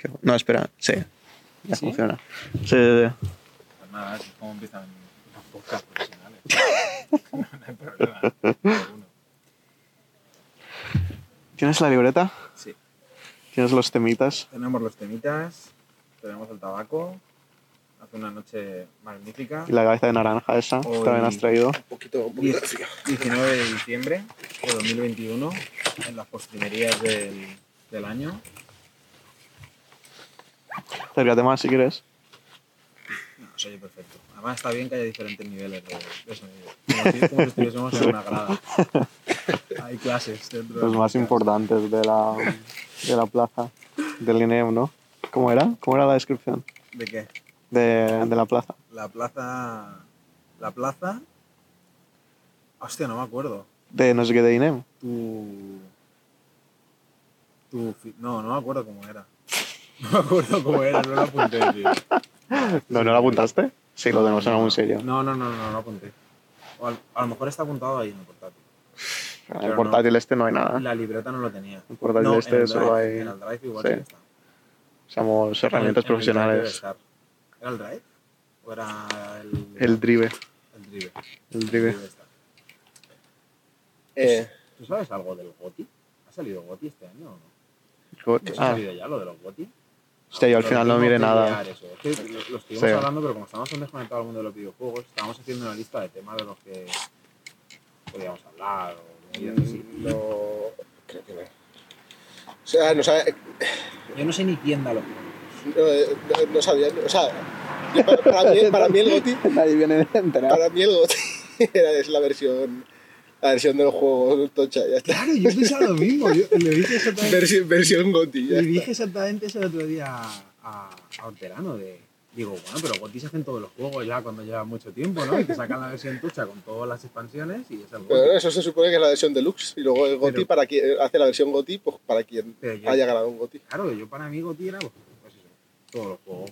qué- No, espera, sí. Ya ¿Sí? funciona. Sí, sí, sí. Pues nada, así es como empiezan los podcasts profesionales. no hay problema. ¿Tienes la libreta? Sí. ¿Tienes los temitas? Tenemos los temitas, tenemos el tabaco. Hace una noche magnífica. Y la cabeza de naranja esa, Hoy- también has traído. Un poquito, un poquito de frío. 19 de diciembre de 2021, en las postrimerías del, del año. Acércate más si quieres. No, se oye perfecto. Además está bien que haya diferentes niveles de, de sonido. Como si, como si estuviésemos en una grada. Hay clases dentro Los del más importantes de la, de la plaza, del INEM, ¿no? ¿Cómo era? ¿Cómo era la descripción ¿De qué? de, de la plaza? La plaza... La plaza... Hostia, no me acuerdo. De no sé qué de INEM. Tu... Tu... No, no me acuerdo cómo era. No me acuerdo cómo era, no lo apunté, tío. ¿No, ¿no lo apuntaste? Sí, lo tenemos en algún sitio. No, no, no, no, no lo apunté. O al- a lo mejor está apuntado ahí en el portátil. En el pero portátil este no hay nada. La libreta no lo tenía. El portátil no, este en el solo drive, hay- En el drive igual sí. sí que está. Usamos herramientas En el- en el drive debe profesionales. estar. ¿Era el drive? ¿O era el. El drive. el drive? El drive. Debe estar. Eh, ¿Tú sabes algo del GOTI? ¿Ha salido GOTI este año o no? ¿Ha Ah, salido ya lo de los GOTI? Hostia, yo al Lo final no miré nada. Es que lo, lo estuvimos Sí. hablando, pero como estamos tan desconectados al mundo de los videojuegos, estábamos haciendo una lista de temas de los que podíamos hablar o así. no. Creo que no. O sea, no sabe. Yo no sé ni quién da los No, eh, no, no sabía. O sea, para, para mí, para mí el GOTI. Nadie viene enterado. Para mí el GOTI era, es la versión. La versión del juego tocha, ya está. Claro, yo pensaba lo mismo. Yo le dije exactamente, Versión, versión GOTI, ya le está. dije exactamente eso el otro día a, a Hortelano. De, digo, bueno, pero GOTI se hacen todos los juegos ya cuando lleva mucho tiempo, ¿no? Y te sacan la versión tocha con todas las expansiones y es el Pero eso se supone que es la versión deluxe. Y luego el GOTI Pero- para quien hace la versión GOTI, pues para quien yo- haya ganado un GOTI. Claro, yo para mí GOTI era pues, pues eso, todos los juegos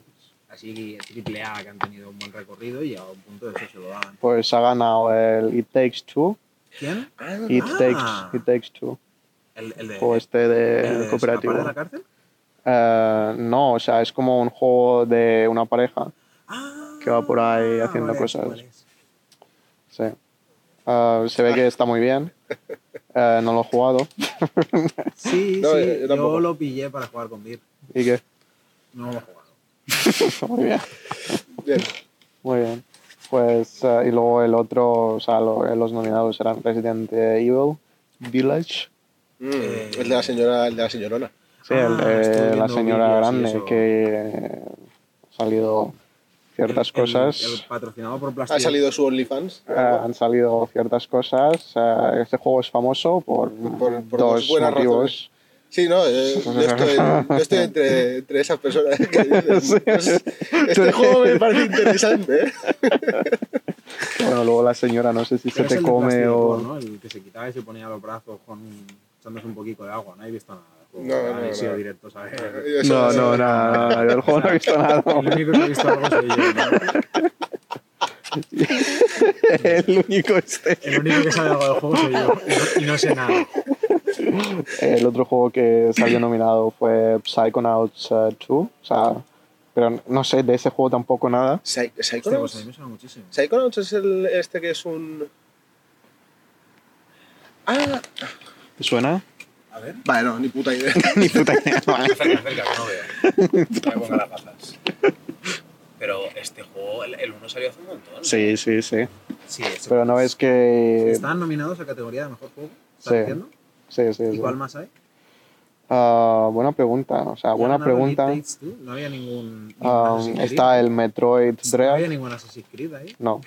así triple A que han tenido un buen recorrido y a un punto de eso se lo daban. Pues ha ganado el It Takes Two. ¿Quién? It, Ah. takes, It Takes Two. El, el de, O este el de de cooperativo. escapar de la cárcel. Eh, no, o sea, es como un juego de una pareja. Ah, Que va por ahí haciendo vale, cosas. Sí. Se ve que está muy bien. No lo he jugado. Sí, No, sí, yo lo pillé para jugar con Dir. ¿Y qué? No lo he jugado. muy bien. Bien. Muy bien. Pues, eh, y luego el otro, o sea, lo- los nominados eran Resident Evil Village. Mm, Eh, el de la señora, el de la señorona. Sí, Ah, el de la señora grande que ha salido ciertas El- cosas. El, patrocinado por Plastic. Ha salido su OnlyFans. Eh, han salido ciertas cosas. Eh, este juego es famoso por, Por- por dos dos buenas motivos. Sí, no, eh, yo estoy, yo estoy entre, entre esas personas que dicen, Sí. "Pues, este juego me parece interesante. ¿eh?". Bueno, luego la señora no sé si Pero se te el come o... ¿no? El que se quitaba y se ponía los brazos con echándose un poquito de agua. No he visto nada. del No, juego. no, no. sido No, no, nada, nada, yo del juego no he visto nada. El único que ha visto algo soy yo. ¿no? El único este. El único que sabe algo del juego soy yo. y no- Y no sé nada. El otro juego que salió nominado fue Psychonauts eh, 2. O sea, pero no sé, de ese juego tampoco nada. Psy- Hostia, pues ¿Psychonauts? muchísimo. Psychonauts es el, este que es un... Ah, ¿Te suena? A ver. vale, no, ni puta idea. Ni puta idea. vale. Acerca, acerca, que no veo. Me pongo las gafas. Pero este juego, el, el uno salió hace un montón. Sí, sí, sí. Sí, Pero no ves que... Están nominados a categoría de mejor juego. ¿Estás Sí. diciendo? Sí, sí, ¿Y sí. cuál más hay? Ah, buena pregunta. O sea, buena ¿Ya ganaron pregunta. Two? No había ningún. Ah, Creed. está el Metroid No había Dread. ningún Assassin's Creed ahí. No,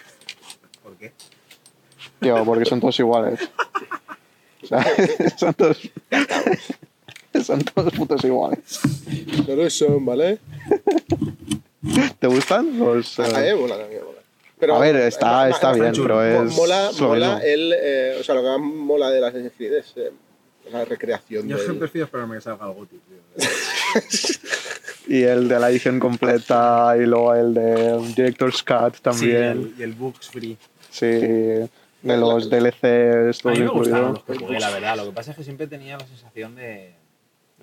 ¿Por qué? tío, porque son todos iguales. O sea, son todos... Son todos putos iguales. No lo son, ¿vale? ¿Te gustan los...? A eh, mí me mola, a mí me mola. Pero, A ver, está- eh, está eh, bien, chulo. pero es... Mola, lo mola el... eh, o sea, lo que más mola de las Assassin's Creed es eh, la recreación Yo del- siempre prefiero esperarme que salga el GOTY, tío. Y el de la edición completa y luego el de Director's Cut Sí, y también. el, y el Books Free. Sí, de los DLCs, A todo mí me gustaron incluido. los que jugué, la verdad. Lo que pasa es que siempre tenía la sensación de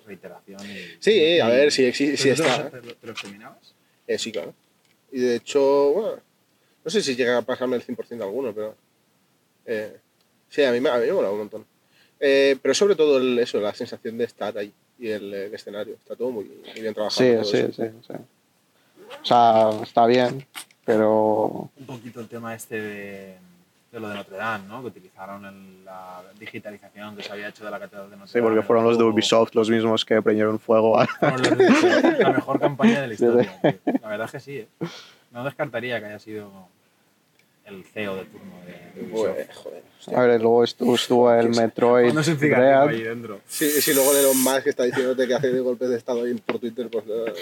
reiteración. Y, Sí, a ver si existe. Si ¿Pero tú te está. ¿Te, lo- te los terminabas? Eh, sí, claro. Y de hecho, bueno, no sé si llega a pasarme el 100% de alguno, pero. eh, sí, a mí, me- a mí me mola un montón. Eh, pero sobre todo el- eso, la sensación de estar ahí y el, el escenario. Está todo muy, muy bien trabajado. Sí, todo sí, eso. sí, sí. O sea, está bien, pero Un poquito el tema este de, de lo de Notre Dame, ¿no? Que utilizaron el- la digitalización que se había hecho de la catedral de Notre sí, Dame. porque fueron los de Ubisoft los mismos que prendieron fuego a... fueron los de Ubisoft. La mejor campaña de la Sí, historia. tío. La verdad es que sí, ¿eh? No descartaría que haya sido el CEO de turno de, de Ubisoft. Joder, joder, hostia. A ver, luego estuvo, estuvo el Metroid Cuando se ahí dentro. Si, si luego Elon Musk está diciéndote que hace de golpes de estado ahí por Twitter, pues no, no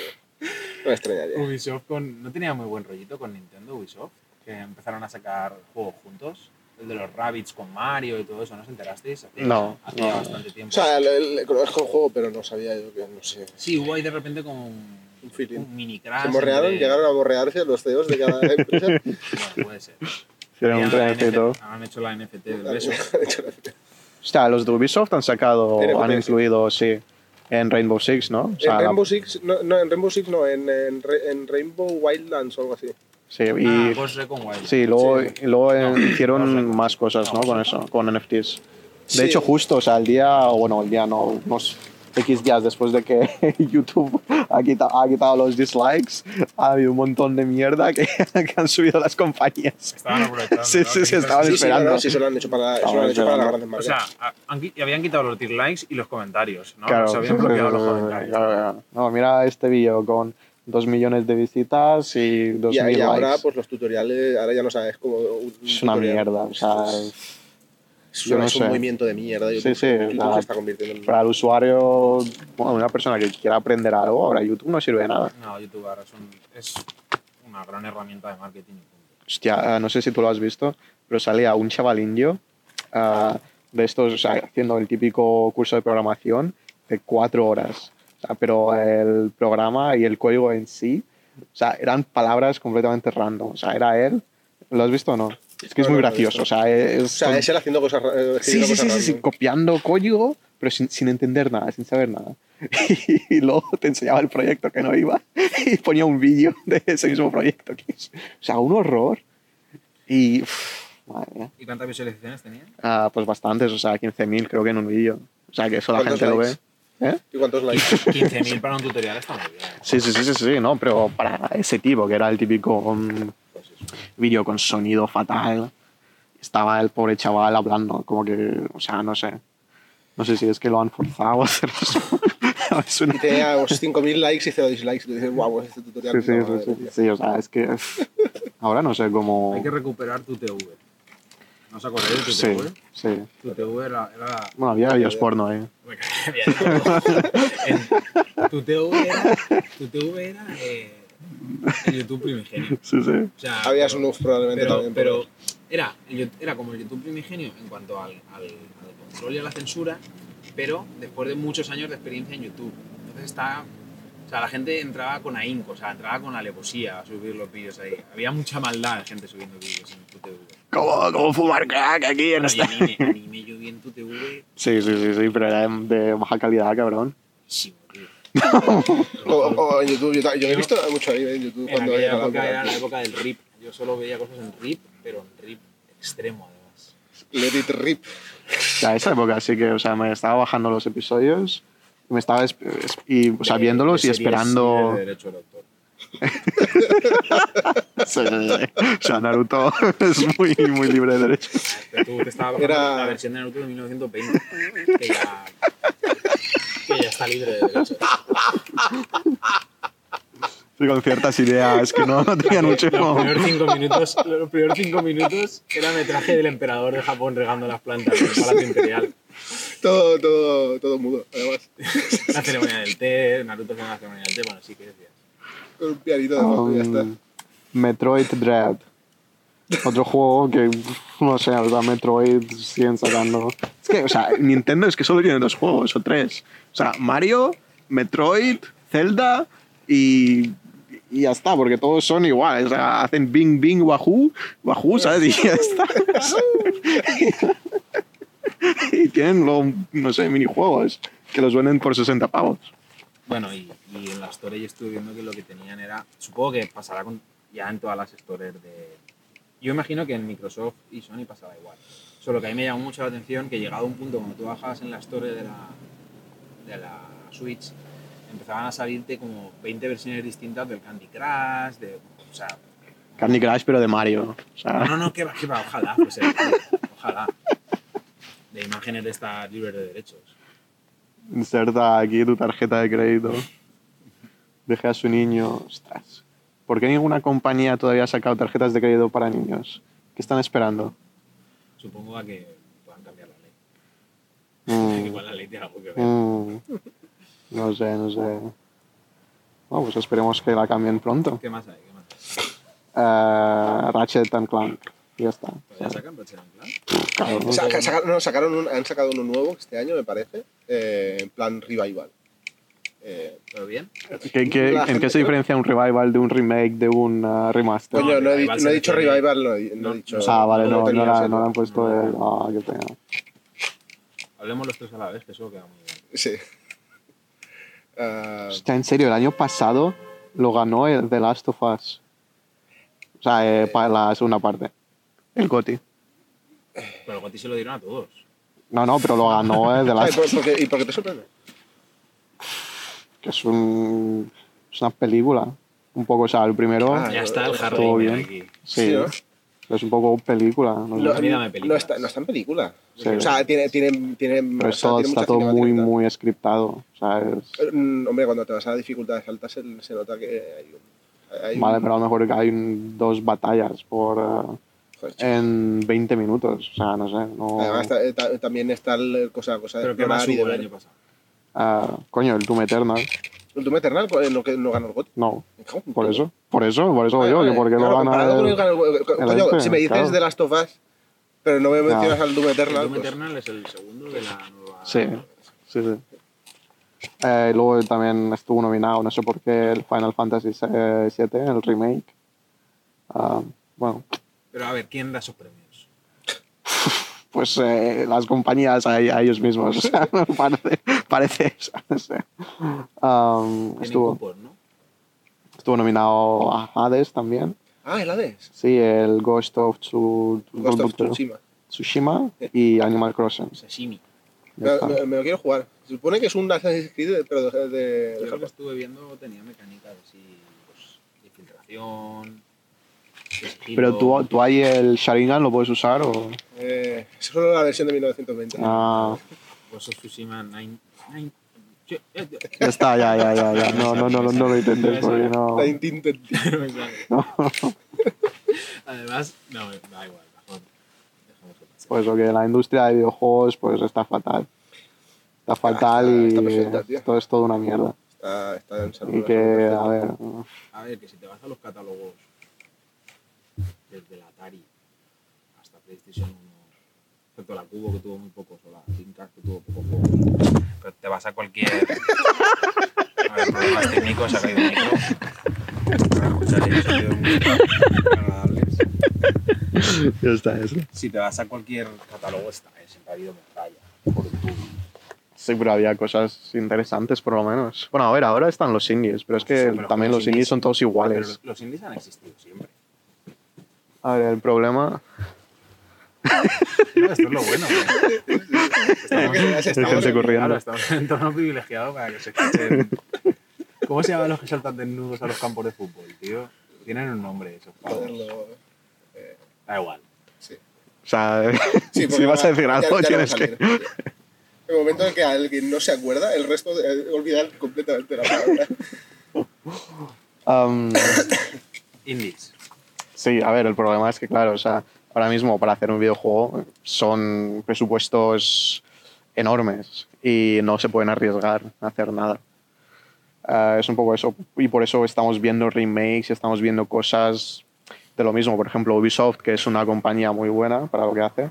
me extrañaría. Ubisoft con, no tenía muy buen rollito con Nintendo, Ubisoft, que empezaron a sacar juegos juntos. El de los Rabbits con Mario y todo eso, ¿no os enterasteis? Hacía, No, hacía no. bastante tiempo. O sea, el, el, conozco el juego, pero no sabía yo que, no sé. sí, hubo ahí de repente como un, feeling. un mini crash. Se morrearon, entre- llegaron a morrearse los CEOs de cada empresa. Bueno, puede ser. Hicieron un la. NFT Han hecho la NFT del beso. Hostia, los de Ubisoft han sacado, NFT, han sí. incluido, sí, en Rainbow Six, ¿no? O sea, en la- Rainbow Six, no, no, en Rainbow Six no, en, en, en Rainbow Wildlands o algo así. sí, y, Ah, Wild. sí, luego, Sí. y luego eh, No, hicieron no más cosas, ¿no? No, Con no. eso, con NFTs. Sí. De hecho, justo, o sea, el día, o bueno, el día no, unos X días después de que YouTube ha quitado, ha quitado los dislikes, ha habido un montón de mierda que, que han subido las compañías. Estaban aprovechando. Sí, sí, sí, estaban Sí, sí, esperando. no, sí, se lo han hecho para, eso lo han hecho para las grandes O marcas. sea, a- han habían quitado los dislikes y los comentarios, ¿no? Claro, Se habían bloqueado los comentarios. claro, claro. No, mira este vídeo con dos millones de visitas y dos y, mil y ahora, likes. pues los tutoriales, ahora ya no sabes cómo. un es una tutorial. mierda, o sea, Es, yo un- no es un sé. movimiento de mierda. Sí, YouTube, sí, YouTube la- se está convirtiendo en. para el usuario, bueno, una persona que quiera aprender algo, ahora YouTube no sirve de nada. No, YouTube ahora es, un- es una gran herramienta de marketing. Hostia, eh, no sé si tú lo has visto, pero salía un chaval indio ah, de estos, o sea, haciendo el típico curso de programación de cuatro horas. O sea, pero el programa y el código en sí, o sea, eran palabras completamente random. O sea, era él. ¿Lo has visto o no? Es que es muy gracioso. O sea, es, O sea, es él haciendo cosas. eh, Sí, sí, sí, cosas sí, sí, copiando código, pero sin, sin entender nada, sin saber nada. Y luego te enseñaba el proyecto que no iba y ponía un vídeo de ese mismo proyecto. que es- o sea, un horror. Y, uf, madre mía. ¿Y cuántas visualizaciones tenía? Ah, pues bastantes, o sea, 15.000 creo que en un vídeo. O sea, que eso la ¿Cuántos gente lo ve. likes? ¿Eh? ¿Y cuántos likes? 15.000 para un tutorial está muy bien. Sí, sí, sí, sí, sí, no, pero para ese tipo, que era el típico um. Vídeo con sonido fatal, estaba el pobre chaval hablando, como que, o sea, no sé. No sé si es que lo han forzado a hacer eso. Es una- Y tenía unos 5.000 likes y 0 dislikes. Y dices, guau, pues este tutorial. Sí, sí, no, sí, sí, mía". sí, o sea, es que ahora no sé cómo... Hay que recuperar tu TV. ¿No os acordáis de tu Sí, TV? sí. Tu TV era... era... Bueno, había vídeos porno ahí. Bien. En- tu TV era... Tu TV era... Eh, el YouTube primigenio. Sí, sí. O sea, Había pero- probablemente pero, también. pero era, era como el YouTube primigenio en cuanto al, al- al control y a la censura, pero después de muchos años de experiencia en YouTube. Entonces está... O sea, la gente entraba con ahínco, o sea, entraba con alevosía a subir los vídeos ahí. Había mucha maldad de gente subiendo vídeos en tu TV. ¿Cómo, cómo fumar crack aquí en Bueno, esta...? anime, anime yo vi en tu TV, Sí, sí, sí, sí, pero era de, baja calidad, cabrón. tío. O, o en YouTube, yo, yo he visto mucho ahí en YouTube En cuando aquella era la época era la época del RIP. Yo solo veía cosas en RIP, pero en RIP extremo además. Let it rip. Sea, esa época sí que, o sea, me estaba bajando los episodios, me estaba, y, o sea, viéndolos de y esperando... de derecho de autor. Sí, sí, sí. O sea, Naruto es muy, muy libre de derechos. Pero tú te estaba bajando Era- la versión de Naruto de 1920, que ya, que ya está libre de derechos. Sí, con ciertas ideas que no, no tenían mucho... Los primeros cinco minutos, los primeros cinco minutos era metraje del emperador de Japón regando las plantas en el Palacio Imperial. Todo, todo, todo mudo, además. La ceremonia del té, Naruto haciendo la ceremonia del té, bueno, sí que decías. Con un pianito de fondo y ya está. Um, Metroid Dread. Otro juego que, no sé, sea, Metroid siguen sacando. Es que, o sea, Nintendo es que solo tiene dos juegos o tres. O sea, Mario, Metroid, Zelda y, y ya está, porque todos son iguales. O sea, hacen Bing Bing Wahoo, Wahoo, ¿sabes? Y ya está. y tienen, luego, no sé, minijuegos. que los venden por 60 pavos. Bueno, y, y en la Store yo estuve viendo que lo que tenían era. Supongo que pasará con, ya en todas las stores de. Yo imagino que en Microsoft y Sony pasará igual. Solo que a mí me llamó mucho la atención que llegado a un punto cuando tú bajabas en la Store de la, de la Switch, empezaban a salirte como 20 versiones distintas del Candy Crush, de. O sea, Candy Crush, pero de Mario. O sea, no, no, que va, que va, ojalá, pues, ojalá. De imágenes de estas libres de derechos. inserta aquí tu tarjeta de crédito. Deje a su niño. Ostras. ¿Por qué ninguna compañía todavía ha sacado tarjetas de crédito para niños? ¿Qué están esperando? Supongo a que puedan cambiar la ley. Mm, Igual la ley tiene algo que ver. mm, no sé, no sé. Bueno, pues esperemos que la cambien pronto. ¿Qué más hay? ¿Qué más hay? Eh, Ratchet and Clank. Ya está. ¿Todavía sacan Ratchet and Clank? Claro, ¿no? Saca- sacaron, no, sacaron un- han sacado uno nuevo este año, me parece, eh, en plan revival. Eh, ¿Todo bien? ¿Qué- qué- La ¿En qué se diferencia un revival de un remake de un uh, remaster? coño, no, he, no dicho revival, no, he- no No, he dicho. ah, vale, no, no, tenía la, sentido. no la han puesto. No, el- no. Ah, qué pena. Hablemos los tres a la vez, que eso queda muy bien. Sí. Ah, Hostia, en serio, el año pasado lo ganó el The Last of Us. O sea, eh, para la segunda parte. El GOTY. Pero el Goti se lo dieron a todos. No, no, pero lo ganó el The Last ¿por, por qué, ¿Y por qué te sorprende? que es, un, es una película. Un poco, o sea, el primero, Ah, ya está el Harry bien. aquí. sí. Es un poco película. No sé. No, dame no está, no está en película. Sí. O sea, tiene, tiene, tiene, pero o sea, esto tiene está todo muy, tal. muy scriptado. O sea, es- Mm, Hombre, cuando te vas a dificultades altas se, se nota que hay un. hay un- Vale, pero a lo mejor hay un- dos batallas por eh, chico. en 20 minutos. O sea, no sé. No, Además, ta- ta- también está el, cosa, cosa de Pero ¿qué más hubo el año pasado? Ah, coño, el Doom Eternal. ¿El Doom Eternal eh, no, que no ganó el GOTY? No, por eso. Por eso, por eso Vale, digo, vale, que porque claro, lo gana. coño, este, si me dices claro. de Last of Us, pero no me mencionas al Doom Eternal. el Doom pues- Eternal es el segundo de la nueva. Sí, sí, sí. Eh, luego también estuvo nominado, no sé por qué, el Final Fantasy VII, el remake. Ah, bueno, Pero a ver, ¿quién da esos premios? pues eh, las compañías a, a ellos mismos, o sea, parece, parece eso, no sé. Um, estuvo, ¿no? estuvo nominado a Hades también. Ah, el Hades. Sí, el Ghost of, Tsu- Ghost of Tsushima. Tsushima y Animal Crossing. Sashimi. Me, me- me lo quiero jugar. Se supone que es un Assassin's Creed, pero de, de, lo que estuve viendo tenía mecánicas así, pues, de sigilo. Pero tú, tú ahí el Sharingan lo puedes usar o... Eh, es solo la versión de 1920. Ah, of Tsushima 9. nine- che- eh, eh, ya está, ya, ya, ya, ya. No, no, no, no, no lo intentes porque no... La Tinted. no. Además, no, da igual, mejor. Dejamos que pase. Pues lo que la industria de videojuegos pues está fatal. Está fatal está- y todo es toda una mierda. Está, está en salud. Y que, a ver, A ver, que si te vas a los catálogos desde la Atari PlayStation 1, excepto la Cubo que tuvo muy pocos, o la Dreamcast que tuvo pocos juegos, pero te vas a cualquier. A ver, problemas técnicos, ha caído el micro. Ya está eso. Si te vas a cualquier catálogo, está, eh, siempre ha habido metralla, por YouTube. Sí, pero había cosas interesantes por lo menos. Bueno, a ver, ahora están los indies, pero es que Sí, pero también los indies indies- son todos Pero iguales. los, los indies han existido siempre. A ver, el problema... No, esto es lo bueno. ¿eh? Estamos, Hay gente Claro, corriendo. estamos en un entorno privilegiado para que se escuchen. ¿Cómo se llaman los que saltan desnudos a los campos de fútbol, tío? Tienen un nombre esos pavos. Eh, Da igual. sí. O sea, Sí, si vas a decir algo, tienes que... salir. El momento en que alguien no se acuerda, el resto de, olvidar completamente la palabra. Um, Indies. Sí, a ver, el problema es que, claro, o sea, ahora mismo para hacer un videojuego son presupuestos enormes y no se pueden arriesgar a hacer nada. Eh, es un poco eso, y por eso estamos viendo remakes estamos viendo cosas de lo mismo. Por ejemplo, Ubisoft, que es una compañía muy buena para lo que hace.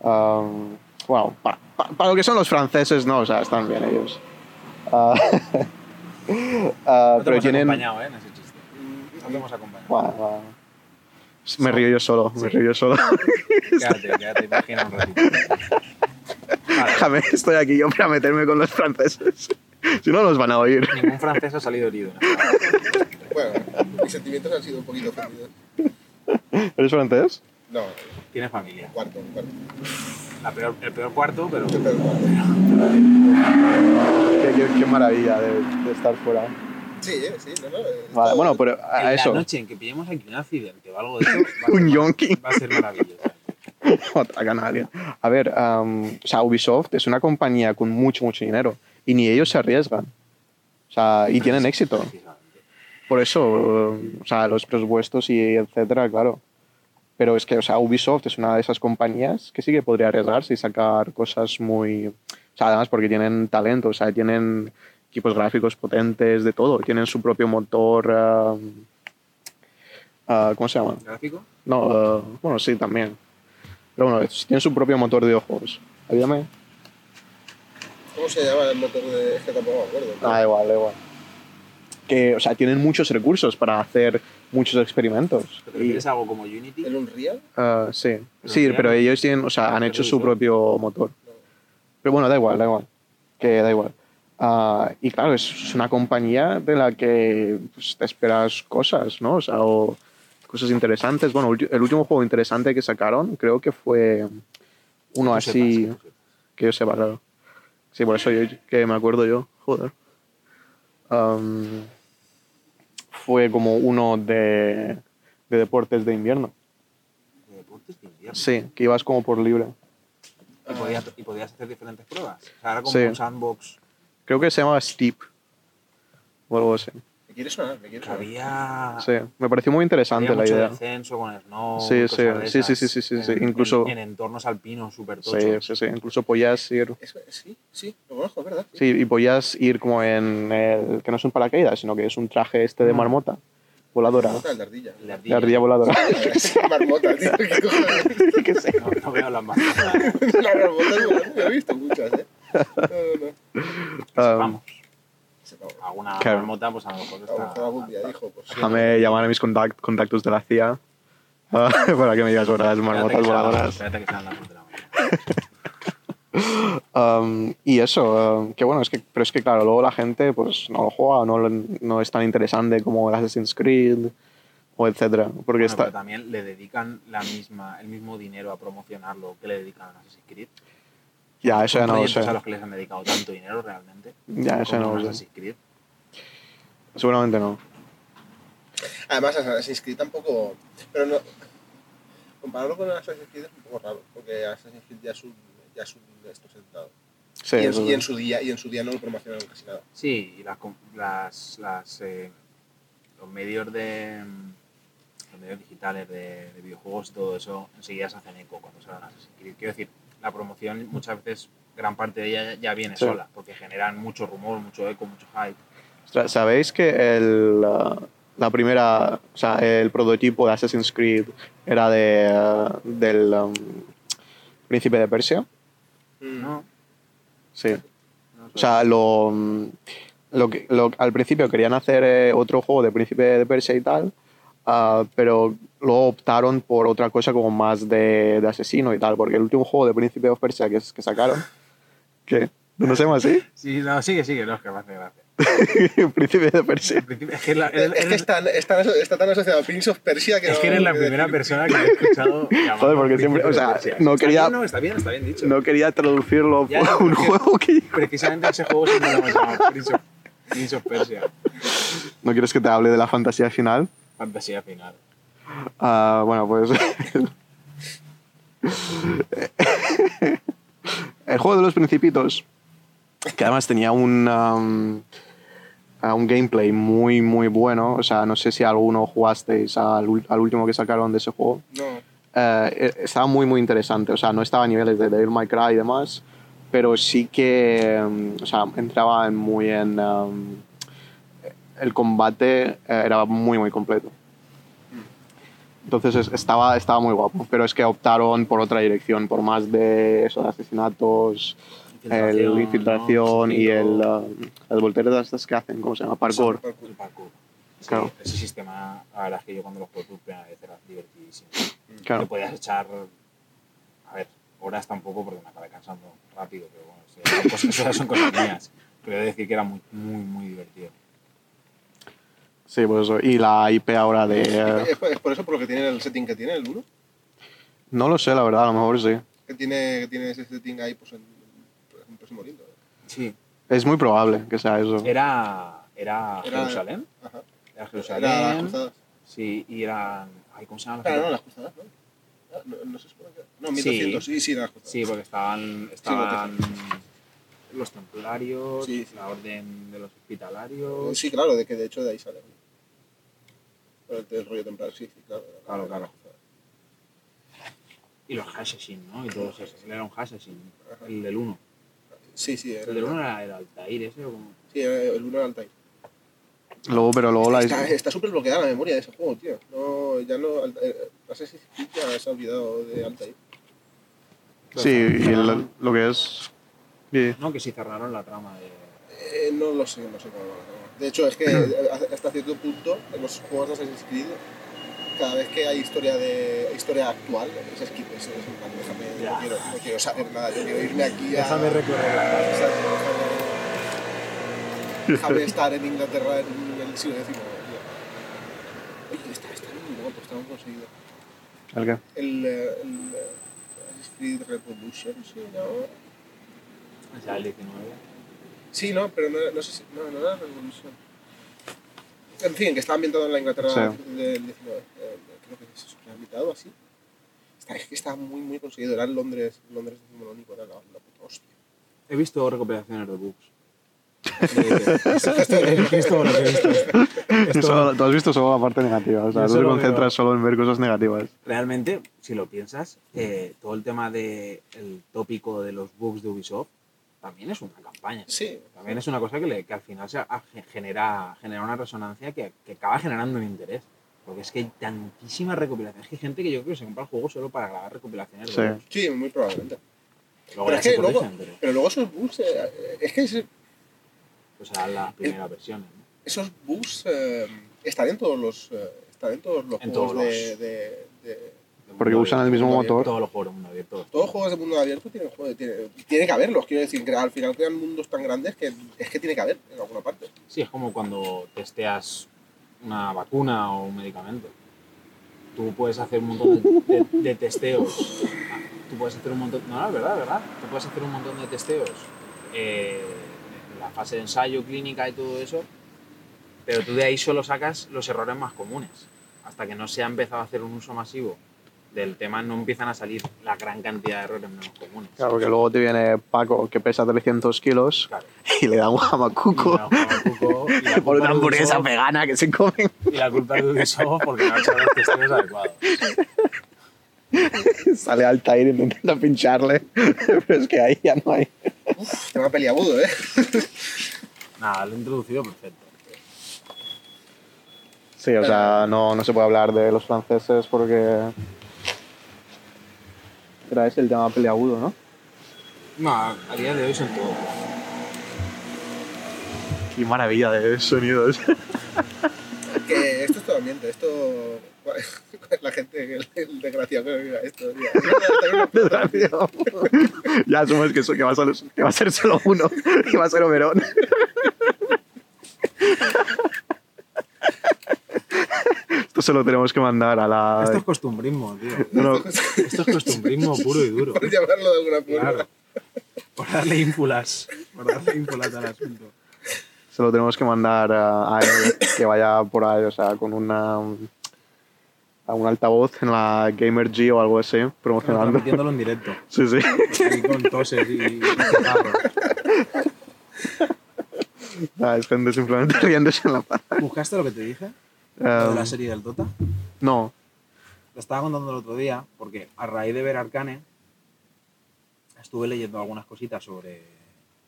Um, bueno, para, para- para lo que son los franceses, no, o sea, están bien ellos. Ah, ah, No te pero hemos tienen... acompañado, ¿eh? No te hemos acompañado. Bueno, bueno. Me río yo solo, me río yo solo. Quédate, quédate, imagina un ratito. Déjame, estoy aquí yo para meterme con los franceses. Si no, los van a oír. Ningún francés ha salido herido. Bueno, mis sentimientos han sido un poquito ofendidos. ¿Eres francés? No, Tiene familia. cuarto, cuarto. La peor- el peor cuarto, pero. Creo que cuarto. Qué, qué- qué maravilla de, de estar fuera. Sí, sí, no, no. eh, Vale, bueno, pero a en eso. la noche en que pillemos aquí un accidente o algo de eso, a Un yonki. va a ser maravilloso. Otra canaria. A ver, am, o sea, Ubisoft es una compañía con mucho, mucho dinero y ni ellos se arriesgan. O sea, y tienen éxito. Por eso, o sea, los presupuestos y etcétera, claro. Pero es que, o sea, Ubisoft es una de esas compañías que sí que podría arriesgarse y sacar cosas muy... O sea, además porque tienen talento, o sea, tienen equipos gráficos potentes, de todo. Tienen su propio motor... ah, ah, ¿Cómo se llama? ¿Gráfico? No, ah, bueno, sí, también. Pero bueno, tienen su propio motor de videojuegos. Ayúdame. ¿Cómo se llama el motor de.? Es que tampoco me acuerdo. Ah, da igual, da igual. Que, o sea, tienen muchos recursos para hacer muchos experimentos. ¿Te Y- refieres a algo como Unity? ¿El Unreal? Ah, sí, Pero sí, pero ellos tienen, o sea, han Ah, hecho pero su propio motor. Pero bueno, da igual, da igual. Que da igual. Ah, y claro, es, una compañía de la que pues, te esperas cosas, ¿no? O sea, o cosas interesantes. Bueno, el último juego interesante que sacaron creo que fue uno Que así, sepas, que yo sepa, claro. Sí, por eso yo, que me acuerdo yo, joder. Am, fue como uno de, de deportes de invierno. De deportes de invierno. Sí, que ibas como por libre. Y podías, y podías hacer diferentes pruebas. O sea, era como Sí. un sandbox. Creo que se llamaba Steep. O algo así. ¿Me quieres sonar? ¿Me quieres sonar? Había, Sí, me pareció muy interesante había la idea. descenso con snow. Sí, sí, sí, sí, sí, sí, sí, sí, En- incluso- En, en entornos alpinos súper Sí, tochos. sí, sí. Incluso podías ir. Es- Sí, sí, lo conozco, verdad. Sí, y podías ir como en el. que no es un paracaídas, sino que es un traje este de Mm. marmota. Voladora. Marmota, el de ardilla. El de De ardilla. ardilla voladora. Marmota, tío. ¿Qué cojones? ¿Qué sé? No, no veo las más. Las marmotas he visto muchas, ¿eh? Ah, Vamos. Alguna Claro. marmota, pues a lo mejor está. pues. Déjame llamar a mis contact- contactos de la CIA ah, para que me digas sobre las Espérate marmotas voladoras. Espérate que sean las de la mañana. Um, y eso, um, que bueno, es que, pero es que claro, luego la gente pues no lo juega, no, no es tan interesante como el Assassin's Creed o etcétera. Porque Bueno, está, pero también le dedican la misma, el mismo dinero a promocionarlo que le dedican a Assassin's Creed. Ya, eso ya no lo sé. a los que les han dedicado tanto dinero realmente. Ya, eso ya no lo sé. Creed. Seguramente no. Además, Assassin's Creed tampoco. Pero no. Compararlo con Assassin's Creed es un poco raro, porque Assassin's Creed ya es un, ya es un esto sentado. Sí, y, en, y en su día, y en su día no lo promocionaron casi nada. Sí, y las, com- las, las, eh, los medios de los medios digitales de, de videojuegos y todo eso enseguida se hacen eco cuando salen Assassin's Creed. Quiero decir, la promoción muchas veces, gran parte de ella ya viene Sí. sola, porque generan mucho rumor, mucho eco, mucho hype. ¿Sabéis que el, la primera, o sea, el prototipo de Assassin's Creed era de, uh, del um, Príncipe de Persia? No, Sí. no O sea, lo, mm, lo que, lo- al principio querían hacer eh, otro juego de Príncipe de Persia y tal, ah, pero luego optaron por otra cosa como más de, de asesino y tal, porque el último juego de Príncipe de Persia que, que sacaron, ¿qué? ¿No se llama así? Sí, no, sigue, sigue, no, es que me hace gracia. Príncipe de Persia. En principio, es que, la- Es, es que está, está, está tan asociado a Prince of Persia que es no- que eres la que primera decir- persona que he escuchado llamar Joder, porque siempre- o sea, no Está quería- bien, no, está bien, está bien dicho. No quería traducirlo Ya, por un juego que... Precisamente ese juego siempre lo hemos llamado Prince of, Prince of Persia. ¿No quieres que te hable de la fantasía final? Fantasía final. Ah, bueno, pues. el juego de los Principitos, que además tenía un, um, un gameplay muy, muy bueno. O sea, no sé si alguno jugasteis al, al último que sacaron de ese juego. No. Eh, estaba muy, muy interesante. O sea, no estaba a niveles de Devil May Cry y demás, pero sí que um, o sea, entraba en muy en. um, el combate eh, era muy, muy completo. Entonces es- estaba, estaba muy guapo, pero es que optaron por otra dirección, por más de eso, de asesinatos, el infiltración ¿no? y el, uh, las volteretas estas que hacen, ¿cómo se llama? Parkour. el parkour. Sí, Claro. Ese sistema, la verdad es que yo cuando lo jugué por primera vez era divertidísimo. Claro. Te podías echar, a ver, horas tampoco porque me acabé cansando rápido, pero bueno, sí, cosas, esas son cosas mías. Pero he de decir que era muy, muy, muy divertido. Sí, pues eso. Y la IP ahora de... Es por, es por eso por lo que tiene el setting que tiene el 1. No lo sé, la verdad, a lo mejor sí. Que tiene, que tiene ese setting ahí pues, en, en un próximo lindo. Sí. Es muy probable que sea eso. Era, era, Era- Jerusalén. Ajá. Era Era Jerusalén. las cruzadas. Sí, y eran. Ay, ¿Cómo se llaman las Claro, no, las cruzadas, ¿no? Ah, No, no se supone que. No, 1200, sí, sí, eran las cruzadas. Sí, porque estaban, estaban los templarios, Sí, sí. la orden de los hospitalarios. Sí, claro, de que de hecho de ahí sale. El, el rollo temprano, sí, claro. era- Claro, era claro. Y los Hashashin, ¿no? Y todos esos. Él era un Hashashin, el del 1. Sí, sí, El del 1 era el Altair ese o como. Sí, era el 1 era Altair. Luego, pero luego la... Está está súper bloqueada la memoria de ese juego, tío. No, ya no. eh, Assassin's Creed ya se ha olvidado de Altair. Sí, y el- lo que es... sí. No, que sí cerraron la trama de. Eh, no lo sé, no sé cómo va a ser. De hecho, es que hasta cierto punto, en los juegos de Assassin's Creed, cada vez que hay historia de historia actual, es skip, es, es en plan, déjame, no quiero, no quiero saber nada, yo quiero irme aquí a... recorrer la calle. Exacto, déjame, déjame estar en Inglaterra en el siglo X. tío. Oye, está, está muy guapo, está muy conseguido. ¿El qué? El, el Assassin's Creed Revolution, sí, ¿no? O sea, el 19. Sí, no, pero no, no sé si. No, no era Revolution. En fin, que está ambientado en la Inglaterra Sí. del 19. eh, creo que es eso, rehabilitado así. Está, es que está muy, muy conseguido. Era en Londres, Londres decimonónico, era la, la puta hostia. He visto recopilaciones de he visto lo que he visto. Esto- Solo- tú has visto solo la parte negativa, o sea, tú te concentras veo- solo en ver cosas negativas. Realmente, si lo piensas, eh, todo el tema del tópico de los bugs de Ubisoft también es una campaña. Sí. También es una cosa que, le- que al final se a- genera, genera una resonancia que, que acaba generando un interés. Porque es que hay tantísimas recopilaciones. Es que hay gente que yo creo que se compra el juego solo para grabar recopilaciones Sí. de. Sí, muy probablemente. Luego Pero es que luego, corrigen, pero pero luego esos bugs. eh, es que ese- pues las primeras versiones. ¿no? esos bugs eh, están en todos los. eh, están en todos los En juegos todos de, los- de, de- De Porque usan el mismo motor. Todos los juegos de mundo abierto. Todos los juegos de mundo abierto tienen, tiene, tiene que haberlos. Quiero decir, que al final crean mundos tan grandes que es que tiene que haber en alguna parte. Sí, es como cuando testeas una vacuna o un medicamento. Tú puedes hacer un montón de, de- de testeos. Tú puedes hacer un montón. No, no, es verdad, es verdad. Tú puedes hacer un montón de testeos. eh, en la fase de ensayo, clínica y todo eso. Pero tú de ahí solo sacas los errores más comunes. Hasta que no se ha empezado a hacer un uso masivo del tema, no empiezan a salir la gran cantidad de errores menos comunes. Claro, porque luego te viene Paco, que pesa 300 kilos, Claro. y le da un jamacuco y la por una hamburguesa vegana que se comen. Y la culpa es de Ubisoft porque no ha hecho los testeos adecuados. Sale Altair intentando pincharle, pero es que ahí ya no hay. Tema peliagudo, ¿eh? Nada, lo he introducido perfecto. Sí, o sea, no, no se puede hablar de los franceses porque... Era ese el tema peleagudo, ¿no? No, a día de hoy son todos. Qué maravilla de sonidos. Que esto es todo ambiente, esto. La gente, el, el desgraciado que viva esto. Desgraciado. ya asumes que, eso, que, va a ser, que va a ser solo uno, que va a ser Oberón. Esto se lo tenemos que mandar a la... Esto es costumbrismo, tío. No, no, Esto es costumbrismo puro y duro. Por llamarlo de alguna forma. Claro. Por darle ínfulas. Por darle ínfulas al asunto. se lo tenemos que mandar a, a él, que vaya por ahí, o sea, con una... A un altavoz en la Gamer G o algo así, promocionando. Transmitiéndolo en directo. Sí, sí. Ahí con toses y, y. Ah, es gente simplemente riéndose en la paz. ¿Buscaste lo que te dije? Um, la serie del Dota. no, Lo estaba contando el otro día porque a raíz de ver Arcane estuve leyendo algunas cositas sobre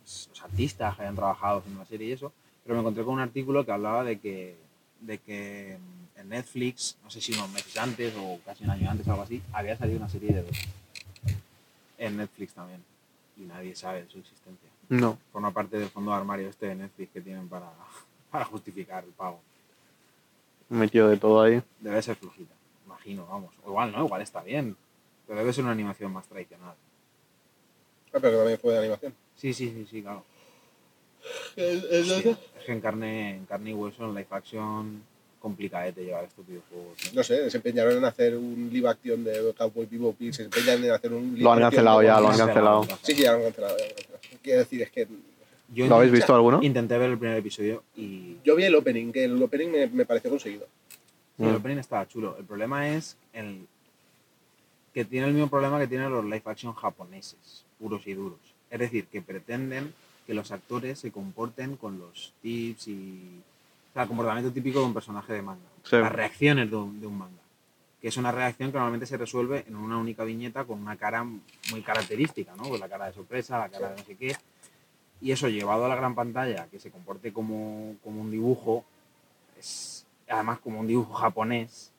pues, los artistas que hayan trabajado en la serie y eso, pero me encontré con un artículo que hablaba de que, de que mm, en Netflix, no sé si unos meses antes o casi un año antes, algo así, había salido una serie de Dota. En Netflix también. Y nadie sabe de su existencia. no. Forma parte del fondo de armario este de Netflix que tienen para, para justificar el pago. Metido de todo ahí. Debe ser flojita, imagino, vamos. O igual no, igual está bien. Pero debe ser una animación más tradicional. Ah, pero que también fue de animación. Sí, sí, sí, sí, claro. ¿Es, es Sí, es que en carne, en carne y hueso, en live action, complicadete llevar estos videojuegos. No sé, se empeñaron en hacer un live action de Cowboy Bebop y se empeñan en hacer un live Lo han action cancelado ya, lo han cancelado. Sí, ya lo han cancelado. ya lo han cancelado. Quiero decir, es que Yo ¿Lo habéis intenté- visto alguno? Intenté ver el primer episodio y yo vi el opening, que el opening me, me pareció conseguido. Sí, el Mm. opening estaba chulo. El problema es el que tiene el mismo problema que tienen los live action japoneses, puros y duros. Es decir, que pretenden que los actores se comporten con los tips y. O sea, el comportamiento típico de un personaje de manga. Sí. Las reacciones de un, de un manga. Que es una reacción que normalmente se resuelve en una única viñeta con una cara muy característica, ¿no? Pues la cara de sorpresa, la cara de no sé qué. Y eso llevado a la gran pantalla, que se comporte como, como un dibujo, es además como un dibujo japonés,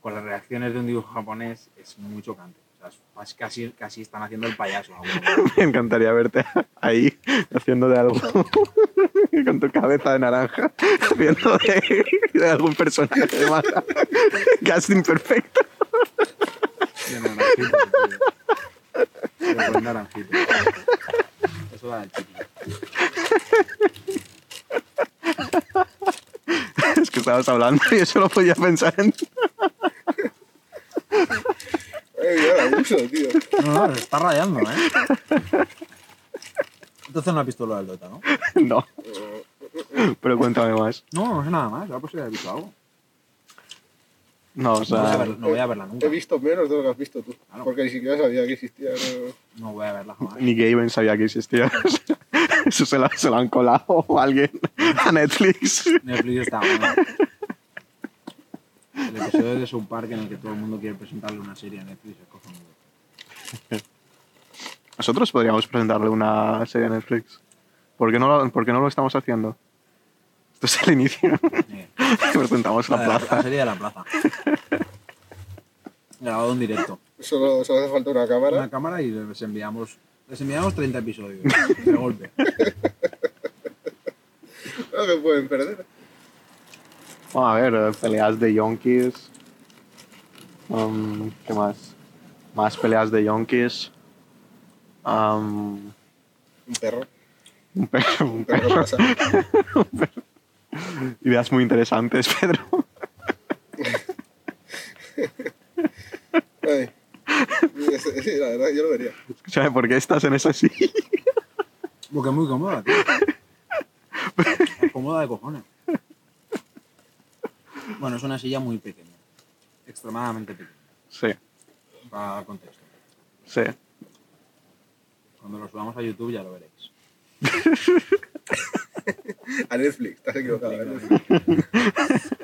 con las reacciones de un dibujo japonés, es muy chocante. O sea, casi, casi están haciendo el payaso. Me encantaría verte ahí haciendo de algo con tu cabeza de naranja, haciendo de, de algún personaje de manga. Casting perfecto. De naranjito, tío. De naranjito. Eso da el chiqui. Es que estabas hablando y yo solo podía pensar en. Abuso, tío. No, no, se está rayando, ¿eh? Entonces no has visto lo del Dota, ¿no? No. Pero cuéntame más. No, no sé nada más. Ya pues si has visto algo. No, o No voy, a sea. ver- no voy a verla nunca. He visto menos de lo que has visto tú. Claro. Porque ni siquiera sabía que existía. ¿no? No voy a verla jamás. Ni Gaben sabía que existía. Eso se lo, se lo han colado a alguien a Netflix. Netflix está bueno. El episodio de South Park en el que todo el mundo quiere presentarle una serie a Netflix es cojonudo. Nosotros podríamos presentarle una serie a Netflix. ¿Por qué no lo, por qué no lo estamos haciendo? Esto es el inicio. Presentamos la la, de la plaza. serie de la plaza. Grabado en directo. Solo, solo hace falta una cámara. Una cámara y les enviamos, les enviamos 30 episodios de golpe. No que pueden perder. A ver, peleas de yonkis. Um, ¿Qué más? Más peleas de yonkis. Um, Un perro. un perro, un Un perro perro. pasa. Ideas muy interesantes, Pedro. Ay. Sí, la verdad, yo lo vería. Escúchame, ¿por qué estás en esa silla? Porque es muy cómoda, tío. Es cómoda de cojones. Bueno, es una silla muy pequeña. Extremadamente pequeña. Sí, Para dar contexto. sí. Cuando lo subamos a YouTube ya lo veréis. A Netflix, estás equivocado. a Netflix.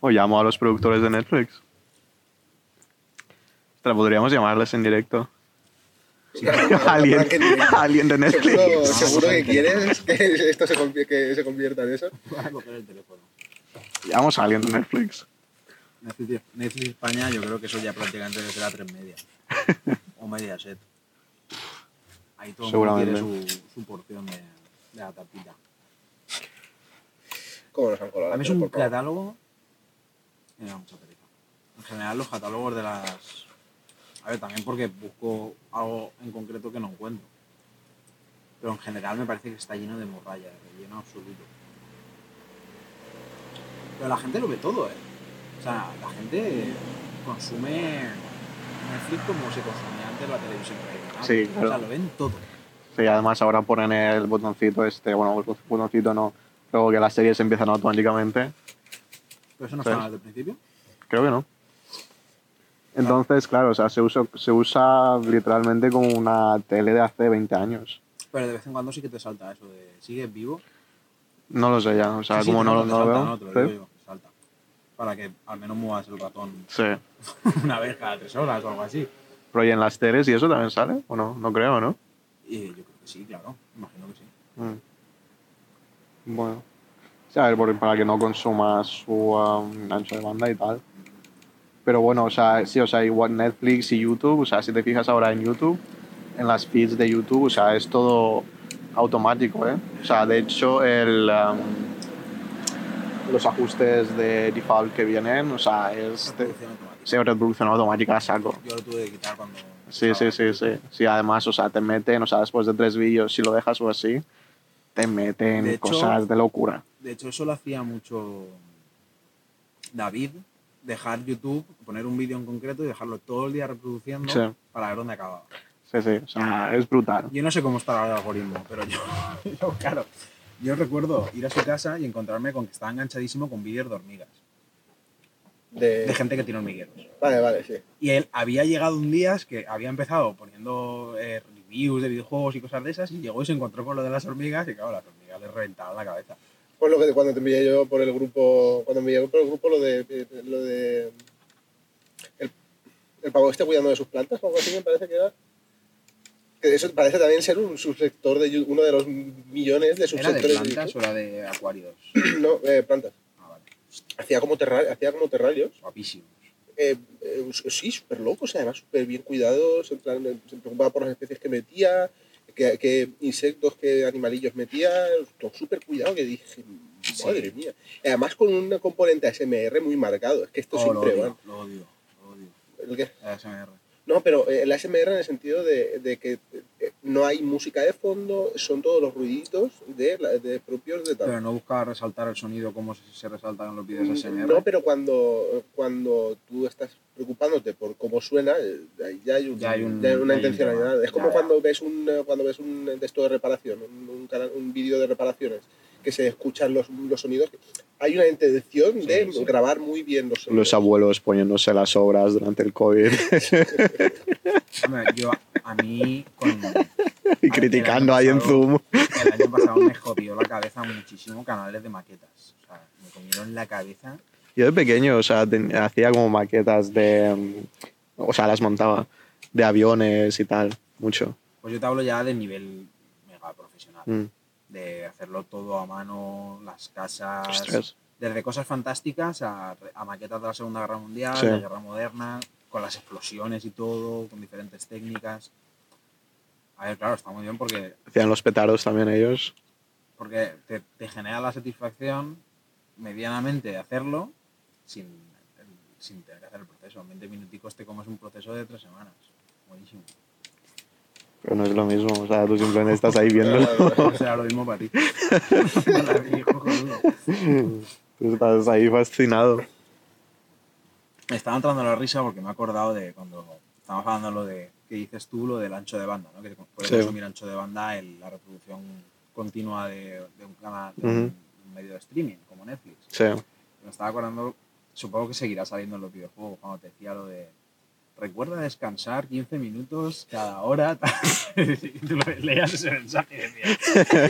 O llamo a los productores de Netflix. Ostras, podríamos llamarles en directo. Sí, alguien, alguien de Seguro, Netflix. seguro que quieres que esto se, convi- que se convierta en eso. Voy a coger el teléfono. Llamamos a alguien de Netflix. Netflix, Netflix España, yo creo que eso ya prácticamente debe ser a tres media. o media set. Ahí todo el mundo quiere Seguramente. su, su porción de, de la tapita. ¿Cómo nos han colado? A mí es un catálogo. Me da mucha pereza. En general, los catálogos de las. A ver, también porque busco algo en concreto que no encuentro. Pero en general me parece que está lleno de morralla, de relleno absoluto. Pero la gente lo ve todo, ¿eh? O sea, la gente consume Netflix como se consumía antes la televisión. Sí, O sea, claro. lo ven todo. Sí, además ahora ponen el botoncito este, bueno, el botoncito no, que las series empiezan automáticamente. Pero eso no estaba desde el principio. Creo que no. Entonces, claro, o sea, se usa, se usa literalmente como una tele de hace 20 años. Pero de vez en cuando sí que te salta eso de ¿sigues vivo? No lo sé ya, o sea, Sí, como no, no lo veo. No, te lo ¿sí? digo yo, te salta. Para que al menos muevas el ratón Sí. una vez cada tres horas o algo así. Pero ¿y en las teles y eso también sale? ¿O no? No creo, ¿no? Y yo creo que sí, claro. Imagino que sí. Mm. Bueno. Sí, a ver, por- para que no consuma su um, ancho de banda y tal. Pero bueno, o sea, sí, o sea, igual Netflix y YouTube, o sea, si te fijas ahora en YouTube, en las feeds de YouTube, o sea, es todo automático, ¿eh? O sea, de hecho, el, um, los ajustes de default que vienen, o sea, es de, se reproducción automática saco. Yo lo tuve que quitar cuando Sí, sí, sí, sí. Sí, además, o sea, te meten, o sea, después de tres vídeos, si lo dejas o así, te meten De hecho- cosas de locura. De hecho, eso lo hacía mucho David, dejar YouTube, poner un vídeo en concreto y dejarlo todo el día reproduciendo Sí. para ver dónde acababa. Sí, sí, o sea, es brutal. Yo no sé cómo está el algoritmo, pero yo, yo, claro, yo recuerdo ir a su casa y encontrarme con que estaba enganchadísimo con vídeos de hormigas, De... de gente que tiene hormigueros. Vale, vale, sí. Y él había llegado un día que había empezado poniendo eh, reviews de videojuegos y cosas de esas y llegó y se encontró con lo de las hormigas y claro, las hormigas le reventaban la cabeza. Pues lo que cuando te envié yo por el grupo, cuando me llegó por el grupo lo de lo de el, el pavo este cuidando de sus plantas o algo así me parece que era. Que eso parece también ser un subsector de uno de los millones de ¿Era de subsectores plantas o era de acuarios? No, eh, plantas. Ah, vale. Hacía como terrarios, hacía como terrarios. Guapísimos. Eh, eh, sí, súper locos, además súper bien cuidados, en plan, se preocupaba por las especies que metía, qué, qué insectos, qué animalillos metía, todo súper cuidado que dije, madre mía. Además con un componente ASMR muy marcado, es que esto Oh, lo siempre odio, va. lo odio, lo odio. ¿El qué? ASMR. No, pero eh, el ASMR en el sentido de, de que eh, no hay música de fondo, son todos los ruiditos de, de propios de tal. Pero no buscaba resaltar el sonido como se, se resalta en los vídeos ASMR. No, pero cuando, cuando tú estás preocupándote por cómo suena, eh, ya hay, un- Ya hay un- ya hay una hay un intencionalidad. tema. Es como Ya, cuando ves un cuando ves un de esto de reparación, un, un, un vídeo de reparaciones, que se escuchan los, los sonidos. Hay una intención Sí, de sí. grabar muy bien los sonidos. Los abuelos poniéndose las obras durante el COVID Hombre, yo, a mí, con, y criticando ahí en Zoom. el año pasado me jodió la cabeza muchísimo canales de maquetas. O sea, me comieron la cabeza. Yo de pequeño, o sea, ten- hacía como maquetas de. O sea, las montaba. De aviones y tal. Mucho. Pues yo te hablo ya de nivel mega profesional. Mm. De hacerlo todo a mano, las casas. Ostras. Desde cosas fantásticas a, a maquetas de la Segunda Guerra Mundial, Sí. la Guerra Moderna, con las explosiones y todo, con diferentes técnicas. A ver, claro, está muy bien porque, Hacían los petardos también ellos. porque te, te genera la satisfacción medianamente de hacerlo sin, sin tener que hacer el proceso. En 20 minuticos te comes un proceso de tres semanas. Buenísimo. Pero no es lo mismo. O sea, tú simplemente estás ahí viéndolo. O sea, lo mismo para ti. Tú estás ahí fascinado. Me estaba entrando la risa porque me he acordado de cuando estábamos hablando lo de que dices tú, lo del ancho de banda, ¿no? que puedes Sí. consumir ancho de banda en la reproducción continua de, de un canal, de un medio de streaming como Netflix. Sí. Me estaba acordando, supongo que seguirá saliendo en los videojuegos cuando te decía lo de recuerda descansar 15 minutos cada hora. tú leías ese mensaje y decías,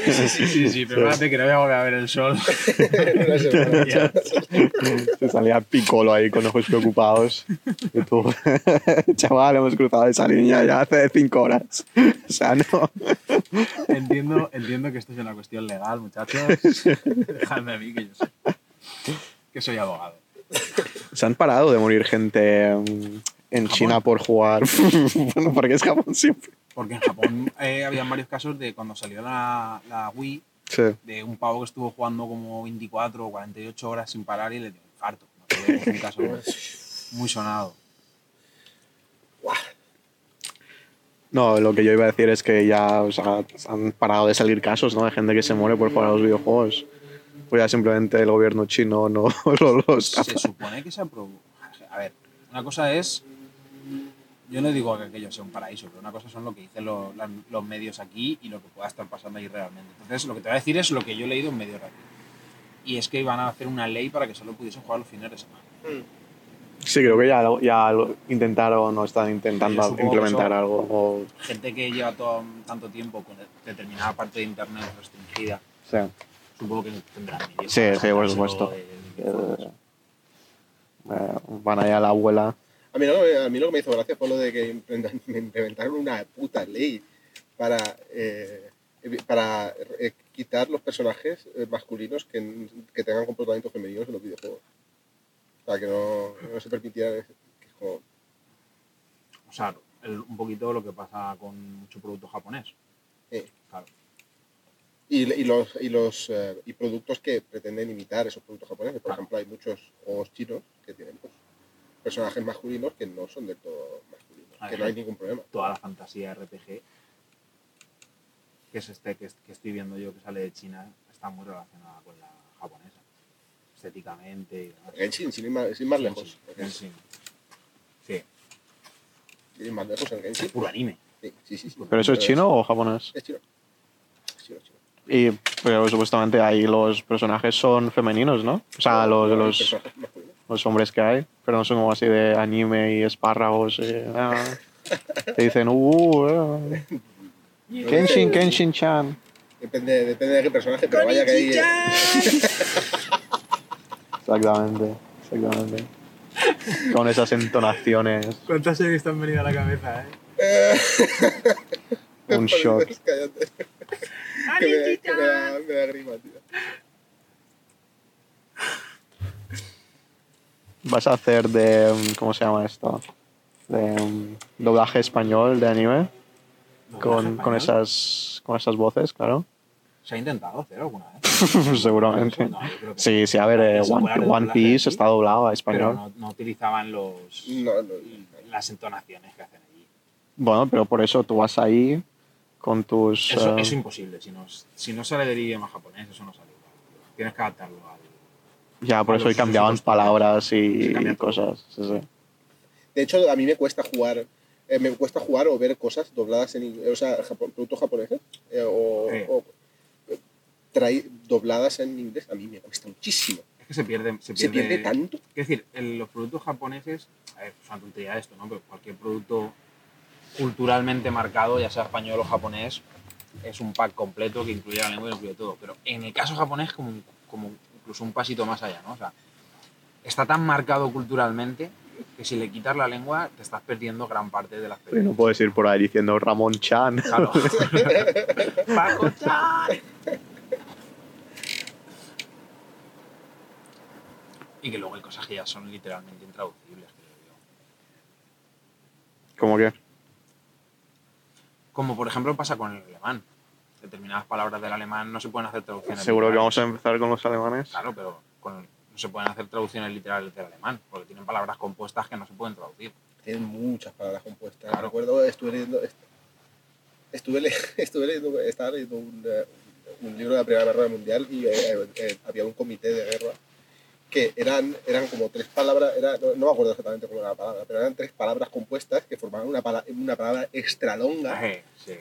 sí, sí, sí, sí, prepárate que no voy a volver a ver el sol. Te salía Piccolo ahí con ojos preocupados. Y tú, chaval, hemos cruzado esa línea ya hace cinco horas. O sea, no. Entiendo, entiendo que esto es una cuestión legal, muchachos. Dejadme a mí que yo sé. Que soy abogado. Se han parado de morir gente en China por jugar. bueno, porque es Japón siempre. Porque en Japón eh, había varios casos de cuando salió la, la Wii, Sí. de un pavo que estuvo jugando como 24 o 48 horas sin parar y le dio un infarto. Fue un caso muy sonado. No, lo que yo iba a decir es que ya o sea, han parado de salir casos ¿no? de gente que se muere por jugar a los videojuegos. Pues ya simplemente el gobierno chino no lo, lo está. Se supone que se aprobó. A ver, una cosa es. Yo no digo que aquello sea un paraíso, pero una cosa son lo que dicen los, las- los medios aquí y lo que pueda estar pasando ahí realmente. Entonces, lo que te voy a decir es lo que yo he leído en medio rápido. Y es que iban a hacer una ley para que solo pudiesen jugar los fines de semana. Sí, creo que ya, lo- ya lo intentaron o están intentando implementar algo. o- Gente que lleva todo, tanto tiempo con determinada parte de internet restringida, sí. supongo que tendrán medios Sí, sí, por supuesto. Eh, eh, van allá a la abuela. A mí, lo, a mí lo que me hizo gracia fue lo de que implementaron una puta ley para, eh, evi- para eh, quitar los personajes eh, masculinos que, que tengan comportamientos femeninos en los videojuegos. O sea, que no, no se permitieran. ese- que es como- O sea, el- un poquito lo que pasa con mucho producto japonés. eh. Claro. Y, y los, y, los eh, y productos que pretenden imitar esos productos japoneses. Por Claro. ejemplo, hay muchos juegos chinos que tienen pues, personajes masculinos que no son del todo masculinos. Que no hay ningún problema. toda la fantasía RPG, que es este que, es- que estoy viendo yo que sale de China, está muy relacionada con la japonesa, estéticamente. Genshin, sin ir más, sin más lejos. Genshin. Sí, Sin ir más lejos el es Genshin. puro anime. Sí, sí, sí. sí. ¿Pero eso es chino o japonés? Es chino. Es chino, es chino. Y pero supuestamente ahí los personajes son femeninos, ¿no? O sea, los, los, personajes masculinos. Los hombres que hay, pero no son como así de anime y espárragos. y, ah. Te dicen, uh, eh, Kenshin, Kenshin-chan. Depende, depende de qué personaje, pero vaya que hay. eh, Exactamente, exactamente. Con esas entonaciones, ¿Cuántas series te han venido a la cabeza, eh? un shock. Cállate. que me, que me da, me da grima, tío. ¿Vas a hacer de, ¿cómo se llama esto? De um, doblaje español de anime con, con, esas, con esas voces, claro. ¿Se ha intentado hacer alguna vez? Seguramente. No, Sí, sí, a ver, eh, One, One Piece está doblado a Pero español. no, no utilizaban los, No, no. las entonaciones que hacen allí. Bueno, pero por eso tú vas ahí con tus... Eso eh, es imposible. Si no, si no sale del idioma japonés, eso no sale igual. Tienes que adaptarlo al. Ya, por eso hoy cambiaban palabras y, cambia y cosas. Sí, sí. De hecho, a mí me cuesta jugar. eh, me cuesta jugar o ver cosas dobladas en inglés, o sea, japo- productos japoneses eh, o, Sí. o, trai- dobladas en inglés. A mí me cuesta muchísimo. Es que se pierde. Se Se pierde, pierde tanto. Es decir, en los productos japoneses, a ver, es una tontería esto, ¿no? Pero cualquier producto culturalmente marcado, ya sea español o japonés, es un pack completo que incluye la lengua y incluye todo. Pero en el caso japonés, como, un- como incluso un pasito más allá, ¿no? O sea, está tan marcado culturalmente que si le quitas la lengua, te estás perdiendo gran parte de la Y experiencia. no puedes ir por ahí diciendo Ramón Chan. Claro. Paco-chan. Y que luego hay cosas que ya son literalmente intraducibles, creo yo. Como que... Como por ejemplo pasa con el alemán. Determinadas palabras del alemán no se pueden hacer traducciones Seguro que vamos a empezar con los alemanes. Claro, pero con- no se pueden hacer traducciones literales del alemán, porque tienen palabras compuestas que no se pueden traducir. Tienen muchas palabras compuestas. Claro. Recuerdo, estuve leyendo. est- Estuve, le- estuve leyendo, estaba leyendo un, eh, un libro de la Primera Guerra Mundial y eh, eh, había un comité de guerra que eran, eran como tres palabras, era, no, no me acuerdo exactamente cómo era la palabra, pero eran tres palabras compuestas que formaban una, pala- una palabra extra longa, Eh, sí.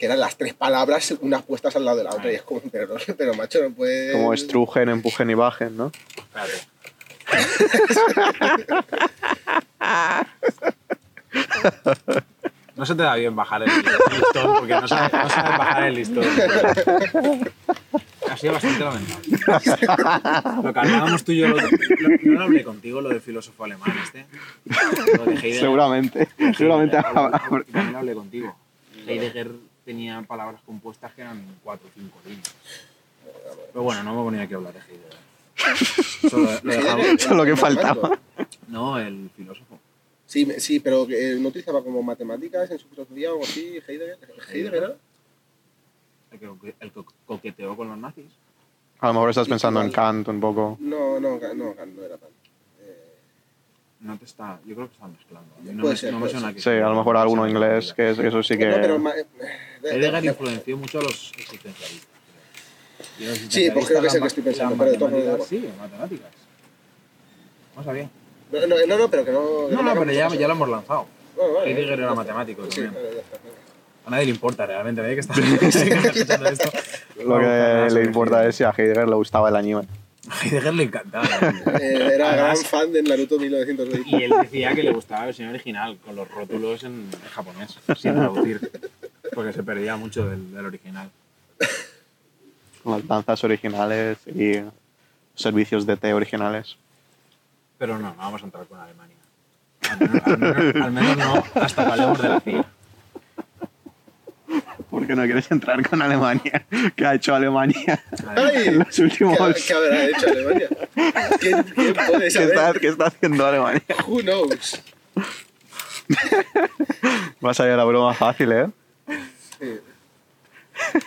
Que eran las tres palabras unas puestas al lado de la otra. Y es como, pero, no- pero macho, no puede. Como estrujen, empujen y bajen, ¿no? Espérate. No se te da bien bajar el listón porque no sabes, no sabes bajar el listón. Ha sido bastante lamentable. Lo que hablábamos tú y yo, lo, lo- yo no hablé contigo, lo del filósofo alemán este. Lo de Heidegger. Seguramente. Heidegger, Seguramente lo hablé contigo. Heidegger tenía palabras compuestas que eran cuatro o cinco líneas. Pero bueno, no me ponía aquí a hablar de Heidegger. Solo lo dejamos. Heidegger, Eso es lo que faltaba. No, el filósofo. Sí, me- sí, pero eh, no utilizaba como matemáticas en su filosofía o algo así. Heidegger. Heidegger era. El que, el que coqueteó con los nazis. A lo mejor estás pensando en. Kant un poco. No, no, no, no, no era tan. Eh, No te está. Yo creo que están mezclando. No Puede me, ser, no me puede suena ser. Sí, a lo mejor alguno inglés, que es- eso sí que... No, pero eh, de- Heidegger de- influenció mucho a los existencialistas. creo. Y los Sí, pues creo que es el que estoy pensando, pero de Sí, matemáticas. No sabía. no, no, no, pero que no. No, me no, pero ya, ya lo hemos lanzado. Bueno, vale, Heidegger era está. matemático Sí, también. ya está. A nadie le importa realmente, nadie que está escuchando esto. Lo que le importa es si a Heidegger le gustaba el anime. A Heidegger le encantaba. Eh, era gran fan de Naruto 1920. Y él decía que le gustaba la versión original, con los rótulos en japonés, sin traducir. Porque se perdía mucho del, del original. Con las danzas originales y servicios de té originales. Pero no, no vamos a entrar con Alemania. Al menos, al menos- al menos no hasta que hablemos de la CIA. ¿Por qué no quieres entrar con Alemania? ¿Qué ha hecho Alemania ¡Ay! en los últimos... ¿Qué, qué habrá hecho Alemania? ¿Quién, quién puede ¿Qué está, saber? qué está haciendo Alemania? Who knows? Va a salir la broma fácil, ¿eh? Sí.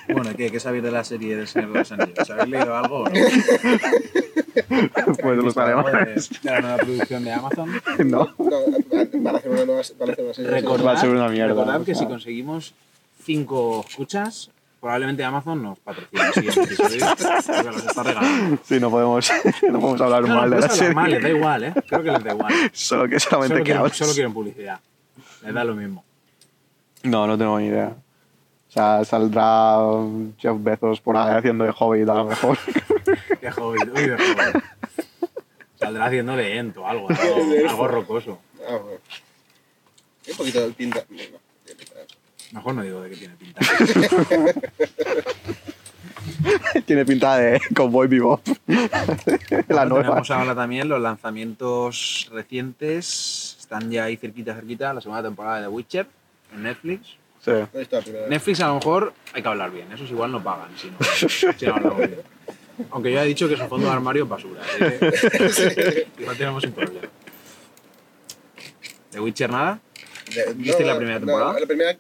Bueno, ¿qué, ¿qué sabéis de la serie del Señor de los Anillos? ¿Habéis leído algo? o no? Pues los ¿Visto algo alemanes. De, de la nueva producción de Amazon. No. No, van a hacer una nueva, van a hacer una serie. Recordad, Va a ser una mierda, recordad o que sea. si conseguimos 5 escuchas, probablemente Amazon nos patrocine el siguiente episodio. Porque los está regalando. Sí, no podemos, no podemos hablar No, no, mal de la puedes hablar serie. mal, les da igual, ¿eh? Creo que les da igual. Solo que solamente Solo que quieren, hables. solo quieren publicidad. Les da lo mismo. No, no tengo ni idea. O sea, saldrá Jeff Bezos por ahí haciendo de Hobbit a lo mejor. De Hobbit, uy, de Hobbit. Saldrá haciendo de Ent o algo, algo, algo rocoso. Ah, bueno. Un poquito de pinta. No, no, tiene pinta de eso. Mejor no digo de qué tiene pinta. Tiene pinta de Cowboy Bebop. la nueva. Tenemos ahora también los lanzamientos recientes. Están ya ahí cerquita, cerquita. La segunda temporada de The Witcher en Netflix. Sí. No. Netflix a lo mejor hay que hablar bien. Esos igual no pagan si no, si no hablamos bien. Aunque yo he dicho que su fondo de armario es basura. que igual tenemos un problema. ¿The Witcher nada? De- ¿Viste la primera no, temporada? la primera.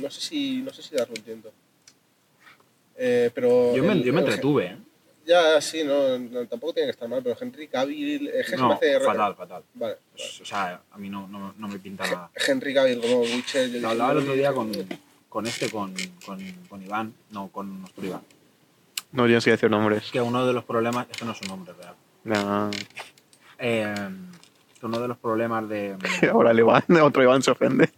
No sé si. No sé si darle un tiento. Eh, pero. Yo me, el- yo me entretuve, ¿eh? Ya, sí, no, no, tampoco tiene que estar mal, pero Henry Cavill. eh, se me No, hace- fatal, fatal. Vale. Pues, O sea, a mí no, no, no me pinta nada. Henry Cavill como Witcher. yo Lo hablaba el otro día "Uy, con, con este, con, con, con Iván, no, con nuestro Iván. No tienes que decir nombres. Que uno de los problemas, es que no es un nombre real. No. Eh, uno de los problemas de Ahora el Iván, otro Iván se ofende.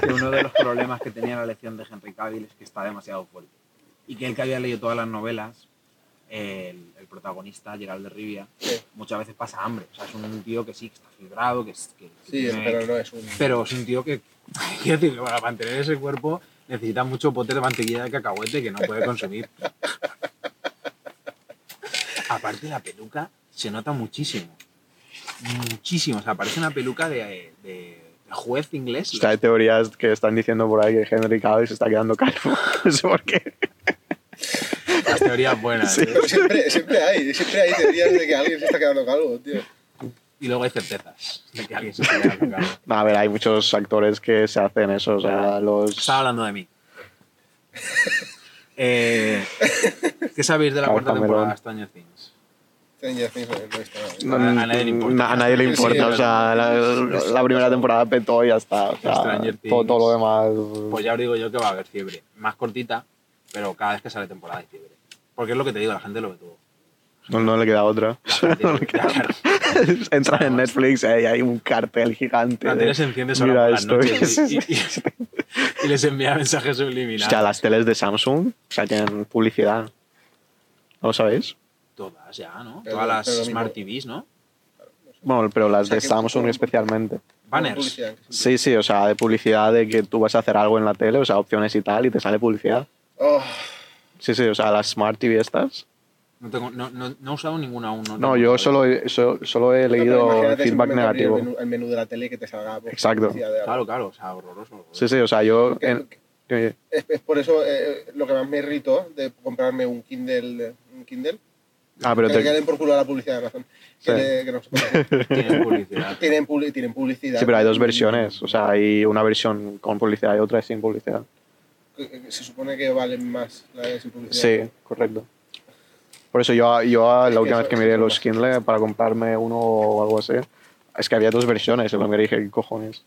que uno de los problemas que tenía la elección de Henry Cavill es que está demasiado fuerte. Y que él que había leído todas las novelas, el, el protagonista, Gerald de Rivia, Sí. muchas veces pasa hambre. O sea, es un tío que sí, que está fibrado, que, es- que, que Sí, tiene- pero no es un. pero es un tío que, quiero decir, que para mantener ese cuerpo necesita mucho pote de mantequilla de cacahuete que no puede consumir. Aparte la peluca se nota muchísimo. Muchísimo. O sea, parece una peluca de, de- de juez inglés. O sea, hay teorías que están diciendo por ahí que Henry Cavill se está quedando calvo. No sé por qué. Las teorías buenas. Sí. ¿eh? Siempre, siempre hay, siempre hay teorías de que alguien se está quedando calvo, tío. Y luego hay certezas de que alguien se está quedando calvo. No, a ver, hay muchos actores que se hacen eso. O sea, los. Estaba hablando de mí. Eh, ¿Qué sabéis de la cuarta temporada de Stranger Things? Stranger Things no he visto nada. No, A nadie le importa. na- a nadie le Sí, importa. sí, o sea, la, la primera temporada petó y ya está. O sea, todo, lo demás. Pues ya os digo yo que va a haber fiebre. Más cortita, pero cada vez que sale temporada hay fiebre. Porque es lo que te digo, la gente lo ve todo. No, no le queda otra. No le queda. Entran en Netflix eh, y hay un cartel gigante. La de, tele se enciende solo Mira por las noches y, y- y les envía mensajes subliminales. Hostia, las teles de Samsung, o sea, tienen publicidad. ¿No lo sabéis? Todas ya, ¿no? Pero- Todas las Smart. TVs, ¿no? Bueno, pero las O sea, de que- Samsung especialmente. Banners. Sí, sí, o sea, de publicidad de que tú vas a hacer algo en la tele, o sea, opciones y tal, y te sale publicidad. Oh, Sí, sí, o sea, las Smart TV estas. No, tengo, no, no, no he usado ninguna aún. No, tengo yo solo he, so- solo he no, leído feedback negativo. El menú, el menú de la tele que te salga. pues, Exacto. Claro, claro, o sea, horroroso. Sí, sí, o sea, yo... Que- en- Es, es por eso eh, lo que más me irritó de comprarme un Kindle. Un Kindle ah, pero que le te- den por culo a la publicidad de Amazon. Que, Sí. le- que no se puede. Tiene publicidad. tienen, publi- tienen publicidad. Sí, pero hay dos versiones. O sea, hay una versión con publicidad y otra sin publicidad. Se supone que valen más la de sin publicidad. Sí, correcto. Por eso yo, yo Es la última eso- vez que miré los Kindle para comprarme uno o algo así, es que había dos versiones. Y lo miré y dije, ¿qué cojones?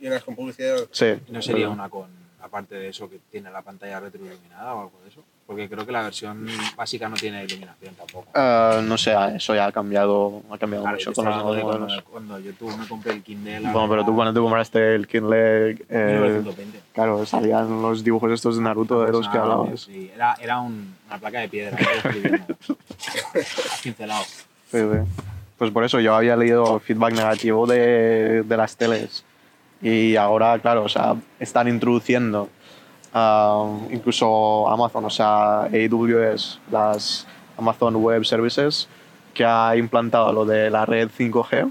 Y unas con publicidad. Sí. No sería pero- una con, aparte de eso, que tiene la pantalla retroiluminada o algo de eso. Porque creo que la versión básica no tiene iluminación tampoco. Ah, no sé, eso ya ha cambiado, ha cambiado Claro, mucho con los nuevos cuando, modelos. cuando yo tuve, me compré el Kindle. Bueno, pero tú cuando te compraste el Kindle, eh, 1920. claro, salían los dibujos estos de Naruto de los que Ah, hablabas. Sí, era, era un- una placa de piedra. Pincelado. Sí, sí. Pues por eso yo había leído feedback negativo de, de las teles. Y ahora, claro, o sea, están introduciendo incluso Amazon, o sea, AWS, las Amazon Web Services, que ha implantado lo de la red 5G,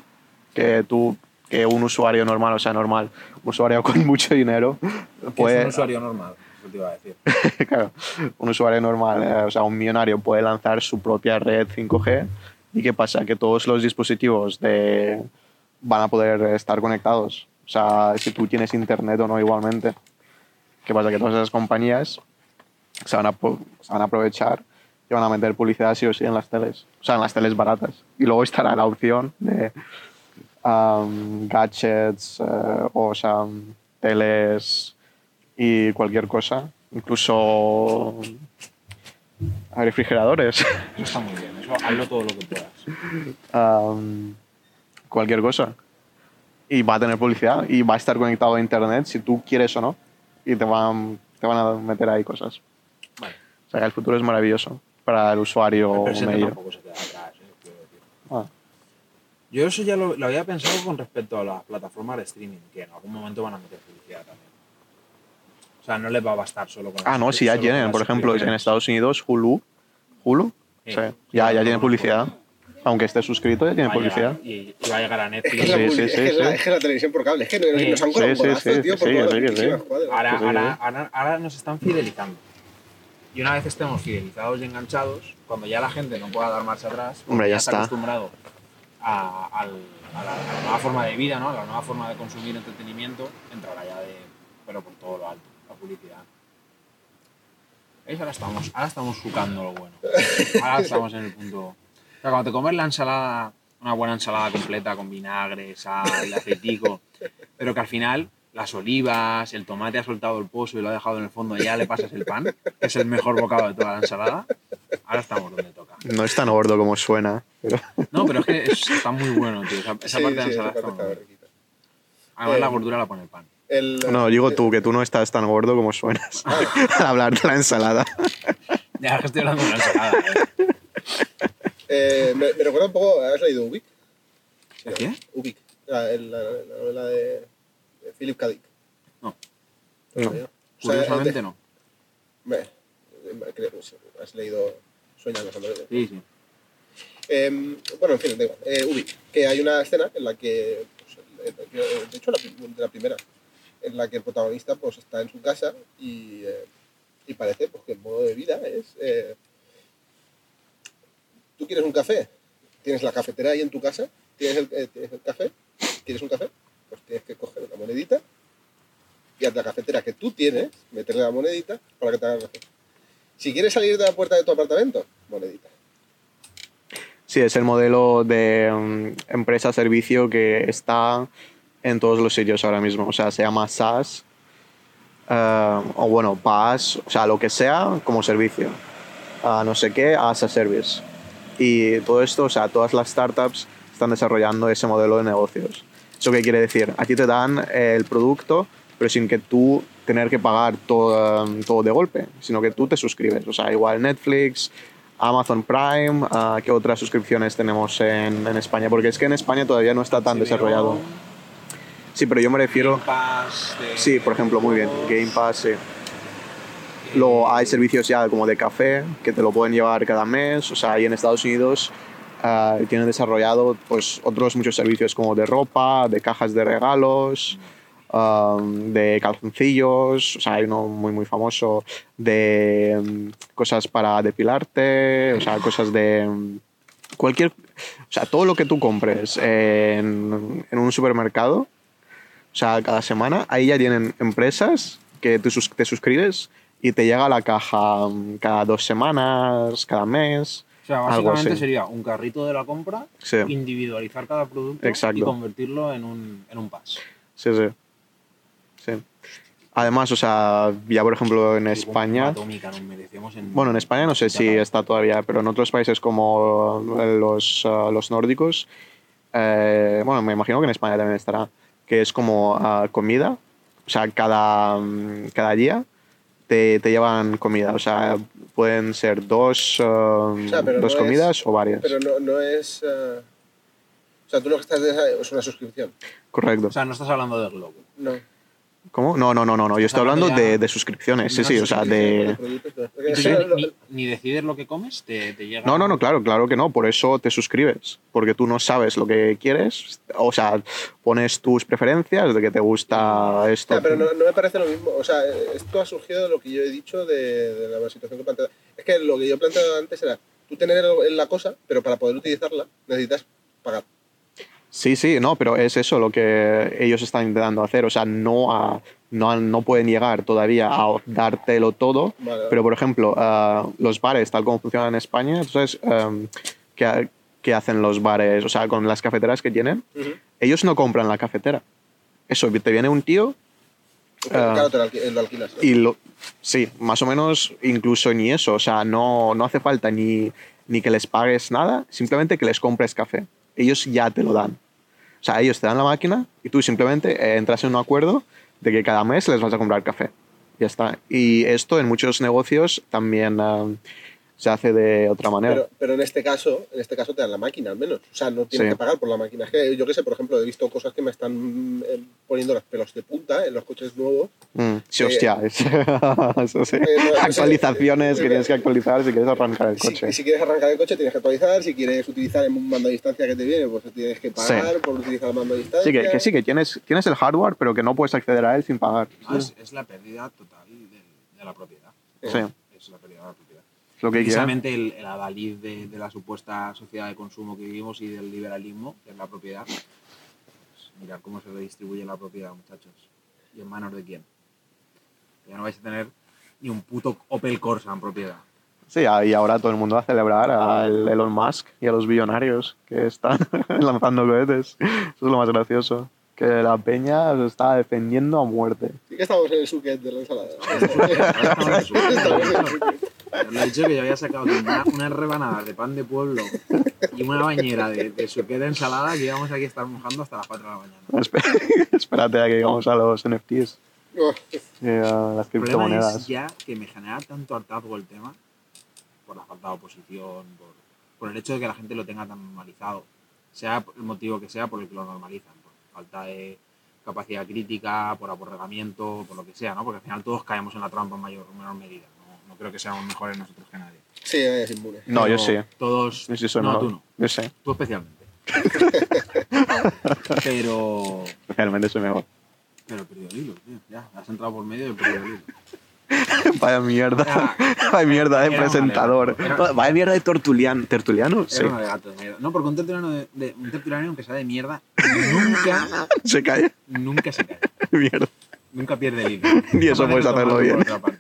que tú, que un usuario normal, o sea, normal, un usuario con mucho dinero, Que es puede, un usuario normal, eso te iba a decir. claro, un usuario normal, eh, o sea, un millonario puede lanzar su propia red 5G. ¿Y qué pasa? Que todos los dispositivos de, van a poder estar conectados. O sea, si tú tienes internet o no igualmente. ¿Qué pasa? Que todas esas compañías se van a, se van a aprovechar y van a meter publicidad sí o sí en las teles. O sea, en las teles baratas. Y luego estará la opción de um, gadgets, eh, o sea, teles y cualquier cosa. Incluso refrigeradores. Eso está muy bien. Eso hazlo todo lo que puedas. um, cualquier cosa. Y va a tener publicidad y va a estar conectado a internet si tú quieres o no. Y te van, te van a meter ahí cosas. Vale. O sea, que el futuro es maravilloso para el usuario El medio. tampoco se queda atrás, ¿eh? Ah, Yo eso ya lo, lo había pensado con respecto a las plataformas de streaming, que en algún momento van a meter publicidad también. O sea, no les va a bastar solo con Ah, no, si ya tienen. Por ejemplo, en. Estados Unidos, Hulu. Hulu. Sí. sí, ya, ya tiene publicidad. Aunque esté suscrito, ya tiene Va a llegar- publicidad. y, y va a llegar a Es Netflix. que, es la, Sí, publi- sí, es sí, que es la- sí. es que la televisión por cable. Es que nos, Sí. nos han Sí, sí, sí, tío, sí, por sí, sí, sí. Ahora, Sí, sí, ahora, sí. ahora, ahora nos están fidelizando. Y una vez estemos fidelizados y enganchados, cuando ya la gente no pueda dar marcha atrás, Hombre, ya está está. acostumbrado a, a la, a la nueva forma de vida, ¿no? a la nueva forma de consumir entretenimiento, entrará ya de, pero por todo lo alto, la publicidad. ¿Veis? Ahora estamos, ahora estamos sucando lo bueno. Ahora estamos en el punto. Sea, cuando te comes la ensalada, una buena ensalada completa con vinagre, sal, aceitico, pero que al final las olivas, el tomate ha soltado el pozo y lo ha dejado en el fondo y ya le pasas el pan, que es el mejor bocado de toda la ensalada, ahora estamos donde toca. No es tan gordo como suena. Pero... No, pero es que es- está muy bueno, tío. Esa, esa Sí, parte de la ensalada está muy está buena. riquita. Además, la Eh, gordura la pone el pan. El, No, digo tú, que tú no estás tan gordo como suenas al hablar de la ensalada. Ya que estoy hablando de la ensalada. ¿eh? eh, me, me recuerda un poco. ¿Has leído Ubik? ¿El qué? Ubik. La, el- la- la novela de, de Philip K. Dick. No. ¿No No. O sea, Curiosamente de- no. me- me- creo- has leído Sueñan los androides. Sí, sí. Eh, bueno, en fin, da igual. Eh, Ubik, que hay una escena en la que, pues, eh, eh, de hecho, la, de la primera, en la que el protagonista pues, está en su casa y, eh, y parece pues, que el modo de vida es... Tú quieres un café, tienes la cafetera ahí en tu casa, tienes el, eh, tienes el café, ¿quieres un café? Pues tienes que coger una monedita y a la cafetera que tú tienes, meterle la monedita para que te hagan el café. Si quieres salir de la puerta de tu apartamento, monedita. Sí, es el modelo de mm, empresa-servicio que está en todos los sitios ahora mismo. O sea, se llama SaaS, eh, o bueno, PaaS, o sea, lo que sea como servicio. Ah, no sé qué, as a service. Y todo esto, o sea, todas las startups están desarrollando ese modelo de negocios. ¿Eso qué quiere decir? A ti te dan el producto, pero sin que tú tener que pagar todo, todo de golpe, sino que tú te suscribes. O sea, igual Netflix, Amazon Prime, ah, ¿qué otras suscripciones tenemos en, en España? Porque es que en España todavía no está tan desarrollado. Sí, pero yo me refiero... Game Pass de- Sí, por ejemplo, muy bien. Game Pass, sí. Luego hay servicios ya como de café que te lo pueden llevar cada mes. O sea, ahí en Estados Unidos ah, tienen desarrollado pues, otros muchos servicios como de ropa, de cajas de regalos, um, de calzoncillos. O sea, hay uno muy, muy famoso de mm, cosas para depilarte, o sea, cosas de mm, cualquier. O sea, todo lo que tú compres en, un supermercado, o sea, cada semana, ahí ya tienen empresas que sus- te suscribes y te llega a la caja mm, cada dos semanas, cada mes. O sea, algo básicamente así. sería un carrito de la compra, Sí, individualizar cada producto Exacto. y convertirlo en un, en un pass. sí, sí. Sí. Además, o sea, ya por ejemplo en Bomba España. atómica, nos merecemos en- Bueno, en España no sé si está todavía, pero en otros países como los, ah, los nórdicos, eh, bueno, me imagino que en España también estará, que es como ah, comida, o sea, cada, mm, cada día te, te llevan comida, o sea, pueden ser dos, sea, pero dos no es- comidas o varias. Pero no, no es. eh, O sea, tú lo que estás de es una suscripción. Correcto. O sea, no estás hablando de Globo. No. ¿Cómo? No, no, no, no, no. yo estoy hablando hablando de, de suscripciones, sí, sí, o sea, de... productos, pero- ¿Y porque tú eso ya lo- ni, ni decides lo que comes? ¿Te, te llega? No, no, no, claro, claro que no. Por eso te suscribes. Porque tú no sabes lo que quieres. O sea, pones tus preferencias de que te gusta esto. Pero no, no me parece lo mismo. O sea, esto ha surgido de lo que yo he dicho de, de la situación que planteaba. Es que lo que yo planteaba antes era tú tener la cosa, pero para poder utilizarla necesitas pagar. Sí, sí, no, pero es eso lo que ellos están intentando hacer. O sea, no, a- no, no pueden llegar todavía a dártelo todo. Vale. Pero, por ejemplo, ah, los bares, tal como funcionan en España, ¿tú sabes em, qué, qué hacen los bares? O sea, con las cafeteras que tienen, ellos no compran la cafetera. Eso, te viene un tío. Claro, te lo, alqui- lo alquilas. ¿no? y lo... Sí, más o menos incluso ni eso. O sea, no, no hace falta ni, ni que les pagues nada, simplemente que les compres café. Ellos ya te lo dan. O sea, ellos te dan la máquina y tú simplemente eh, entras en un acuerdo de que cada mes les vas a comprar café. Ya está. Y esto en muchos negocios también eh, se hace de otra manera. Pero, pero en este caso, en este caso te dan la máquina al menos. O sea, no tienes Sí. que pagar por la máquina. Es que yo qué sé, por ejemplo, he visto cosas que me están eh, poniendo los pelos de punta en los coches nuevos. Mm, sí, Eh, hostia. es- Eso sí. Eh, no. Actualizaciones que tienes que actualizar si quieres arrancar el Si, coche. si quieres arrancar el coche tienes que actualizar, si quieres utilizar un mando a distancia que te viene, pues tienes que pagar Sí. por utilizar el mando a distancia. Sí, que, que sí, que tienes, tienes el hardware, pero que no puedes acceder a él sin pagar. Ah, es, es la pérdida total del- de la propiedad. Sí, Es la pérdida de la propiedad. Lo que. Precisamente el, el adalid de, de la supuesta sociedad de consumo que vivimos y del liberalismo, que es la propiedad. Pues, mirar cómo se redistribuye la propiedad, muchachos. ¿Y en manos de quién? Ya no vais a tener ni un puto Opel Corsa en propiedad. Sí, y ahora todo el mundo va a celebrar a el Elon Musk y a los billonarios que están lanzando cohetes. Eso es lo más gracioso. Que la peña se está defendiendo a muerte. Sí que estamos en el suquet de la ensalada. estamos en el lo he dicho que yo había sacado una- unas rebanadas de pan de pueblo y una bañera de, de de ensalada que íbamos aquí a estar mojando hasta las 4 de la mañana. Espérate a que llegamos a los NFTs y a las El problema criptomonedas. es ya que me genera tanto hartazgo el tema, por la falta de oposición, por, por el hecho de que la gente lo tenga tan normalizado, sea el motivo que sea por el que lo normalizan, por falta de capacidad crítica, por aborregamiento, por lo que sea, ¿no? Porque al final todos caemos en la trampa en mayor o menor medida. No, creo que seamos mejores nosotros que nadie. Sí, es inmune. No, yo sí. Todos. Yo sí soy no, mejor. tú no. Yo sé. Tú especialmente. pero. Realmente soy mejor. Pero he perdido el hilo, tío. Ya, has entrado por medio y he perdido el hilo. Vaya mierda. Vaya mierda de presentador. Vaya mierda de tortuliano. ¿Tertuliano? Sí. No, porque un tertuliano, de, de- un tertuliano aunque sea de mierda, nunca, Se cae. nunca se cae. Mierda. Nunca pierde el hilo. Y eso puedes hacerlo bien. por otra parte.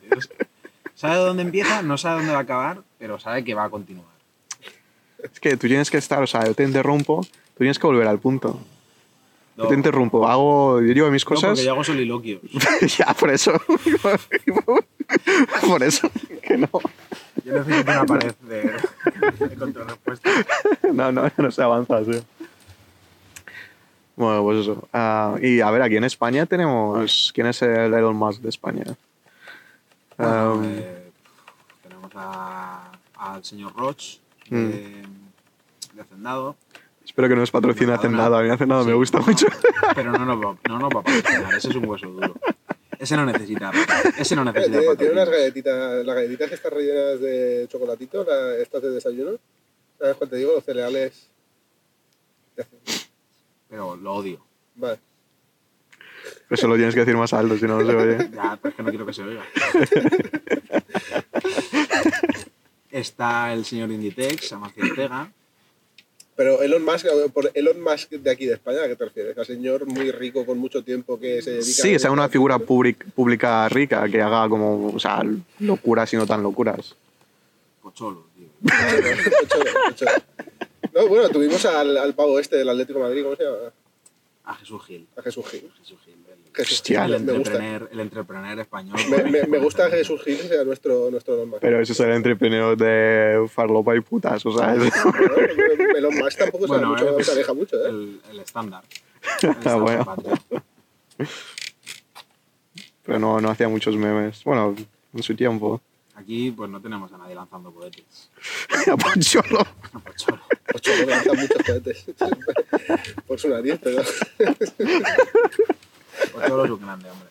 Sabe dónde empieza, no sabe dónde va a acabar, pero sabe que va a continuar. Es que tú tienes que estar, o sea, yo te interrumpo, tú tienes que volver al punto. No, Yo te interrumpo, hago, yo digo mis no, cosas. porque yo hago soliloquios. ya, por eso. por eso. Que no. Yo necesito una pared de, de contrarrespuesta. No, no, no se avanza así. Bueno, pues eso. Ah, y a ver, aquí en España tenemos. ¿Quién es el Elon Musk de España? Bueno, Um, eh, tenemos a- al señor Roch de, Mm. de Hacendado. espero que no nos patrocine. Hacendado. A mí Hacendado me gusta no, mucho. Pero no nos va, no nos va a patrocinar, ese es un hueso duro. Ese no necesita, ese no Eh, necesita Tiene, tiene unas galletitas, las galletitas que están rellenas de chocolatito, la- estas de desayuno. ¿Sabes cuál te digo? Los cereales. Pero lo odio. Vale. Eso lo tienes que decir más alto, si no, no se oye. Ya, pero es que no quiero que se oiga. Está el señor Inditex, Amancio Ortega. Pero Elon Musk, por Elon Musk de aquí de España, ¿a qué te refieres? ¿A señor muy rico con mucho tiempo que se dedica Sí, a- sea, una figura públic- pública rica que haga como, o sea, locuras y no tan locuras. Pocholo, tío. Mucho, mucho. No, bueno, tuvimos al, al pavo este del Atlético de Madrid, ¿cómo se llama? A Jesús Gil. A Jesús Gil. Jesús Gil. Gil, el, me gusta. el entrepreneur español. Me, me- me gusta que Jesús Gil sea nuestro, nuestro Elon Musk. Pero eso es el entrepreneur de farlopa y putas, o sea, es- Bueno, Elon Musk tampoco se, Bueno, mucho, eh, pues, se aleja mucho, ¿eh? El, el estándar. Ah, estándar bueno. pero no, no hacía muchos memes. Bueno, en su tiempo. Aquí pues no tenemos a nadie lanzando cohetes. A Poncholo. A Pocholo. Ocho no lanzan muchos cohetes. Por su nariz, pero... Pocholo es un grande, hombre.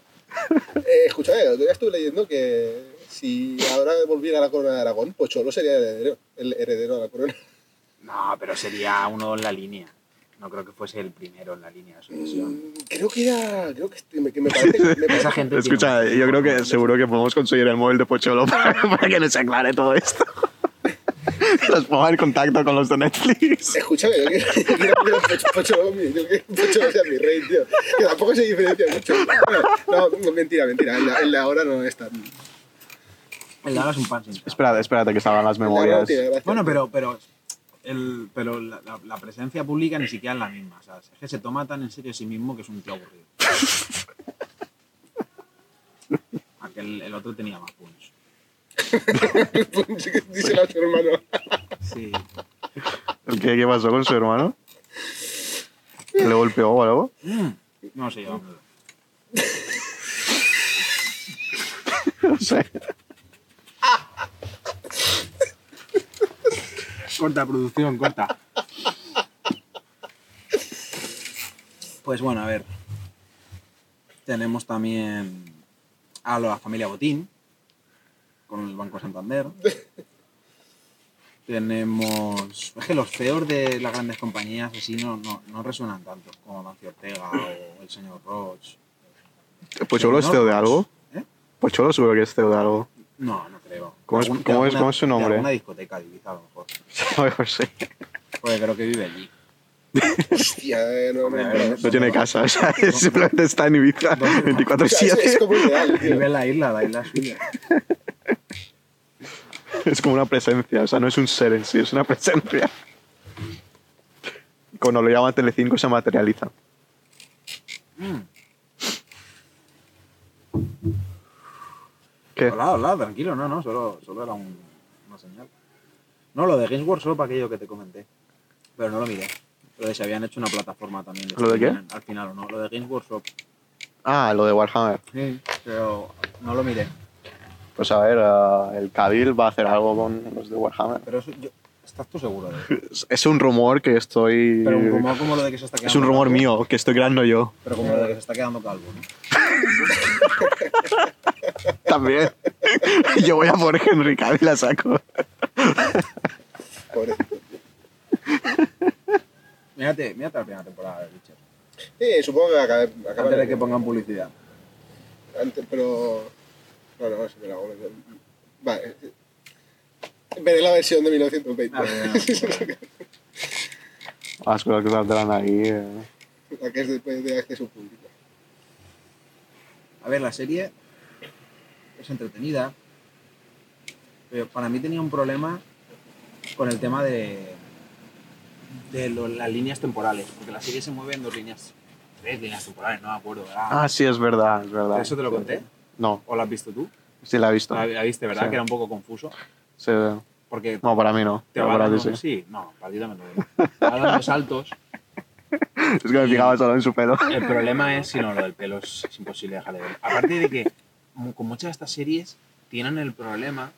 Eh, escucha, el otro día estuve leyendo que si ahora volviera a la corona de Aragón, Pocholo sería el heredero, el heredero de la corona. No, pero sería uno en la línea. No creo que fuese el primero en la línea de sucesión. Mm, Creo que era... Creo que, me, que me parece... que- me parece- Esa gente Escucha, tiene- yo creo que seguro que podemos conseguir el móvil de Pocholo para, para que nos aclare todo esto. Los pongo en contacto con los de Netflix. Escúchame, yo quiero, yo quiero Pocho, sea mi rey, tío. Que tampoco se diferencia mucho. Bueno, no, mentira, mentira. El, de- el de ahora no es tan. El de ahora es un pan sin sal. Espérate, espérate que salgan las memorias. Bueno, pero, pero, el, pero la, la- la presencia pública ni siquiera es la misma. O sea, es que se toma tan en serio a sí mismo que es un tío aburrido. Aquel, el otro tenía más punch. Díselo a tu hermano. Sí. ¿El qué, ¿Qué pasó con su hermano? ¿Le golpeó o algo? No sé yo. No sé. Corta, producción, corta. Pues bueno, a ver. Tenemos también a la familia Botín, con el Banco Santander. Tenemos. Es que los feos de las grandes compañías así no, no, no resuenan tanto, como Mancio Ortega o el señor Roche. Pues solo es CEO de algo. ¿Eh? Pues solo seguro que es CEO de algo. No, no creo. ¿Cómo es- Algún- cómo de es- cómo es su nombre? Alguna discoteca de Ibiza, a lo mejor. No sé. Porque creo que vive allí. Hostia, eh, no, no, no. ver, No tiene casa, o sea, simplemente está en Ibiza ¿Dónde? O sea, es, es 24-7. como ideal. Vive en la isla, la isla es suya. Es como una presencia, o sea, no es un ser en sí, es una presencia. Cuando lo llama Telecinco se materializa. ¿Qué? Hola, hola, tranquilo, no, no, solo, solo era un- una señal. No, lo de Games Workshop, aquello que te comenté. Pero no lo miré. Lo de si habían hecho una plataforma también. ¿Lo de qué? Al final o no. Lo de Games Workshop. Ah, lo de Warhammer. Sí. Pero no lo miré. Pues a ver, eh, el Kabil va a hacer algo con los de Warhammer. Pero eso, yo, ¿estás tú seguro de eso? Es, es un rumor que estoy... Pero un rumor como lo de que se está quedando es un rumor calvo. mío, que estoy creando yo. Pero como lo de que se está quedando calvo, ¿no? También. yo voy a por Henry Cavill a saco. Pobrecito. Mírate, mírate la primera temporada de Witcher. Sí, supongo que acaba, acaba Antes de que pongan publicidad. Antes, pero. No, no, se me la hago. Vale. Veré la versión de 1920. A ver, Las cosas que saldrán ahí. eh. la que es después de acceso público. A ver, la serie es entretenida, pero para mí tenía un problema con el tema de, de lo- las líneas temporales, porque la serie se mueve en dos líneas, tres líneas temporales, no me acuerdo, ¿verdad? Ah, sí, es verdad, es verdad. ¿Eso te lo conté? No, ¿O lo has visto tú? sí la he visto. La, la viste, ¿verdad? Sí. Que era un poco confuso, Sí. porque No, para mí no. te pero va para ti sí. sí, no, para ti también lo va dando saltos. Es que me fijaba solo en su pelo. El problema es, si no, lo del pelo es, es imposible dejar de ver. Aparte de que, con muchas de estas series, tienen el problema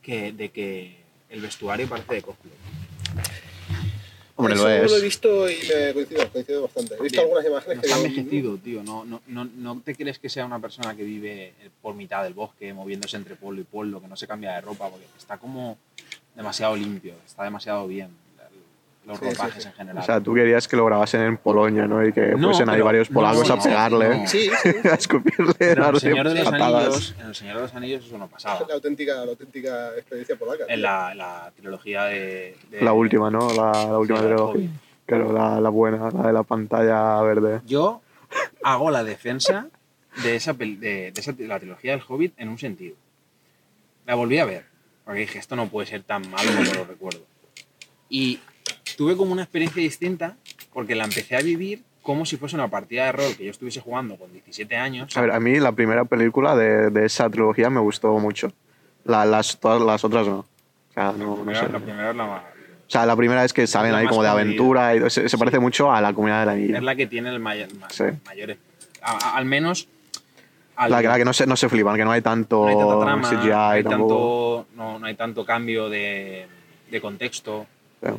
que, de que el vestuario parece de cosplay. Hombre, Eso lo lo he visto y me coincido, coincido bastante. He visto Bien. algunas imágenes No que está digo, envejecido, tío. No, no, no, no te crees que sea una persona que vive eh, por mitad del bosque, moviéndose entre pueblo y pueblo, que no se cambia de ropa, porque está como demasiado limpio, está demasiado bien. Los Sí, sí, ropajes sí. en general. O sea, tú querías que lo grabasen en Polonia, ¿no? Y que No, fuesen ahí varios polacos no, a pegarle, no. Sí, sí. a escupirle, Pero en el darle Señor de los patadas. Anillos, en el Señor de los Anillos eso no pasaba. La auténtica, la auténtica experiencia polaca. En la, la trilogía de, de- La última, ¿no? La, la última trilogía. Claro, la, la buena, la de la pantalla verde. Yo hago la defensa de esa, de, de esa- de la trilogía del Hobbit en un sentido. La volví a ver, porque dije, esto no puede ser tan malo como lo recuerdo. Y tuve como una experiencia distinta, porque la empecé a vivir como si fuese una partida de rol que yo estuviese jugando con 17 años. A ver, a mí la primera película de, de esa trilogía me gustó mucho. La- las, todas las otras no. O sea, la, no, no primera, sé. la primera es la, más- O sea, la primera es que salen la ahí como de aventura y se, se parece mucho a la comunidad de la es niña. la que tiene el mayor, ma- Sí. mayores. a- a- al menos. al- La, que- la que no se, no se flipan, que no hay tanto no hay tanta trama, CGI no, hay tanto, no, no hay tanto cambio de, de contexto.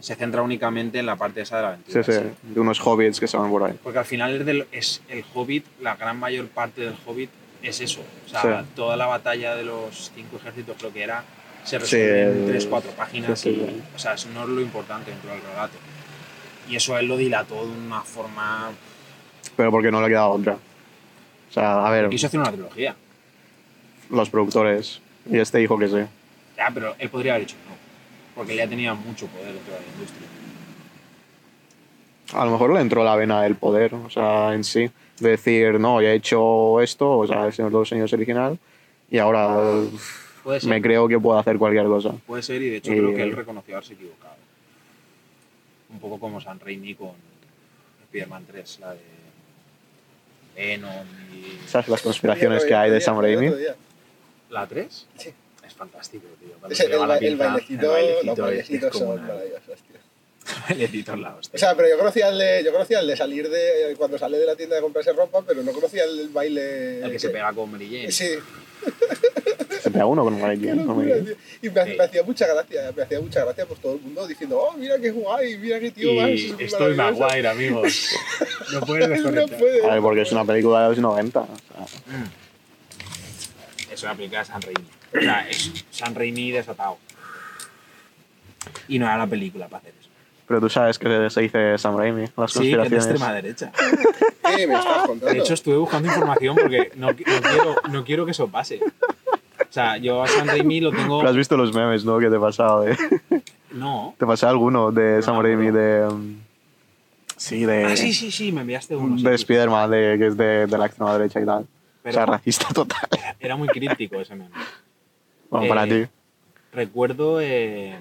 Se centra únicamente en la parte esa de la aventura. sí, sí. de unos hobbits que se van por ahí. Porque al final es, del- es el Hobbit, la gran mayor parte del Hobbit es eso. O sea, Sí. toda la batalla de los cinco ejércitos, creo que era, se Sí, resuelve en tres, cuatro páginas. y-. O sea, eso no es lo importante dentro del relato. Y eso él lo dilató de una forma. Pero porque no le quedaba otra. O sea, a ver, Quiso hacer una trilogía. los productores. Y este dijo que sí. Ya, pero él podría haber dicho no. Porque ya tenía mucho poder dentro de la industria. A lo mejor le entró la vena del poder, o sea, en sí. De decir, no, ya he hecho esto, o sea, el Señor de los Señores original, y ahora Puede ser. me creo que puedo hacer cualquier cosa. Puede ser, y de hecho Y- creo que él reconoció haberse equivocado. Un poco como San Raimi con Spider-Man 3, la de Venom y... ¿Sabes las conspiraciones que hay de Sam Raimi? ¿La 3? Sí. Es fantástico, tío. Cuando el, la bailecito, el bailecito los es- bailecitos es como son una- maravillosos, tío. el bailecito es la hostia. O sea, pero yo conocía el de, yo conocía el de salir de cuando sale de la tienda de comprarse ropa, pero no conocía el, baile. el que se pega con Mary Jane. Sí, Se pega uno con Mary. Y me, Sí. me hacía mucha gracia, me hacía mucha gracia por todo el mundo diciendo, oh, mira qué guay, mira qué tío más. Y es estoy maravilloso". Maguire, amigos. No puedes Él no desconectar. puede. A ver, porque es una película de los 90. o sea, Es una película de San Raimi. O sea, es San Raimi desatado. Y no era la película para hacer eso. pero tú sabes que se dice Sam Raimi, las Sí, que es de conspiraciones. extrema derecha. Eh, me estás contando. De hecho, estuve buscando información porque no, no quiero, no quiero que eso pase. O sea, yo a San Raimi lo tengo... Pero has visto los memes, ¿no? Que te pasado de... No. Te pasé alguno de No Sam Raimi de... um, Sí, de... Ah, sí, sí, sí, me enviaste uno. sí, de sí. Spider-Man, de, que es de, de la extrema derecha y tal. Pero- o sea, racista total. Era muy crítico ese meme. Bueno, para Eh, ti. Recuerdo eh,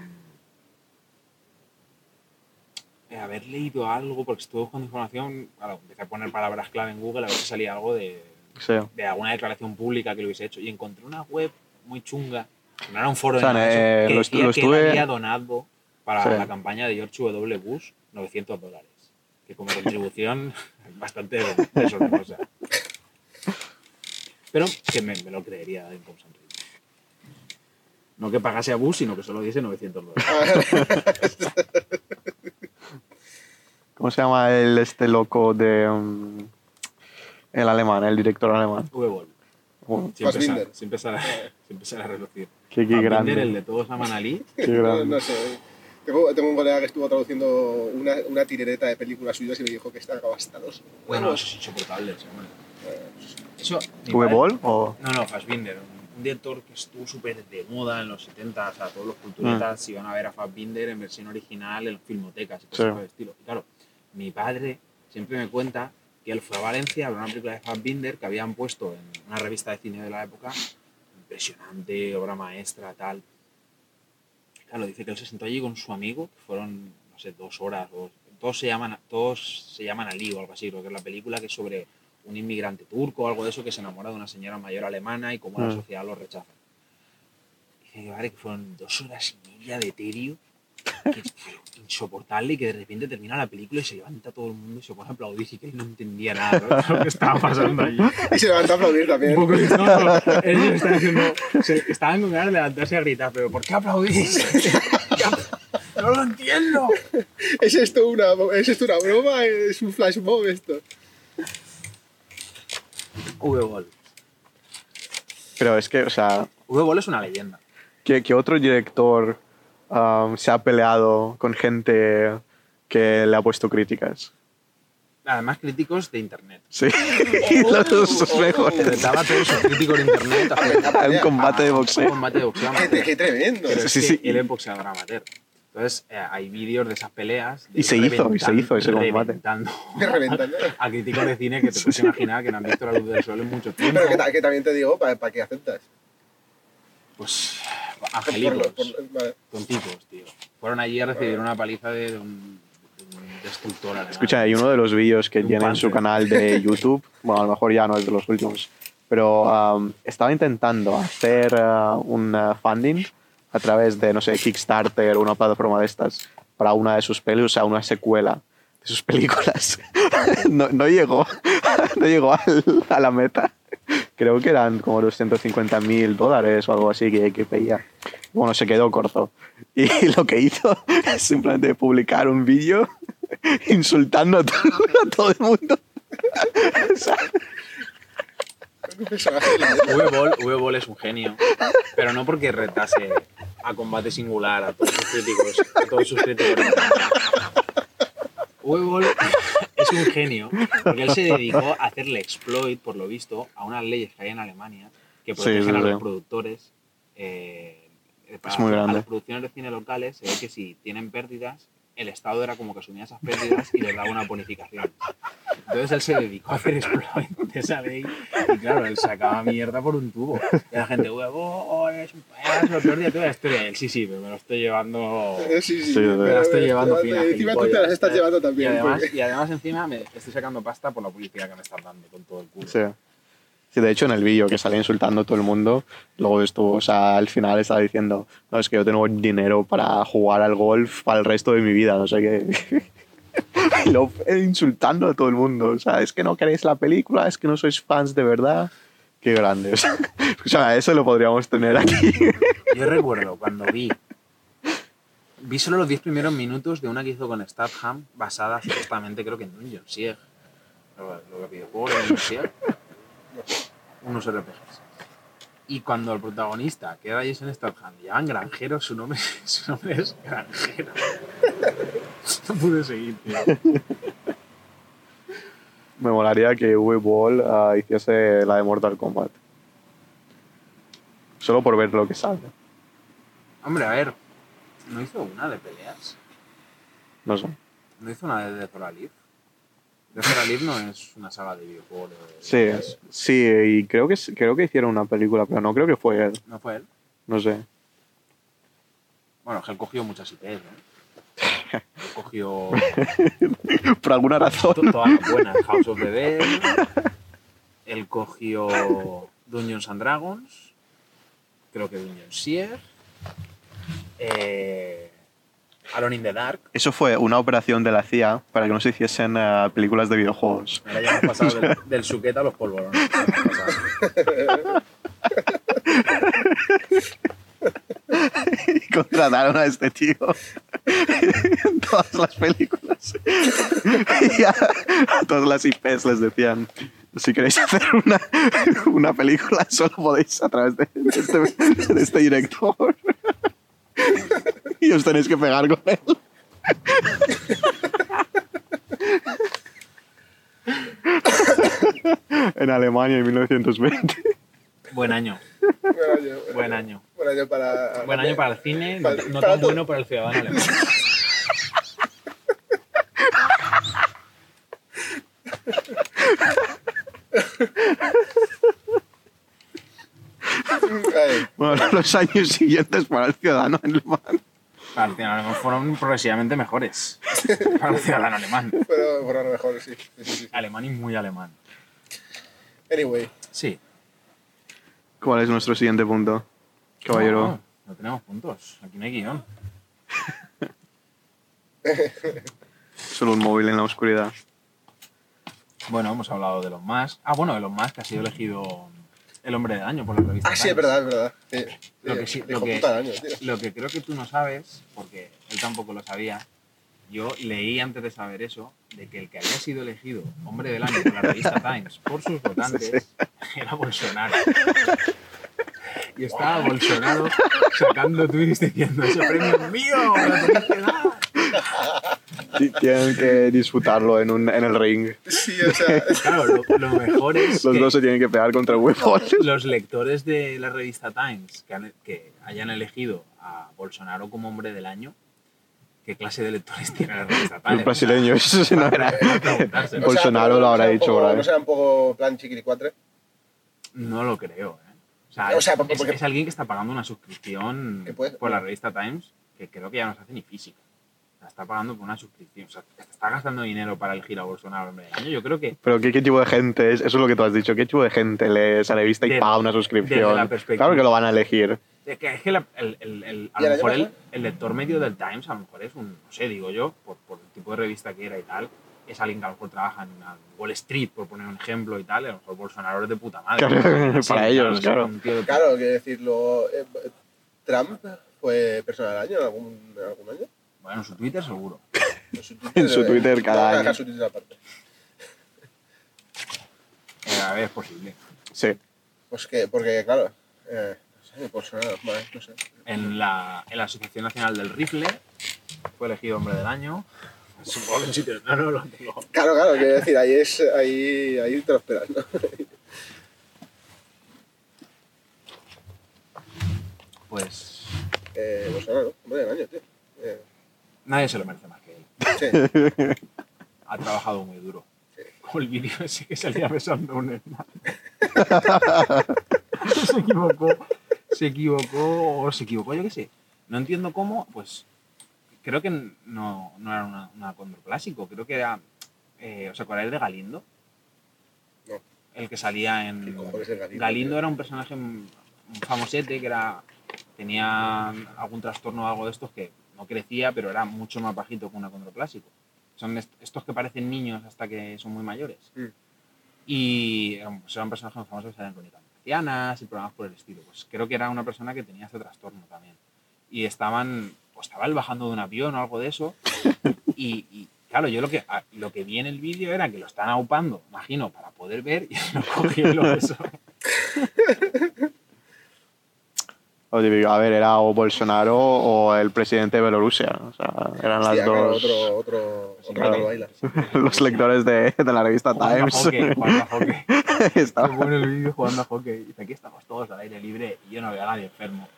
haber leído algo, porque estuve buscando información, claro, empecé a poner palabras clave en Google a ver si salía algo de, Sí. de alguna declaración pública que lo hubiese hecho. Y encontré una web muy chunga, no era un foro O sea, ni nada de eso, eh, que lo decía estu- lo que estuve- había donado para Sí. la campaña de George W. Bush 900 dólares. Que como contribución bastante deshonrosa. Pero que me, me lo creería Sam Raimi. No que pagase a Bush, sino que solo diese 900 dólares. ¿Cómo se llama el, este loco de... um, el alemán, el director alemán? Sale, siempre sale a relucir. qué, qué grande. el de todos a Ali. Qué no, grande. no sé. Tengo, tengo un colega que estuvo traduciendo una, una tirereta de películas suyas y me dijo que estaba hasta los. Bueno, huevos. eso es insoportable. Eso, ¿V padre- Ball o...? No, no, Fassbinder. Director que estuvo súper de moda en los 70, o sea, todos los culturetas iban a ver a Fassbinder en versión original en filmotecas y cosas Sí. por el estilo. Y claro, mi padre siempre me cuenta que él fue a Valencia a ver una película de Fassbinder que habían puesto en una revista de cine de la época, impresionante, obra maestra, tal. Claro, dice que él se sentó allí con su amigo, que fueron, no sé, dos horas, o, todos, se llaman, todos se llaman Ali o algo así, creo que es la película que es sobre un inmigrante turco o algo de eso que se enamora de una señora mayor alemana y cómo la Mm. sociedad lo rechaza. Dice que, vale, que fueron dos horas y media de terio, que es insoportable y que de repente termina la película y se levanta todo el mundo y se pone a aplaudir y que él no entendía nada de lo que estaba pasando allí. Y se levantó a aplaudir Un también. poco de no, no, ellos estaban, haciendo, se- estaban con ganas de levantarse a gritar, pero ¿por qué aplaudís? no lo entiendo. ¿Es esto una, ¿Es esto una broma? ¿Es un flash mob esto? V-Ball. Pero es que, o sea, V-Ball es una leyenda. ¿qué, qué otro director um, se ha peleado con gente que le ha puesto críticas? Además, críticos de internet. Sí, los dos mejores. Intentaba todos sus críticos de internet Hay un combate de un boxeo. combate de boxeo ¡Qué, tremendo! Pero es Sí, que sí. él es boxeador amateur. Entonces, eh, hay vídeos de esas peleas. de Y se hizo, y se hizo ese combate. reventando reventando. A críticos de cine que te puedes imaginar que no han visto la luz del sol en mucho tiempo. Pero que, que también te digo, ¿para, qué aceptas? Pues, Por angelitos, lo- por- vale. tontitos, tío. Fueron allí a recibir una paliza de un, de un destructor alemán. Escucha, hay uno de los vídeos que tiene en su canal de YouTube, bueno, a lo mejor ya no es de los últimos, pero um, estaba intentando hacer uh, un uh, funding a través de, no sé, Kickstarter o una plataforma de estas para una de sus pelis, o sea, una secuela de sus películas. no, no llegó, no llegó al- a la meta. Creo que eran como 250 mil dólares o algo así que, que pedía. Bueno, se quedó corto. Y lo que hizo es simplemente publicar un vídeo insultando a todo, a todo el mundo. O sea, Personaje V-Ball, V-Ball es un genio, pero no porque retase a combate singular a todos sus críticos, a todos sus críticos. V-Ball es un genio porque él se dedicó a hacerle exploit, por lo visto, a unas leyes que hay en Alemania que Sí, protegen sí, a los productores eh, para Es muy a las producciones de cine locales se ve que si tienen pérdidas, el Estado era como que asumía esas pérdidas y les daba una bonificación. Entonces él se dedicó a hacer exploit de esa ley y claro, él sacaba mierda por un tubo. Y la gente, huevo, es un payaso, lo peor día de toda la historia. Y él, sí, sí, pero me lo estoy llevando... Eh, Sí, sí. Sí, me la estoy llevando pero- fina, Encima tú te las estás llevando Y también. además, porque- y además encima me estoy sacando pasta por la publicidad que me están dando con todo el culo. Sí. De hecho, en el vídeo que sale insultando a todo el mundo, luego estuvo, o sea, al final estaba diciendo, no, es que yo tengo dinero para jugar al golf para el resto de mi vida, no sé qué. Y luego eh, insultando a todo el mundo, o sea, es que no queréis la película, es que no sois fans de verdad. Qué grandes. O sea, eso lo podríamos tener aquí. Yo recuerdo cuando vi. Vi solo los 10 primeros minutos de una que hizo con Statham, basada supuestamente, creo que en un John Sieg. Lo, lo que videojuego John Sieg. Unos RPGs. Y cuando el protagonista, que era Jason Statham, llaman granjero, su nombre, su nombre es granjero. No pude seguir, tío. Me molaría que Uwe Boll ah, hiciese la de Mortal Kombat. Solo por ver lo que sale. Hombre, a ver, ¿no hizo una de peleas? No sé. ¿No hizo una de Death or Or Alive no es una saga de videojuegos. de- Sí, sí, y creo que, creo que hicieron una película, pero no creo que fue él. ¿No fue él? No sé. Bueno, es que él cogió muchas IPs, ¿no? Él cogió Por alguna razón. todas las buenas. House of the Dead. Él cogió Dungeons and Dragons. Creo que Dungeon Seer. Eh, Alone in the Dark. Eso fue una operación de la CIA para que no se hiciesen eh, películas de videojuegos. Ahora ya hemos pasado del, del suqueta a los polvorones. Y contrataron a este tío en todas las películas. Y a, a todas las IPs les decían, si queréis hacer una, una película, solo podéis a través de, de este, de este director. Y os tenéis que pegar con él. En Alemania en 1920. Buen año. Buen año. Buen año. Buen año para. Buen año para el cine, no, Para- no para tan todo. bueno para el ciudadano alemán. Bueno, los años siguientes para el ciudadano alemán. El ciudadano alemán fueron progresivamente mejores. Para el ciudadano alemán. pero fueron mejores, sí. Sí, sí, sí. Alemán y muy alemán. Anyway, Sí. ¿Cuál es nuestro siguiente punto? Caballero. No, no tenemos puntos. Aquí no hay guion. Solo un móvil en la oscuridad. Bueno, hemos hablado de los más. Ah, bueno, de los más que ha sido elegido el hombre del año por la revista. Ah, sí, es verdad, es verdad. Sí. Lo que, sí- que, año, lo que creo que tú no sabes, porque él tampoco lo sabía, yo leí antes de saber eso, de que el que había sido elegido hombre del año por la revista Times por sus votantes era Bolsonaro. Y estaba Bolsonaro sacando tweets diciendo: ¡Ese premio es mío! ¡La tenéis que dar". Ti- Tienen que disputarlo en, un, en el ring. Sí, o sea. Claro, lo, lo mejor es Los que dos se tienen que pegar contra el huevo. los lectores de la revista Times que, han- que hayan elegido a Bolsonaro como hombre del año, ¿qué clase de lectores tiene la revista Times? Los brasileños. eso no era- Bolsonaro lo habrá dicho ahí. No será un poco plan chiquiricuatre. No lo creo, ¿eh? O sea, O sea, es, porque- es- alguien que está pagando una suscripción por la revista Times que creo que ya no se hace ni física. Está pagando por una suscripción. O sea, está gastando dinero para elegir a Bolsonaro hombre del año. Yo creo que Pero ¿qué, qué tipo de gente es? Eso es lo que tú has dicho. ¿Qué tipo de gente lee esa revista y De- paga una desde suscripción? la perspectiva- Claro que lo van a elegir. Es que, es que la- el, el- el- a ¿Y el lo mejor el, lector medio del Times a lo mejor es un, no sé, digo yo, por, por el tipo de revista que era y tal, es alguien que a lo mejor trabaja en una Wall Street, por poner un ejemplo y tal, y a lo mejor Bolsonaro es de puta madre. Claro, Sí, para ellos, claro. un tío de- Claro, quiero decirlo. eh, Trump fue persona del año en algún, en algún año. Bueno, en su Twitter seguro. En su Twitter, En su eh, Twitter cada año. dejar su Twitter aparte. Eh, a ver, es posible. Sí. Pues que, porque, claro. Eh, no sé, Bolsonaro, vale, no sé. En la, en la Asociación Nacional del Rifle fue elegido hombre del año. Supongo que en sitios no, no lo tengo. Claro, claro, quiero decir, ahí, es, ahí, ahí te lo esperas, ¿no? Pues Eh, Bolsonaro, hombre del año, tío. Eh, Nadie se lo merece más que él. sí. Ha trabajado muy duro. Como el vídeo ese que salía besando a un hermano. se equivocó. Se equivocó o se equivocó, yo qué sé. No entiendo cómo, pues creo que no, no era una, una condroplásico, creo que era. Eh, ¿Os acordáis de Galindo? No. El que salía ¿Qué en. Galindo, Galindo era un personaje famosete que era. tenía algún trastorno o algo de estos que no crecía, pero era mucho más bajito que un acondroplásico. Son est- estos que parecen niños hasta que son muy mayores. Mm. Y pues era un personaje muy salía en Crónicas Marcianas y programas por el estilo. Pues creo que era una persona que tenía este trastorno también. Y estaban, pues estaba él bajando de un avión o algo de eso. Y, y, claro, yo lo que, lo que vi en el vídeo era que lo están aupando, imagino, para poder ver y lo cogí y lo besó. A ver, era o Bolsonaro o el presidente de Bielorrusia. O sea, eran las dos. otro, otro, Sí, otro claro. tal baila. los lectores de, de la revista Jugando a Times. hockey, jugando a hockey. Estaba- Qué bueno el vídeo jugando a hockey. Dice, aquí estamos todos al aire libre y yo no veo a nadie enfermo.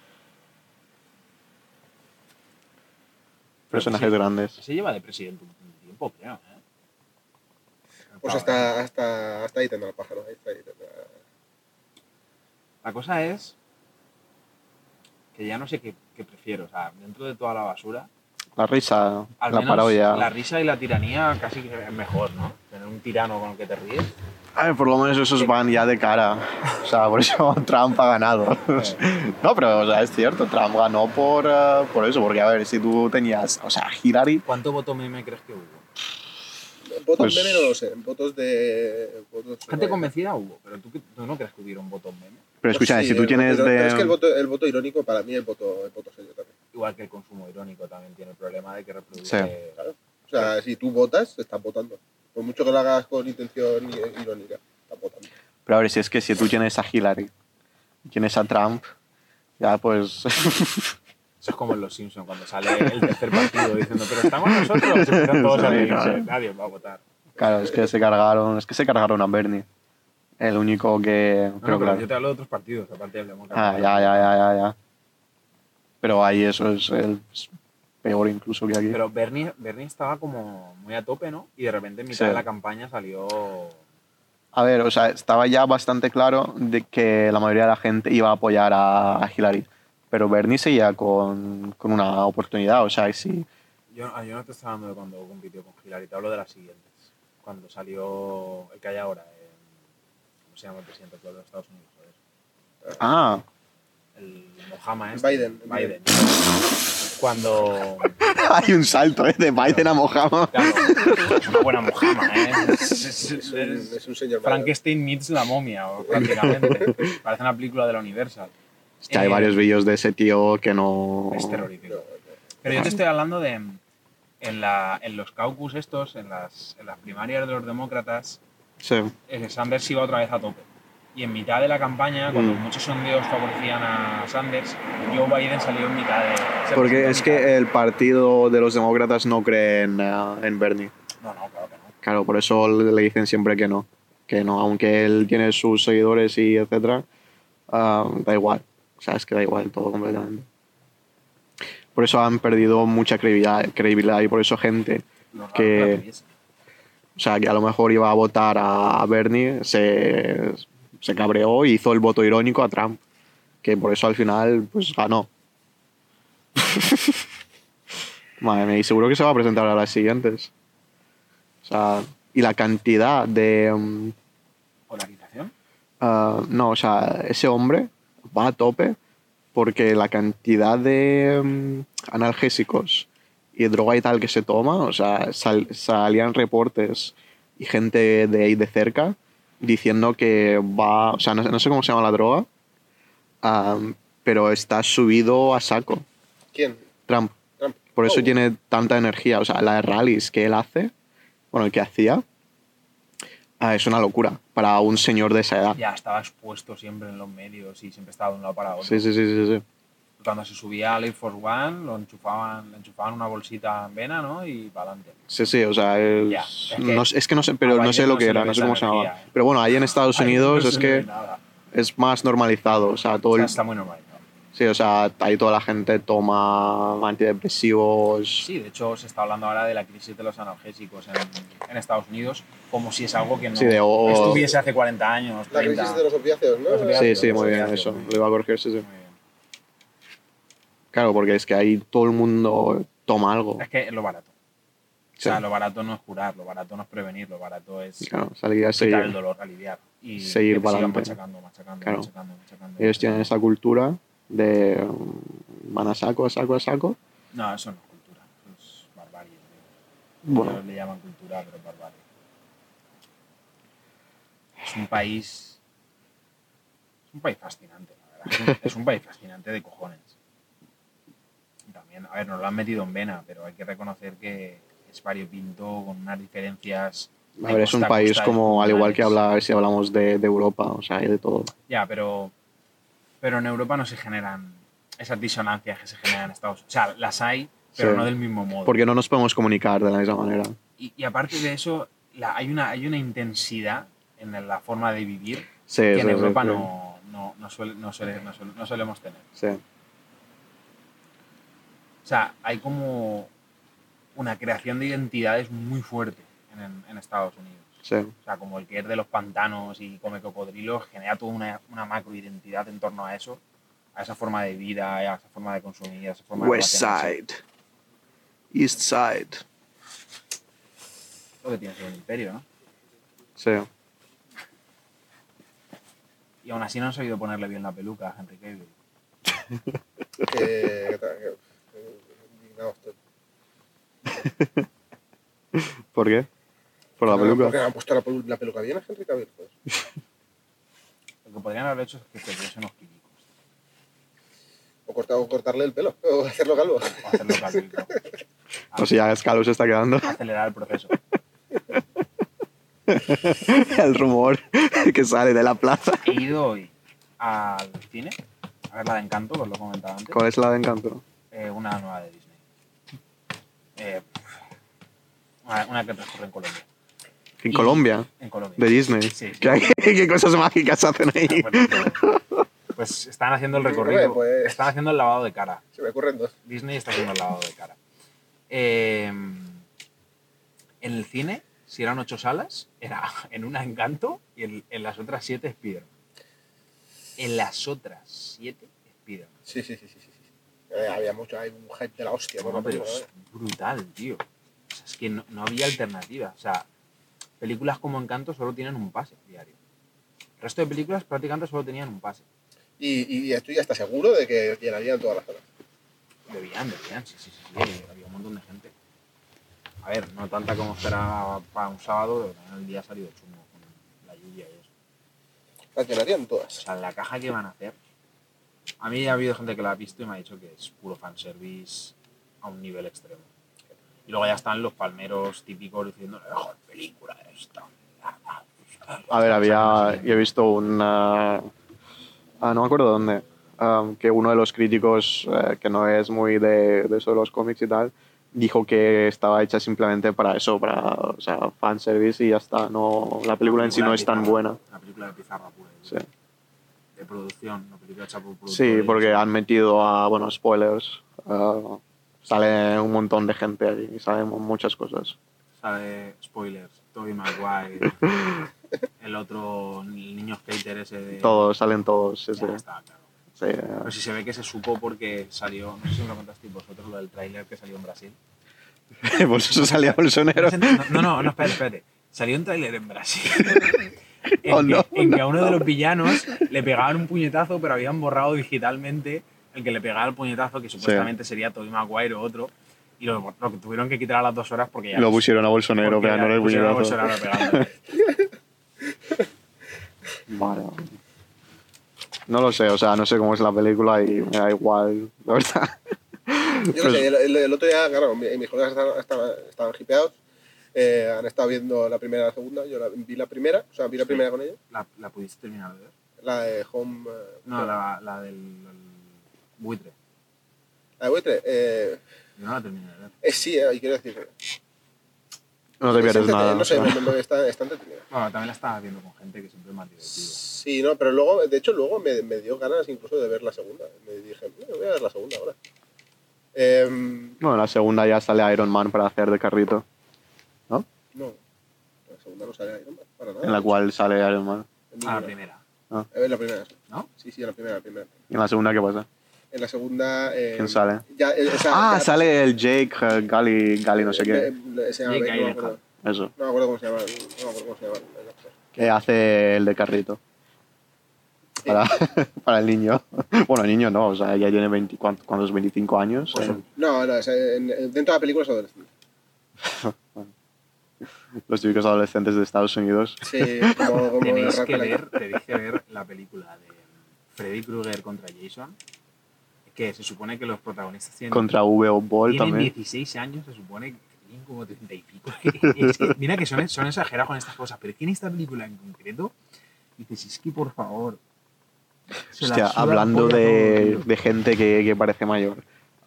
Personajes sí, grandes. Se lleva de presidente un tiempo, creo. ¿eh? Pues hasta, hasta, hasta ahí tendrá el pájaro. Ahí está, ahí tendrá. La cosa es que ya no sé qué, qué prefiero. O sea, dentro de toda la basura, La risa, al la menos parodia. la risa y la tiranía casi que es mejor, ¿no? Tener un tirano con el que te ríes. A ver, por lo menos esos van ya de cara. O sea, por eso Trump ha ganado. No, pero o sea, es cierto, Trump ganó por, eh, por eso, porque a ver, si tú tenías, o sea, Hillary, ¿Cuánto voto meme crees que hubo? Votos Pues- meme no lo sé. Votos de. Votos Gente convencida hubo, pero ¿tú, tú no crees que hubiera un voto meme? Pero escúchame, Sí, si tú el tienes voto- de... Pero es que el voto, el voto irónico, para mí, el voto, el voto serio también. Igual que el consumo irónico también tiene el problema de que reproduce... Sí. Claro. O sea, si tú votas, estás votando. Por mucho que lo hagas con intención irónica, estás votando. Pero a ver, si es que si tú tienes a Hillary, tienes a Trump, ya pues... Eso es como en Los Simpsons, cuando sale el tercer partido diciendo, pero estamos nosotros, todos a nadie va a votar. claro, es que se cargaron, es que se cargaron a Bernie. El único que... No, pero no, claro. yo te hablo de otros partidos, aparte del demócrata. Ah, ya, ya, ya, ya, ya. Pero ahí eso es, el- peor incluso que aquí. Pero Bernie, Bernie estaba como muy a tope, ¿no? Y de repente en mitad Sí. de la campaña salió... A ver, o sea, estaba ya bastante claro de que la mayoría de la gente iba a apoyar a, a Hillary. Pero Bernie seguía con, con una oportunidad, o sea, sí. Yo, ah, yo no te estaba hablando de cuando compitió con Hillary, te hablo de las siguientes. Cuando salió el que hay ahora, ¿cómo se llama el presidente actual de los Estados Unidos? Joder. Ah, El Mohammed. este. Biden. Biden. Cuando... hay un salto ¿eh? de Biden a Mohammed. Claro, es una buena Mojama, ¿eh? Es, es- Es un, es- es un señor. Frankenstein meets la momia, prácticamente. Parece una película de la Universal. Hostia, hay Eh, varios vídeos de ese tío que no... Es terrorífico. Pero yo te estoy hablando de en, la, en los caucus estos, en las, en las primarias de los demócratas, Sí. Sanders iba otra vez a tope. Y en mitad de la campaña, cuando Mm. muchos sondeos favorecían a Sanders, Joe Biden salió en mitad de... Porque es mitad. que el partido de los demócratas no cree en, eh, en Bernie. No, no, claro que no. Claro, por eso le dicen siempre que no. Que no, aunque él tiene sus seguidores y etcétera, ah, da igual. O sea, es que da igual todo completamente. Por eso han perdido mucha credibilidad, credibilidad y por eso gente, raro Que-. O sea, que a lo mejor iba a votar a, Bernie, se, se cabreó y hizo el voto irónico a Trump. Que por eso al final, pues ganó. Madre mía, y seguro que se va a presentar a las siguientes. O sea, y la cantidad de... mm, ¿Polarización? Ah, no, o sea, ese hombre va a tope porque la cantidad de mm, analgésicos y droga y tal que se toma, o sea, sal- salían reportes y gente de ahí de cerca diciendo que va, o sea, no, no sé cómo se llama la droga, ah, pero está subido a saco, ¿Quién? Trump. Trump. Por eso Oh. tiene tanta energía, o sea, la de rallies que él hace, bueno, el que hacía, ah, es una locura para un señor de esa edad. Ya estaba expuesto siempre en los medios y siempre estaba de un lado para otro. Sí, sí, sí, sí, sí. Cuando se subía al Air Force One, lo enchufaban, le enchufaban una bolsita en vena, ¿no? Y para adelante. Sí, sí, o sea, es, Ya, es que no, sé- es que no sé, pero no sé lo no que era, no sé cómo se llamaba. ¿eh? Pero bueno, ahí en Estados Unidos no es que nada. es más normalizado, o sea, todo O sea, el, está muy normalizado. Sí, o sea, ahí toda la gente toma antidepresivos. Sí, de hecho se está hablando ahora de la crisis de los analgésicos en, en Estados Unidos, como si es algo que no Sí, de- estuviese hace 40 años, La 30. crisis de los opiáceos, ¿no? Los Sí, opiáceos, sí, muy bien, opiáceos, eso. Lo iba a corregir, sí, sí. Muy bien. Claro, porque es que ahí todo el mundo toma algo. Es que es lo barato. O Sí. sea, lo barato no es curar, lo barato no es prevenir, lo barato es Claro, salir a quitar el seguir. dolor, aliviar. Y Seguir para adelante. machacando, machacando, Claro. machacando, machacando. Ellos tienen esa cultura de van a saco, a saco, a saco. No, eso no es cultura, eso es barbarie. tío. Bueno, Ellos le llaman cultura, pero es barbarie. Es un país. Es un país fascinante, la verdad. Es un país fascinante de cojones. También, a ver, nos lo han metido en vena, pero hay que reconocer que es variopinto con unas diferencias. a ver, es un país como, al igual que hablar si hablamos de, de Europa, o sea, hay de todo. Ya, pero, pero en Europa no se generan esas disonancias que se generan en Estados Unidos. O sea, las hay, pero Sí. no del mismo modo. Porque no nos podemos comunicar de la misma manera. Y, y aparte de eso, la- hay, una, hay una intensidad en la forma de vivir Sí, que en Europa no, no, no, suele- no, suele- no suele- no solemos tener. Sí. O sea, hay como una creación de identidades muy fuerte en, en Estados Unidos. sí. O sea, como el que es de los pantanos y come cocodrilos, genera toda una, una macroidentidad en torno a eso, a esa forma de vida, a esa forma de consumir, a esa forma West de. Side. East Side. Lo que tiene que ser un imperio, ¿no? Sí. Y aún así no han sabido ponerle bien la peluca a Henry Cavill. Que- ¿Por qué? Por la No, Porque peluca. le han puesto la, pelu- la peluca bien a Henry Cavill. Pues. Lo que podrían haber hecho es que se pusiesen unos químicos. O, cortar, o cortarle el pelo, o hacerlo calvo. O hacerlo calvito. O sea, Scalo se está quedando. Acelerar el proceso. El rumor que sale de la plaza. He ido hoy al cine a ver la de Encanto, os lo comentaba antes. ¿Cuál es la de encanto? Eh, una nueva de Disney. Eh, una, una que transcurre en Colombia. En Y- Colombia, En Colombia. de Disney. Sí. ¿Qué, qué cosas mágicas hacen ahí? Bueno, pues- están haciendo el recorrido. Pues- Están haciendo el lavado de cara. Se me ocurren dos. Disney está haciendo el lavado de cara. Eh, en el cine, si eran ocho salas, era en una Encanto y en, en las otras siete Spiderman. En las otras siete Spiderman. Sí, sí, sí. sí, sí. Eh, había mucho, hay un hype de la hostia. por No, pero película, es ¿eh? brutal, tío. O sea, es que no, no había alternativa. O sea, películas como Encanto solo tienen un pase diario. El resto de películas prácticamente solo tenían un pase. Y, y estoy hasta seguro de que llenarían todas las salas. Debían, debían, sí, sí, sí, sí, había un montón de gente. A ver, no tanta como esperaba para un sábado, pero el día ha salido chungo con la lluvia y eso. Las llenarían O todas. sea, la caja que van a hacer. A mí ha habido gente que la ha visto y me ha dicho que es puro fanservice a un nivel extremo. Y luego ya están los palmeros típicos diciendo la mejor película de esta. A ver, había. Yo he visto una. Ah, no me acuerdo dónde. um, que uno de los críticos, eh, que no es muy de, de eso de los cómics y tal, dijo que estaba hecha simplemente para eso, para o sea, fanservice y ya está. No, la película en sí no es tan buena. Una película de pizarra pura. Sí. De producción, una película hecha por Sí, porque han metido a, bueno, spoilers. ah, sale un montón de gente ahí y salen muchas cosas. Sale, spoilers, Tobey Maguire, el otro, el niño skater ese de... Todos, salen todos. Sí, Ya sí. está, claro. Sí, Pero si se ve que se supo porque salió, no sé si me lo contasteis vosotros, lo del tráiler que salió en Brasil. Pues eso salía Bolsonaro. No, no, no, espérate, espérate. Salió un tráiler en Brasil. En, Oh, que, no, en que a uno de los villanos le pegaban un puñetazo, pero habían borrado digitalmente el que le pegaba el puñetazo, que supuestamente sería Tobey Maguire o otro. Y lo, tuvieron que quitar a las dos horas porque ya Lo pusieron a Bolsonaro pegándole el pusieron a puñetazo. Bolsonaro pegándole. Vale. No lo sé, o sea, no sé cómo es la película y me da igual, la verdad. Yo Pues- no sé, el, el- el otro día, claro, mi- mis colegas estaban, estaban, estaban hipeados. Eh, han estado viendo la primera y la segunda. Yo la- vi la primera, o sea, vi la Sí. primera con ellos. ¿La, la pudiste terminar de ver? La de Home. eh, No, la, la del el buitre. La de Buitre. Eh, Yo no la terminé de ver. eh, sí, eh, y quiero decir. No te Es pierdes nada. No sé, o sea. me- me- está, está entretenida. Bueno, también la estaba viendo con gente que siempre es más divertido. Sí, no, pero luego, de hecho, luego me, me dio ganas incluso de ver la segunda. Me dije, "Eh, voy a ver la segunda ahora. Em, Bueno, la segunda ya sale Iron Man para hacer de carrito, ¿no? la segunda no sale Iron Man, para nada. En la cual sale Iron Man. Ah, la primera, Eh, En la primera. ¿no? Sí, sí, en la primera, en la primera. ¿Y en la segunda qué pasa? En la segunda. eh, ¿Quién sale? Ya, eh, esa- Ah, ya- sale el Jake eh, Gali, Gali no sé eh, qué. eh, se llama Jake no, me acuerdo, Eso. no me acuerdo cómo se llama. No me acuerdo cómo se llama. Que hace el de carrito. Para, para el niño. Bueno, el niño no, o sea, ya tiene 20, ¿cuántos? ¿cuántos? 25 años. Pues, Eh, No, no, es, en- dentro de la película es adolescente. Los típicos adolescentes de Estados Unidos. Sí, como, como de Tenéis que, la- ver, tenéis que ver la película de Freddy Krueger contra Jason. Que se supone que los protagonistas tienen, Contra V.O. Ball tienen también. 16 años, se supone que tienen como 30 y pico. Es que, mira que son, son exagerados con estas cosas, pero es que en esta película en concreto, dices, es que por favor. se Hostia, hablando de, de gente que, que parece mayor.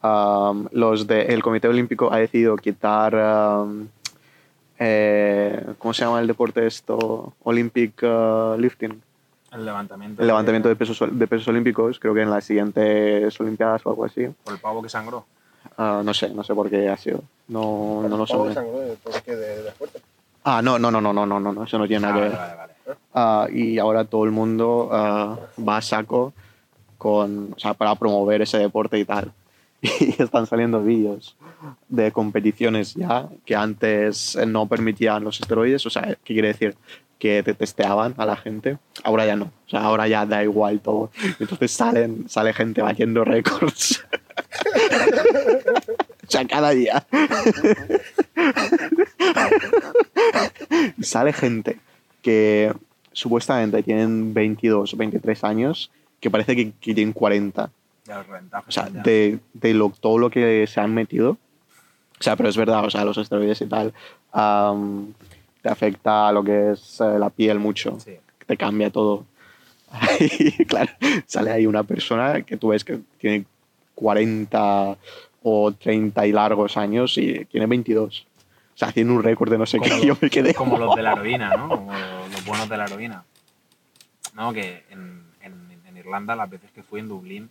um, los de, el Comité Olímpico ha decidido quitar. um, eh, ¿cómo se llama el deporte esto? Olympic uh, lifting. El levantamiento. El levantamiento de, pesos, de pesos olímpicos, creo que en las siguientes Olimpiadas o algo así. ¿Por el pavo que sangró? Ah, no sé, no sé por qué ha sido. No, no, lo sé. ¿El pavo sangró de, de. Ah, no, no, no, no, no, no, no, eso no tiene ah, nada que ver. Vale. Uh, y ahora todo el mundo va a saco con, o sea, para promover ese deporte y tal. Y están saliendo vídeos de competiciones ya que antes eh, no permitían los esteroides. O sea, ¿qué quiere decir? Que te testeaban a la gente. Ahora ya no. O sea, ahora ya da igual todo. Entonces salen, sale gente batiendo récords. o sea, cada día. sale gente que supuestamente tienen 22 o 23 años que parece que, que tienen 40. Ya los reventados. O sea, ya. de, de lo, todo lo que se han metido. O sea, pero es verdad, o sea, los esteroides y tal am, te afecta a lo que es eh, la piel mucho. Sí. Te cambia todo. Y claro, sale ahí una persona que tú ves que tiene 40 o 30 y largos años y tiene 22. O sea, haciendo un récord de no sé Como qué. los- Yo me quedé. Como los de la heroína, ¿no? Como los, los buenos de la heroína. No, que en, en- en Irlanda, las veces que fui en Dublín,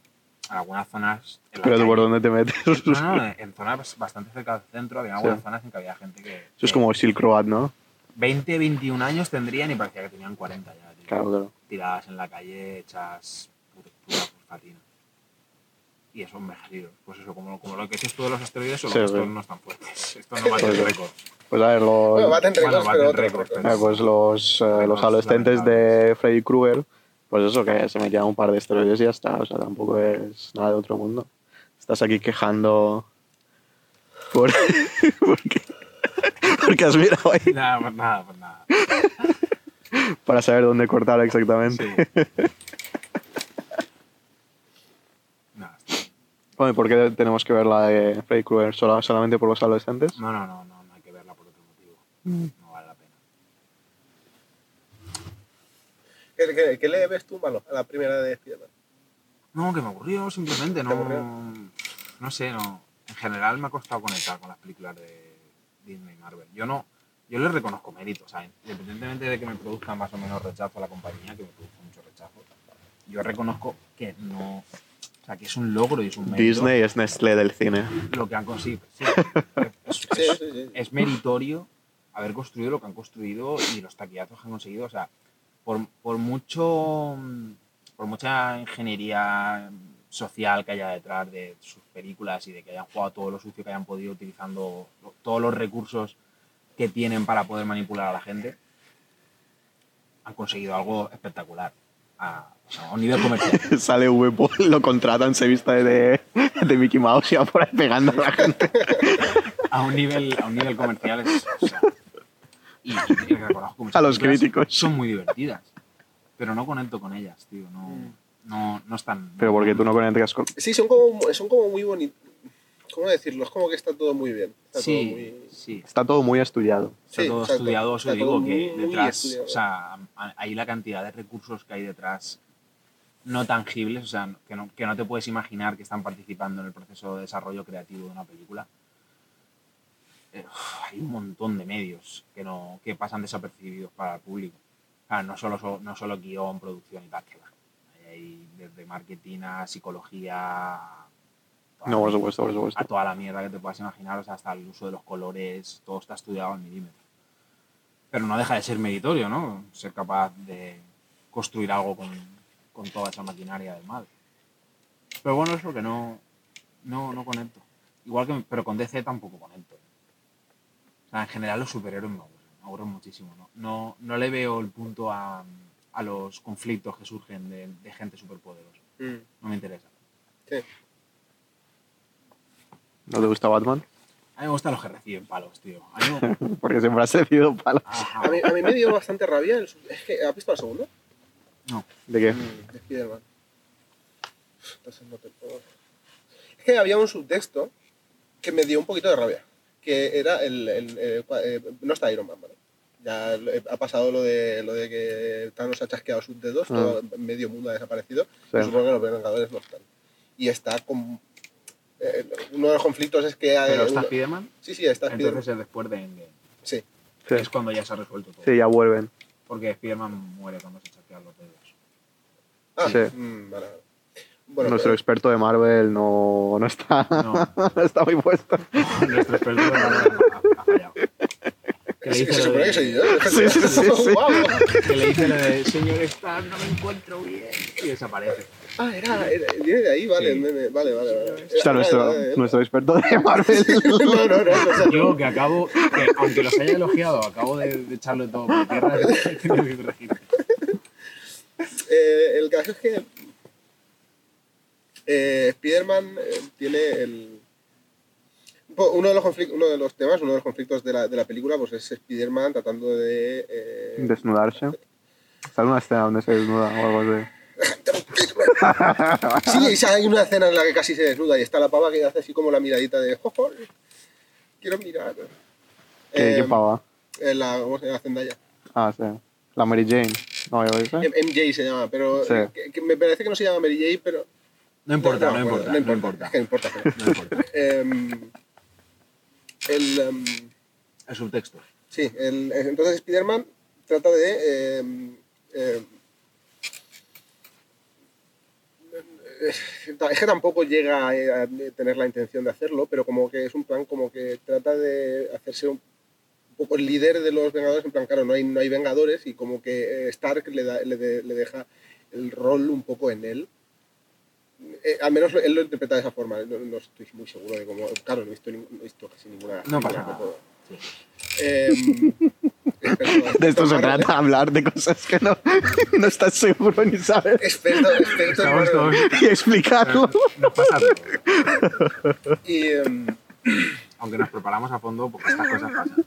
en algunas zonas. En Pero tú calle- por dónde te metes. No, no, en zonas bastante cerca del centro había algunas Sí. zonas en que había gente que. Eso es que como Silk Road, ¿no? 20, 21 años tendrían y parecía que tenían 40 ya. tío. Claro, claro. Tiradas en la calle, hechas pura, pura fosfatina. Y eso envejecido. Pues eso, como, como lo que dices tú de los esteroides, solo Sí, que estos sí. no están fuertes. Estos no Sí, sí. récord. Pues a ver, los, Bueno, baten Bueno, récords, baten pero otros. Eh, pues los, eh, los adolescentes de Freddy Krueger, pues eso, que se metían un par de esteroides y ya está. O sea, tampoco es nada de otro mundo. Estás aquí quejando por, porque, porque has mirado ahí Nada, pues nada, pues nada. para saber dónde cortar exactamente. Sí. Bueno, ¿y por qué tenemos que ver la de Freddy Krueger sola- solamente por los adolescentes? No, no, no, no, no hay que verla por otro motivo. No vale la pena. ¿Qué, qué, qué le ves tú malo a la primera de Spiderman? No, que me aburrió simplemente, no. aburrió? No sé, no. En general me ha costado conectar con las películas de Disney y Marvel. Yo no, yo les reconozco méritos, sea, independientemente de que me produzca más o menos rechazo a la compañía, que me produce mucho rechazo, yo reconozco que no, o sea, que es un logro y es un mérito Disney es Nestlé del cine. lo que han conseguido. Sí, es, Sí, es- sí, sí. es meritorio haber construido lo que han construido y los taquillazos que han conseguido. O sea, por, por mucho por mucha ingeniería social que haya detrás de sus películas y de que hayan jugado todo lo sucio que hayan podido utilizando todos los recursos que tienen para poder manipular a la gente, han conseguido algo espectacular a, o sea, a un nivel comercial. Sale V lo contratan, se vista de, de Mickey Mouse y va por ahí pegando a la gente. a un nivel, a un nivel comercial es, o sea, y, y que reconozco muchas A los críticos. son muy divertidas pero no conecto con ellas tío no, no, no están Pero porque tú no conectas con... Sí, son como, son como muy bonitos. ¿Cómo decirlo? Es como que está todo muy bien. Está sí todo muy... sí Está todo muy estudiado. está Sí, todo exacto. estudiado eso Está digo que detrás estudiado. o sea a- ahí la cantidad de recursos que hay detrás no tangibles o sea que no, que no te puedes imaginar que están participando en el proceso de desarrollo creativo de una película eh, hay un montón de medios que, no, que pasan desapercibidos para el público. O sea, no solo, so- no solo guion, producción y tal, que va. Hay desde marketing a psicología, a toda No, por supuesto, por supuesto. a toda la mierda que te puedas imaginar, o sea, hasta el uso de los colores, todo está estudiado al milímetro. Pero no deja de ser meritorio, ¿no? Ser capaz de construir algo con, con toda esa maquinaria del mal. Pero bueno, es lo que no, no, no conecto. Igual que, pero con DC tampoco conecto. Sea, en general los superhéroes me aburren, me aburren muchísimo. No, no, no le veo el punto a, a los conflictos que surgen de, de gente superpoderosa. Mm, No me interesa. sí. ¿No te gusta Batman? A mí me gustan los que reciben palos, tío. A mí me- Porque siempre has recibido palos. A mí, a mí me dio bastante rabia. El, sub- es que, ¿has visto la segunda? No. ¿De qué? de Spider-Man. Es que había un subtexto que me dio un poquito de rabia. Que era el. el- el- cua- eh, no está Iron Man, ¿vale? Ya lo- ha pasado lo de, lo de que Thanos ha chasqueado sus dedos, todo medio mundo ha desaparecido. Sí. Y supongo que los Vengadores no están. Y está con. eh, uno de los conflictos es que. hay Pero está uno- Spiderman, sí, sí, está Spider-Man. entonces es después de Endgame. Sí. Sí. Es cuando ya se ha resuelto todo. Sí, ya vuelven. Porque Spiderman muere cuando se chasquean los dedos. Ah, Sí. mm, vale, vale. Bueno, Nuestro pero- experto de Marvel no, no está, No. no está muy puesto. Nuestro experto de Marvel ha ha fallado. Que le se, dice se lo supone de- que soy yo. Sí, sí, sí, que le dice lo de señor Stark, no me encuentro bien. Y desaparece. Ah, era, era- viene de ahí, vale, Sí. meme, vale, vale, vale. Era- nuestro, era nuestro experto de Marvel. No, no, no, no, o sea, Digo que acabo, que aunque los haya elogiado, acabo de, de echarle todo por tierra. Eh, el caso es que eh, Spider-Man eh, tiene el... Uno de, los uno de los temas, uno de los conflictos de la, de la película, pues es Spider-Man tratando de... eh, Desnudarse. Sale una escena donde se desnuda o algo así. Sí, hay una escena en la que casi se desnuda y está la pava que hace así como la miradita de jojo, quiero mirar. ¿Qué, qué Eh, pava? eh, la, ¿Cómo se llama? Zendaya. Ah, sí. La Mary Jane. No, yo MJ se llama, pero Sí. que, que me parece que no se llama Mary Jane, pero... No importa, no, importa, no importa. No importa. pero- No importa. Em, el, em, El subtexto. sí, el- entonces Spider-Man trata de... em, em, es que tampoco llega a, tener la intención de hacerlo, pero como que es un plan como que trata de hacerse un poco el líder de los Vengadores, en plan, claro, no hay, no hay Vengadores y como que eh, Stark le, da- le, de- le deja el rol un poco en él. Eh, al menos él lo interpreta de esa forma, no, no estoy muy seguro de cómo... Claro, no he visto, no he visto casi ninguna... No pasa nada. Sí. Experto- De esto se trata, hablar de cosas que no, no estás seguro ni sabes. ¿eh? Experto, experto Marvel. Y explicarlo. Nos pasa. Y... em, Aunque nos preparamos a fondo, porque estas cosas pasan.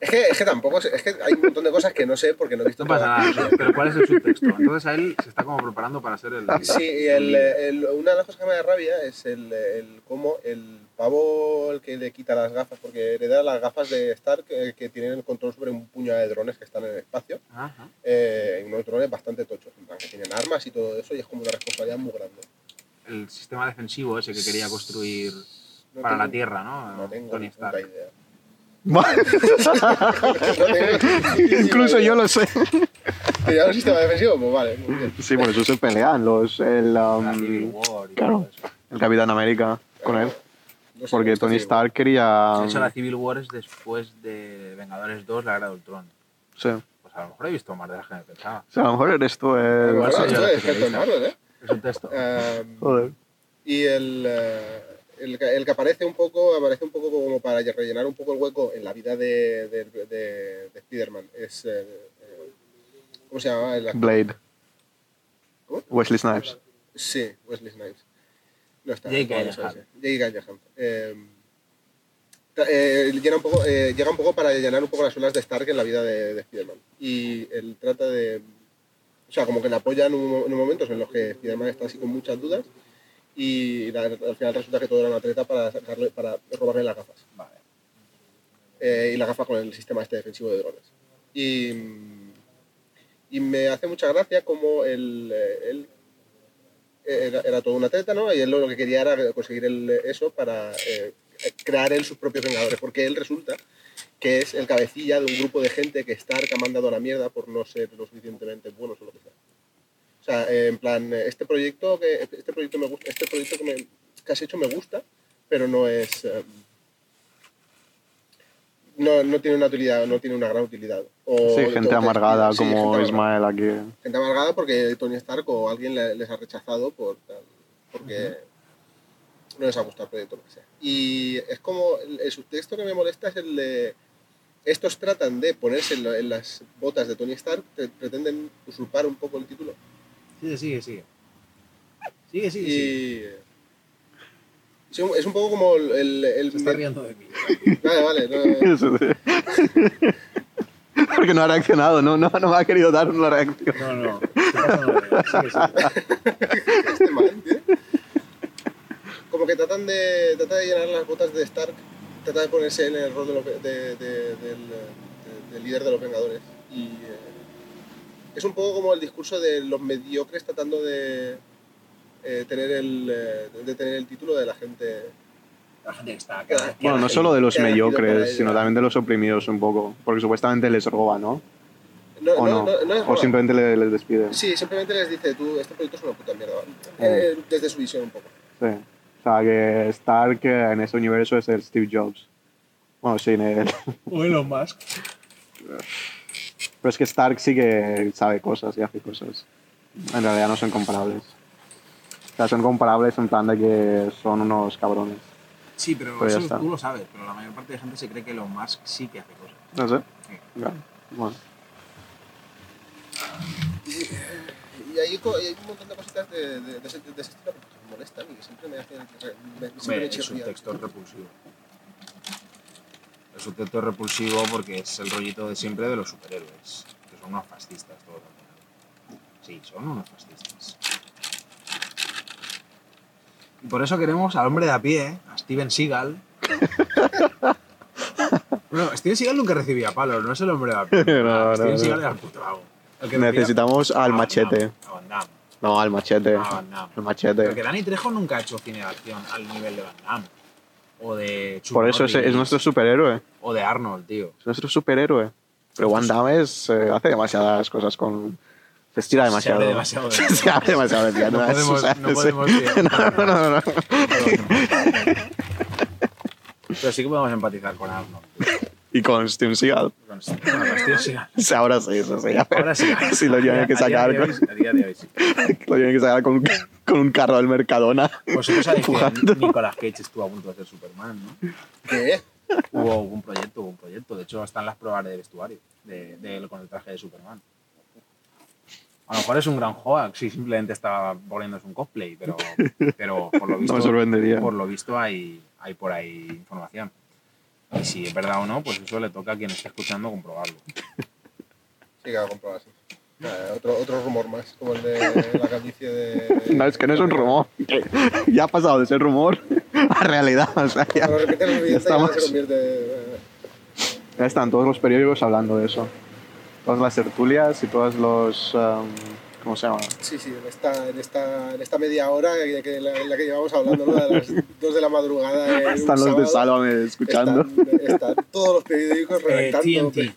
Es que, es que tampoco sé, es que hay un montón de cosas que no sé porque no he visto No pasa nada. Pero ¿cuál es el subtexto? Entonces a él se está como preparando para ser el. Sí, y el, el- una de las cosas que me da rabia es el, el cómo el pavo el que le quita las gafas, porque hereda las gafas de Stark que, que tienen el control sobre un puñado de drones que están en el espacio, Ajá. eh, unos drones bastante tochos, en plan, que tienen armas y todo eso, y es como una responsabilidad muy grande. El sistema defensivo ese que quería construir No para tengo- la Tierra, ¿no? No tengo Tony Stark. idea. No Incluso yo lo sé. ¿Te llama sistema defensivo? Pues vale, muy bien. Sí, por eso se pelean los, el, um, La Civil War y claro. todo eso. el Capitán América con él. No sé, Porque Tony Stark quería... De hecho, la Civil War es después de Vengadores 2, la Era de Ultron. Sí. Pues a lo mejor he visto más de las que me pensaba. O sea, a lo mejor eres tú el... Bueno, soy yo esto el es ¿eh? Es un texto. Em, Joder. y el, eh, el, que- el que aparece un poco aparece un poco como para rellenar un poco el hueco en la vida de, de, de, de Spider-Man es eh, eh, ¿cómo se llama? El? Blade. ¿Cómo? Wesley Snipes. sí, Wesley Snipes no está Jake ¿cómo se Gyllenhaal. eh, eh, llena un poco, eh, llega un poco para llenar un poco las olas de Stark en la vida de, de Spider-Man y él trata de o sea, como que le apoya en, un, en momentos en los que Spider-Man está así con muchas dudas y al final resulta que todo era una treta para sacarle, para robarle las gafas. Vale. Eh, y la gafa con el sistema este defensivo de drones. Y, y me hace mucha gracia como él, eh, él era, era toda una treta, ¿no? Y él lo que quería era conseguir el, eso para eh, crear él sus propios Vengadores, porque él resulta que es el cabecilla de un grupo de gente que Stark ha mandado a la mierda por no ser lo suficientemente buenos o lo que sea. O sea, en plan, este proyecto que este proyecto me gusta, este proyecto que, me, que has hecho me gusta, pero no es eh, no, no tiene una utilidad, no tiene una gran utilidad. O, Sí, gente amargada sí, como gente Ismael aquí. gente amargada porque Tony Stark o alguien le- les ha rechazado por porque no les ha gustado el proyecto lo que sea. Y es como el, subtexto que me molesta es el de estos tratan de ponerse en, las botas de Tony Stark, pre- pretenden usurpar un poco el título Sigue, sigue, sigue. Sigue, sigue, y sigue. sí, es un poco como el, el- el- Se está riendo de mí. vale vale no. Porque no ha reaccionado, no, no, no me ha querido dar una reacción. No, no. Sigue, sigue. este man, tío. Como que tratan de, tratan de llenar las botas de Stark, trata de ponerse en el rol de del, de- del líder de los Vengadores. Y eh, es un poco como el discurso de los mediocres tratando de, eh, tener, el, eh, de tener el título de la gente. La gente que está. Que- que- Bueno, no solo de los mediocres, sino también de los oprimidos un poco. Porque supuestamente les roba, ¿no? No, ¿O no, no? no, o simplemente le- les despide. Sí, simplemente les dice, tú, este proyecto es una puta mierda. Eh, desde su visión un poco. Sí. O sea, que Stark en ese universo es el Steve Jobs. Bueno, sí, en el- O Elon Musk. pero es que Stark sí que sabe cosas y hace cosas. En realidad no son comparables. O sea, son comparables en plan de que son unos cabrones. Sí, pero eso está. tú lo sabes. Pero la mayor parte de gente se cree que Elon Musk sí que hace cosas. No sé. Sí. Ya, Bueno. Y hay, co- y hay un montón de cositas de, de, de ese, de ese estilo que me molestan y que siempre me hacen. Me, siempre Hombre, me el chirría. subtexto es repulsivo. El subtexto es repulsivo porque es el rollito de siempre de los superhéroes, que son unos fascistas todos. Sí, son unos fascistas. Y por eso queremos al hombre de a pie, a Steven Seagal. bueno, Steven Seagal nunca recibía palos, no es el hombre de a pie. No, Steven no. Seagal era el puto Necesitamos al machete. Van Damme. No, al machete. a Van Damme. El Porque machete. Dani Trejo nunca ha hecho cine de acción al nivel de Van Damme. O de Chuck Por eso es, nuestro superhéroe. O de Arnold, tío. Es nuestro superhéroe. Pero Van Damme es, eh, hace demasiadas cosas con... Se estira demasiado. Se hace demasiado de- Se hace demasiado de No podemos- no sí. podemos decir- no, no, no. Pero sí que podemos empatizar con Arnold. tío. Y con Steven Seagal. Con, con Ahora sí, eso sí. Ahora sí. Sí, lo tienen que sacar. de hoy- A día de hoy sí. Lo tienen que sacar con, un- con un carro del Mercadona. Vosotros sabéis que. Nicolas Cage estuvo a punto de ser Superman, ¿no? ¿Qué? Hubo un proyecto, hubo un proyecto. De hecho, están las pruebas de vestuario de, de él con el traje de Superman. A lo mejor es un gran hoax y simplemente estaba poniéndose un cosplay, pero, pero por lo visto, No me sorprendería. por lo visto hay, hay por ahí información. Y si es verdad o no, pues eso le toca a quien esté escuchando comprobarlo. Sí, que va a comprobar, sí. Eh, otro, otro rumor más, como el de la calvicie de. No, es que no es un rumor. Ya ha pasado de ser rumor a realidad. O sea, ya, Cuando repite lo ya siguiente, ya estamos, se convierte. ya están todos los periódicos hablando de eso. Todas las tertulias y todos los... um, ¿Cómo se llama? Sí, sí, en esta, en esta, en esta media hora que, que la- en la que llevamos hablando, ¿no? de las 2 de la madrugada. Están los de Sálvame escuchando. Están, están todos los periódicos Eh, reventando. TNT.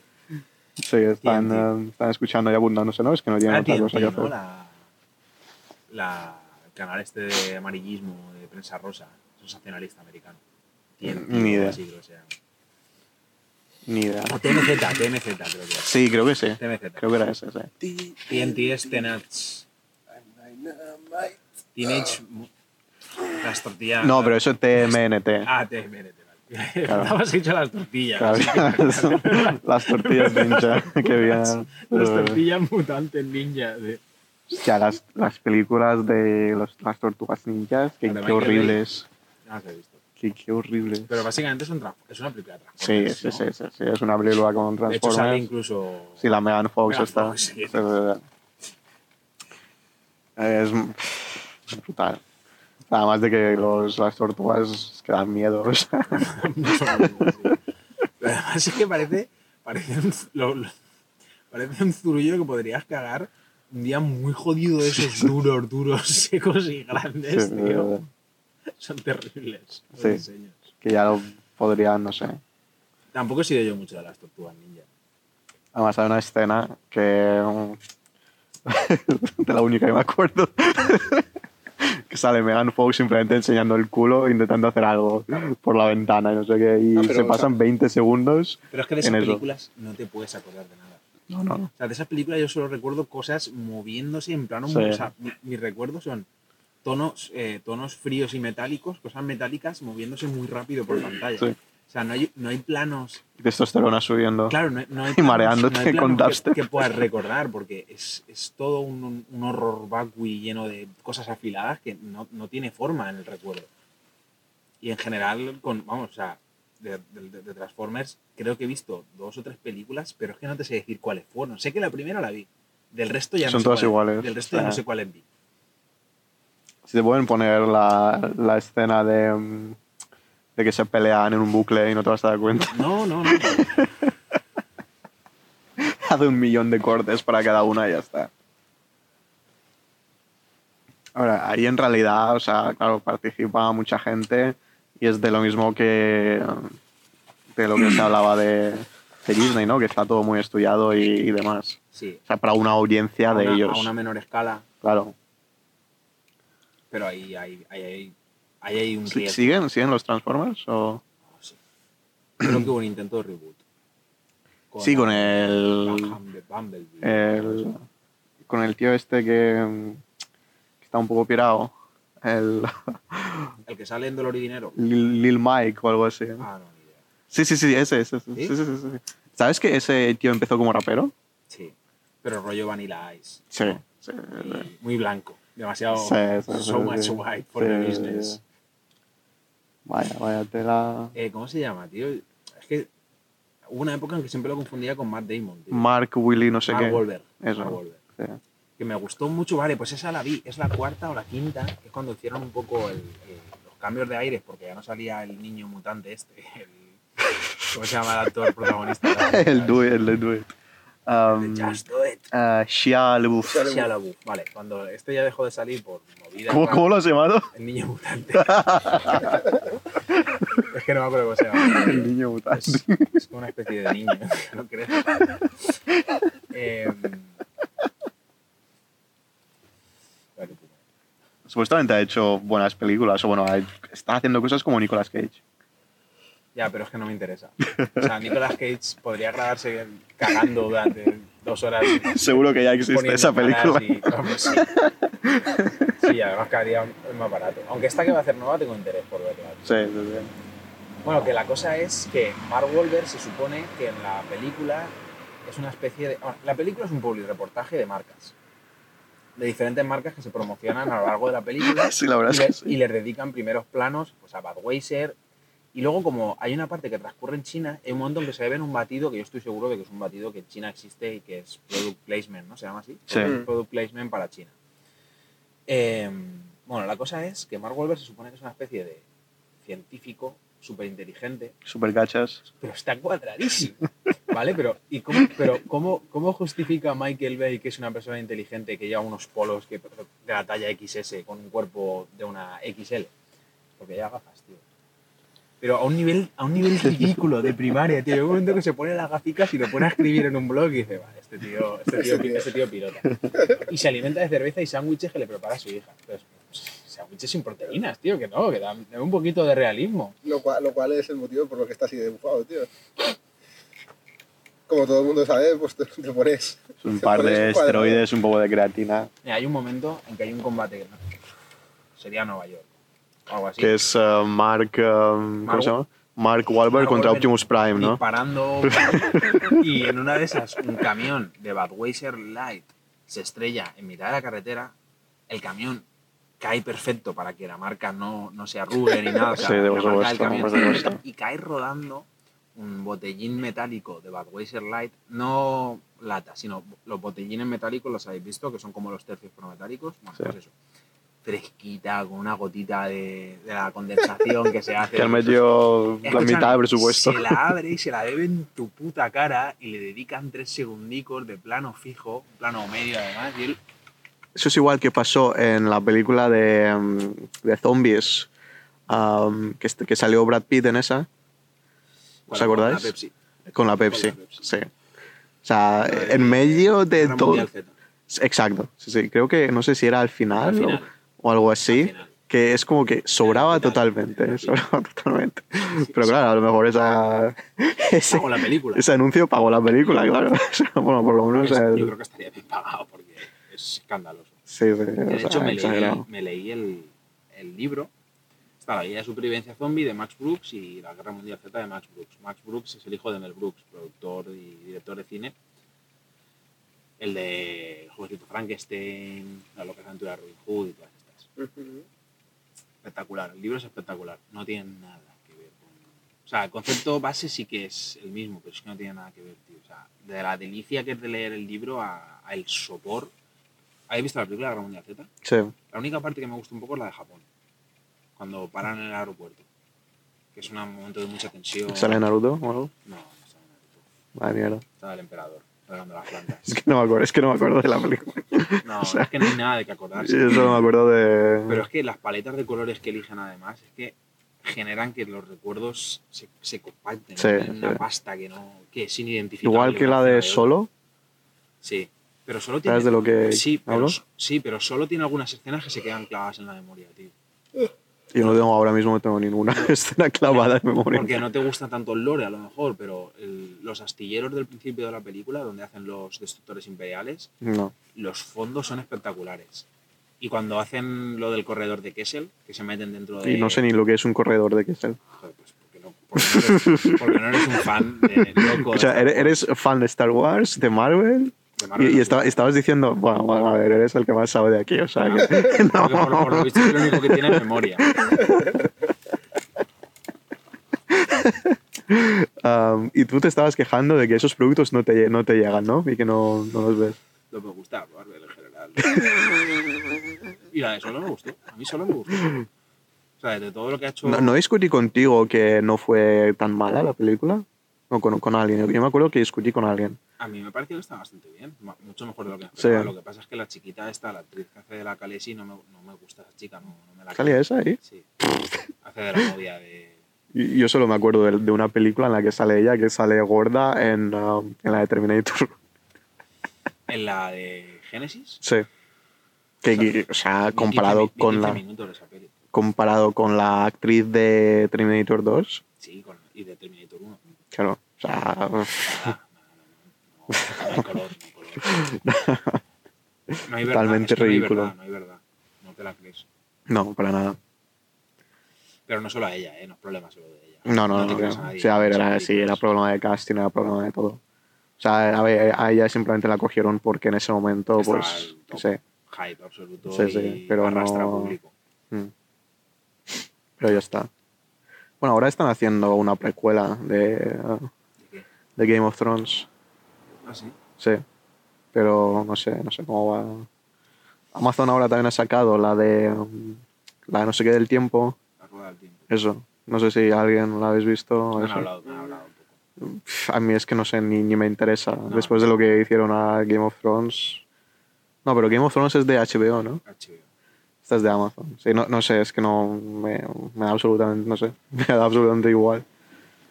Sí, están, TNT. eh, están escuchando y abundándose, ¿no? Es que no tienen Ah, otra cosa que hacer. La, la- el canal este de amarillismo de prensa rosa, sensacionalista americano. TNT, Ni idea. así que se llama. Ni idea. O TNZ, TNZ creo que es. Sí, creo que sí. TNZ. Creo que era ese, sí. TNT es Teenage... Teenage... Las tortillas... No, pero eso es TMNT. Ah, TMNT, vale. Claro. Estabas hecho las tortillas. Claro, las tortillas ninja que bien. Las tortillas mutantes ninja. de- Hostia, las, las películas de los, las tortugas ninjas, qué, qué horribles. He visto. Qué, qué horribles. Pero básicamente es, un es una película de Sí, Transformers, sí, ¿no? sí, sí, sí, es una película con De hecho sale Transformers. incluso... Sí, la Megan Fox Megan está. Fox, sí. Es, es brutal. Además de que los, las tortugas que dan miedo. o sea. Además es que parece, parece, un, lo- lo- parece un zurullo que podrías cagar un día muy jodido de esos duros, duros, secos y grandes, Sí, tío. Son terribles los Sí. diseños. que ya lo podrían, no sé. Tampoco he sido yo mucho de las tortugas ninja. Además hay una escena que... de la única que me acuerdo. que sale Megan Fox simplemente enseñando el culo intentando hacer algo por la ventana y no sé qué. Y Ah, pero, se o pasan sea- 20 segundos. Pero es que de esas En eso. películas no te puedes acordar de nada. No, no, no. O sea, de esas películas yo solo recuerdo cosas moviéndose en plano. Sí. O sea, mi- mis recuerdos son tonos, eh, tonos fríos y metálicos, cosas metálicas moviéndose muy rápido por pantalla. Sí. O sea, no hay, no hay planos. Y testosterona subiendo. Claro, no, hay- no hay Y mareándote no hay con que, que puedas recordar, porque es, es todo un, un- horror vacui lleno de cosas afiladas que no, no tiene forma en el recuerdo. Y en general, con, vamos, o sea, de, de- de Transformers creo que he visto dos o tres películas, pero es que no te sé decir cuáles fueron. Sé que la primera la vi. Del resto ya no Son sé todas iguales. Del resto ya no sé cuáles vi. Si te pueden poner la, la escena de, mm, de que se pelean en un bucle y no te vas a dar cuenta. No, no, no. Hace un millón de cortes para cada una y ya está. Ahora, ahí en realidad, o sea, claro, participa mucha gente y es de lo mismo que de lo que se hablaba de, de Disney, ¿no? Que está todo muy estudiado y, y demás. Sí. O sea, para una audiencia A de una, ellos. a una menor escala, Claro. Pero ahí hay, ahí hay, ahí hay un riesgo. ¿Siguen? ¿Siguen los Transformers? O... Creo que hubo un intento de reboot. Sí, con el, el- Con el tío este que, que está un poco pirado. El El que sale en Dolor y Dinero. Lil, Lil Mike o algo así. Ah, no, ni idea. Sí, sí, sí, ese, ese. ¿Sí? Sí, sí. ¿Sabes que ese tío empezó como rapero? Sí. Pero rollo Vanilla Ice. Sí. sí, Muy, muy blanco. Demasiado. Sí, so much white for the business. Vaya, vaya tela. Eh, ¿Cómo se llama, tío? Es que hubo una época en que siempre lo confundía con Matt Damon, tío. Mark Willy, no sé Mark qué. Wahlberg. Eso. Mark. Sí. que me gustó mucho, vale, pues esa la vi, es la cuarta o la quinta, que es cuando hicieron un poco el- el- los cambios de aires, porque ya no salía el niño mutante este, el, ¿cómo se llama el actor protagonista? el it, el it. Um, Just do it. uh, Shia LaBeouf. Shia LaBeouf. Vale, cuando este ya dejó de salir por movidas... ¿Cómo, ¿Cómo lo has llamado? El niño mutante. es que no me acuerdo cómo se llama. El niño mutante. Es, es como una especie de niño, no creo. Eh. Supuestamente ha hecho buenas películas, o bueno, está haciendo cosas como Nicolas Cage. Ya, pero es que no me interesa. O sea, Nicolas Cage podría grabarse cagando durante dos horas. Seguro que ya existe esa película. y- no, pues sí. Sí, además quedaría más barato. Aunque esta que va a hacer nueva tengo interés por verla. Sí, sí, sí. Bueno, que la cosa es que Mark Wahlberg se supone que en la película es una especie de... bueno, la película es un publireportaje de marcas. De diferentes marcas que se promocionan a lo largo de la película. Sí, la verdad y, es que le- sí. y les dedican primeros planos pues, a Budweiser. Y luego, como hay una parte que transcurre en China, hay un momento en que se ve en un batido que yo estoy seguro de que es un batido que en China existe y que es Product Placement, ¿no? ¿Se llama así? Sí. Product Placement para China. Eh, bueno, la cosa es que Mark Wahlberg se supone que es una especie de científico súper inteligente, Super gachas. pero está cuadradísimo. ¿Vale? Pero, ¿y cómo, pero ¿cómo, cómo justifica Michael Bay que es una persona inteligente que lleva unos polos que, de la talla XS con un cuerpo de una XL? Porque lleva gafas, tío. Pero a un nivel, a un nivel ridículo de primaria, tío. Hay un momento que se pone las gaficas y lo pone a escribir en un blog y dice, vale, este tío, este tío, este tío pilota. Y se alimenta de cerveza y sándwiches que le prepara a su hija. Entonces, pues, sándwiches sin proteínas, tío, que no, que da, da un poquito de realismo. Lo cual, lo cual es el motivo por lo que está así de bufado, tío. Como todo el mundo sabe, pues te, te pones. Es un te par pones de un esteroides, un poco de creatina. Mira, hay un momento en que hay un combate que no- sería Nueva York. O algo así. Que es uh, Mark. um, ¿Cómo se llama? Mark Wahlberg Mark contra Wahlberg Optimus Prime, ¿no? Disparando. y en una de esas, un camión de Budweiser Light se estrella en mitad de la carretera. El camión cae perfecto para que la marca no, no se arrugue ni nada. O sea, Sí, de marca camión y cae rodando un botellín metálico de Budweiser Light, no lata, sino los botellines metálicos, los habéis visto, que son como los tercios prometálicos. Bueno, Sí. pues eso. Fresquita, con una gotita de, de la condensación que se hace. Que han metido la mitad del presupuesto. Se la abre y se la bebe en tu puta cara y le dedican tres segundicos de plano fijo, plano medio además. Y él, Eso es igual que pasó en la película de, um, de zombies que, que salió Brad Pitt en esa, ¿Os Con la- acordáis? con la Pepsi. con la Pepsi. Con la Pepsi. Sí. O sea, en medio de todo. Exacto. Sí, sí. Creo que no sé si era al final, Al final. O, algo así. Que es como que sobraba totalmente. Sobraba totalmente. Pero claro, a lo mejor esa, ese, la película. ese anuncio pagó la película, claro. O bueno, por lo menos. Yo creo que estaría bien pagado porque es escandaloso. Sí, sí. O de sea, hecho, me leí, exagerado. me leí el, el libro. Está la guía de supervivencia zombie de Max Brooks y la Guerra Mundial Z de Max Brooks. Max Brooks es el hijo de Mel Brooks, productor y director de cine. El de El Jovencito Frankenstein, La loca aventura de Robin Hood y Espectacular, el libro es espectacular. No tiene nada que ver con. O sea, el concepto base sí que es el mismo, pero es que no tiene nada que ver, tío. O sea, de la delicia que es de leer el libro a, a el sopor. ¿Habéis visto la película de la Mundial Z? Sí. La única parte que me gusta un poco es la de Japón. Cuando paran en el aeropuerto. Que es un momento de mucha tensión. ¿Sale Naruto o algo? No, no estaba Naruto. Vaya mierda. Estaba el emperador, regando las plantas. Es que no me acuerdo, es que no me acuerdo de la película. No, O sea, es que no hay nada de que acordarse. Yo solo me acuerdo de. Pero es que las paletas de colores que eligen además es que generan que los recuerdos se, se compacten Sí, en una pasta que no que es inidentificable. Igual que la de Solo. Sí, pero solo tiene ¿Sabes de lo que sí, pero, sí, pero solo tiene algunas escenas que se quedan clavadas en la memoria, tío. Yo no tengo ahora mismo, no tengo ninguna escena clavada en memoria. Porque no te gusta tanto el lore, a lo mejor, pero el- los astilleros del principio de la película, donde hacen los destructores imperiales, No. los fondos son espectaculares. Y cuando hacen lo del corredor de Kessel, que se meten dentro de... Y no sé ni lo que es un corredor de Kessel. Joder, pues porque no, porque no eres, porque no eres un fan de loco. O sea, de ¿eres, Star Wars, eres fan de Star Wars, de Marvel? Y, y no. estaba- estabas diciendo, bueno, bueno, a ver, eres el que más sabe de aquí, o sea que. Porque por, por lo visto es el único que tiene memoria. Um, y tú te estabas quejando de que esos productos no te, no te llegan, ¿no? Y que no, no los ves. No me gusta Marvel en general. Y la de Solo me gustó. A mí Solo me gustó. O sea, de todo lo que ha hecho... No, no discutí contigo que no fue tan mala la película. O con, con alguien. Yo me acuerdo que discutí con alguien. A mí me pareció que está bastante bien, mucho mejor de lo que Sí. Lo que pasa es que la chiquita esta, la actriz que hace de la Kalesi, no me, no me gusta esa chica, no, no me la ¿Salía esa ahí? Sí. Hace de la novia de... Yo solo me acuerdo de, de una película en la que sale ella, que sale gorda en, um, en la de Terminator. En la de Génesis. Sí. Que, o sea, comparado 15 con 15 la, minutos esa peli. comparado con la actriz de Terminator 2, Sí, con, y de Terminator 1. Claro, o sea, no, no, no, no, no hay color, no hay color. No hay verdad, Totalmente es que no hay ridículo. verdad, no hay verdad. No te la crees. no, para nada. Pero no solo a ella, ¿eh? no es problema solo de ella. No, no, no. creas creo. nadie, Sí, a ver, era, sí, era problema de casting, era problema de todo. O sea, a, ver, a ella simplemente la cogieron porque en ese momento, Estaba pues, no sé. Hype absoluto Sí, sí, y pero arrastra no- público. Mm. Pero ya está. Bueno, ahora están haciendo una precuela de, ¿De Game of Thrones. Ah, sí. Sí. Pero no sé, no sé cómo va. Amazon ahora también ha sacado la de. la de no sé qué del tiempo. La rueda del tiempo. Eso. No sé si alguien la habéis visto. Me han hablado, me han hablado un poco. Pff, A mí es que no sé, ni, ni me interesa. Después de lo que hicieron a Game of Thrones. No, pero Game of Thrones es de HBO, ¿no? HBO. Esta es de Amazon. Sí, no, no sé, es que no me, me da absolutamente, no sé, me da absolutamente igual.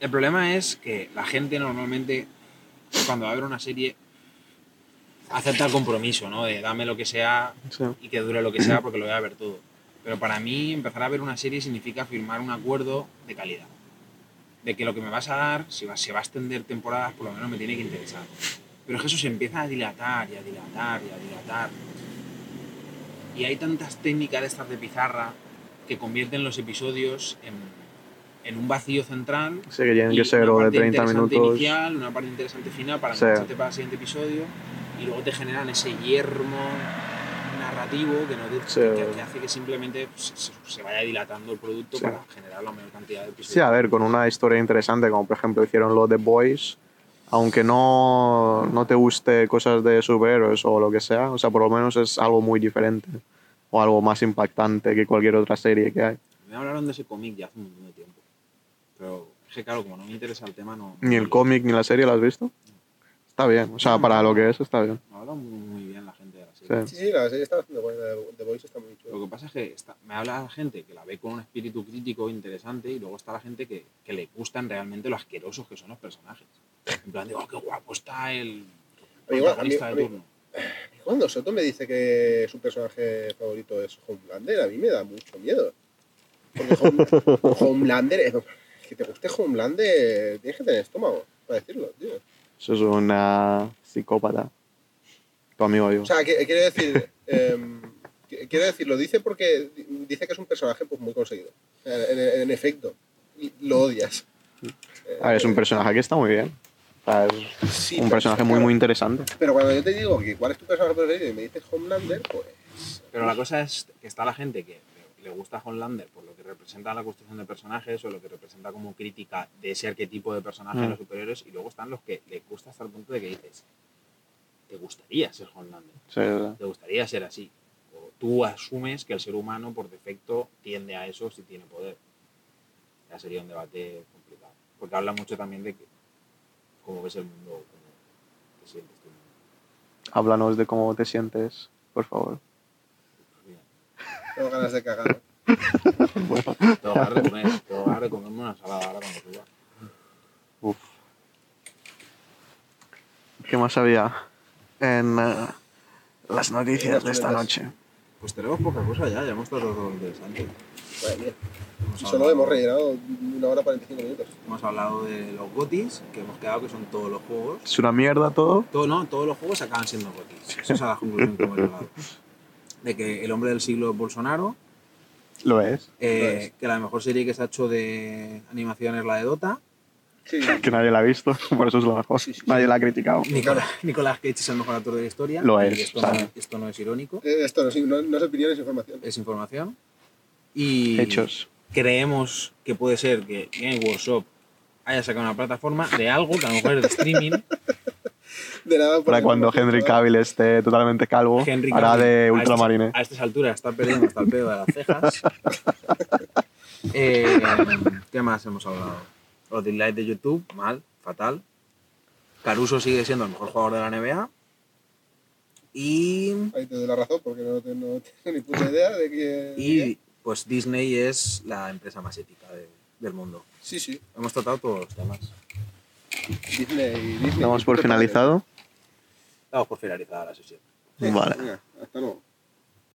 El problema es que la gente normalmente, cuando va a ver una serie, acepta el compromiso, ¿no? De dame lo que sea Sí. y que dure lo que sea porque lo voy a ver todo. Pero para mí, empezar a ver una serie significa firmar un acuerdo de calidad. De que lo que me vas a dar, si va, se va a extender temporadas, por lo menos me tiene que interesar. Pero es que eso se empieza a dilatar y a dilatar y a dilatar. Y hay tantas técnicas de estas de pizarra que convierten los episodios en, en un vacío central Sí, que tienen que ser o de parte 30 interesante minutos. inicial, una parte interesante final para Sí. engancharte para el siguiente episodio y luego te generan ese yermo narrativo que, no te- Sí. que, que hace que simplemente se, se- vaya dilatando el producto Sí. para generar la mayor cantidad de episodios. Sí, a ver, con una historia interesante, como por ejemplo hicieron lo de Boys, aunque no, no te guste cosas de superhéroes o lo que sea, o sea, por lo menos es algo muy diferente o algo más impactante que cualquier otra serie que hay. Me hablaron de ese cómic ya hace un montón de tiempo. Pero es que claro, como no me interesa el tema, no... Ni el cómic ni la serie, ¿la has visto? Está bien, o sea, para lo que es, está bien. Me habla muy, muy bien la gente de la serie. Sí. Sí, la serie está bastante buena. The Voice está muy Lo chula. que pasa es que está- me habla la gente que la ve con un espíritu crítico interesante y luego está la gente que, que le gustan realmente lo asquerosos que son los personajes. En plan, digo, qué guapo está el A mí igual- de a mí-. Cuando Soto me dice que su personaje favorito es Homelander, a mí me da mucho miedo. Porque Home- Homelander, eh, que te guste Homelander, tienes que tener estómago para decirlo, tío. Eso es una psicópata. Tu amigo yo. O sea, que- quiero decir, que- quiero decir, lo dice porque di- dice que es un personaje pues, muy conseguido. En, en- en efecto, lo odias. A ver, es un personaje que está muy bien. O sea, es Sí, un personaje muy, claro, muy interesante. Pero cuando yo te digo que cuál es tu personaje preferido y me dices Homelander, pues. Pero la cosa es que está la gente que le- le gusta Homelander por lo que representa la construcción de personajes o lo que representa como crítica de ese arquetipo de personaje en Mm. los superiores y luego están los que les gusta hasta el punto de que dices, ¿te gustaría ser Homelander? Sí, sí. ¿Te gustaría ser así? O tú asumes que el ser humano por defecto tiende a eso si tiene poder. Ya sería un debate complicado. Porque habla mucho también de que cómo ves el mundo, cómo te sientes tú. Háblanos de cómo te sientes, por favor. Tengo ganas de cagar. Tengo ganas de comer, tengo ganas de comerme una ensalada ahora cuando suba. Uf. ¿Qué más había en eh, las noticias de esta noche? Pues tenemos poca cosa ya, ya hemos tratado todo lo interesante. Madre mía. Solo hablado- hemos rellenado una hora 45 minutos. Hemos hablado de los GOTIS, que hemos quedado que son todos los juegos. ¿Es una mierda todo? Todo, no, todos los juegos acaban siendo GOTIS. Esa es la conclusión que hemos llegado. De que el hombre del siglo es Bolsonaro, Lo es. eh, Lo es. que la mejor serie que se ha hecho de animación es la de Dota. Sí, Que nadie la ha visto, por eso es lo mejor. Sí, sí, sí. Nadie la ha criticado. Nicolás, Nicolás Cage es el mejor actor de la historia. Lo es, Esto, o sea. no, esto no es irónico, Eh, esto no, no, no es opinión, es información. es información. Y Hechos. Creemos que puede ser que Game Workshop haya sacado una plataforma de algo que a lo mejor es de streaming. De nada por Para cuando Henry. Cavill esté totalmente calvo, Henry hará Cavill, de a ultramarine. estas- A estas alturas está perdiendo hasta el pedo de las cejas. Eh, ¿Qué más hemos hablado? Los dislikes de YouTube, mal, fatal. Caruso sigue siendo el mejor jugador de la NBA. Y, Ahí te doy la razón porque no, te- no tengo ni puta idea de que. y pues Disney es la empresa más ética de- del mundo. Sí, sí. Hemos tratado todos los temas. Disney. Disney Damos por finalizado. Damos por finalizada la sesión. Vale. Venga, hasta luego.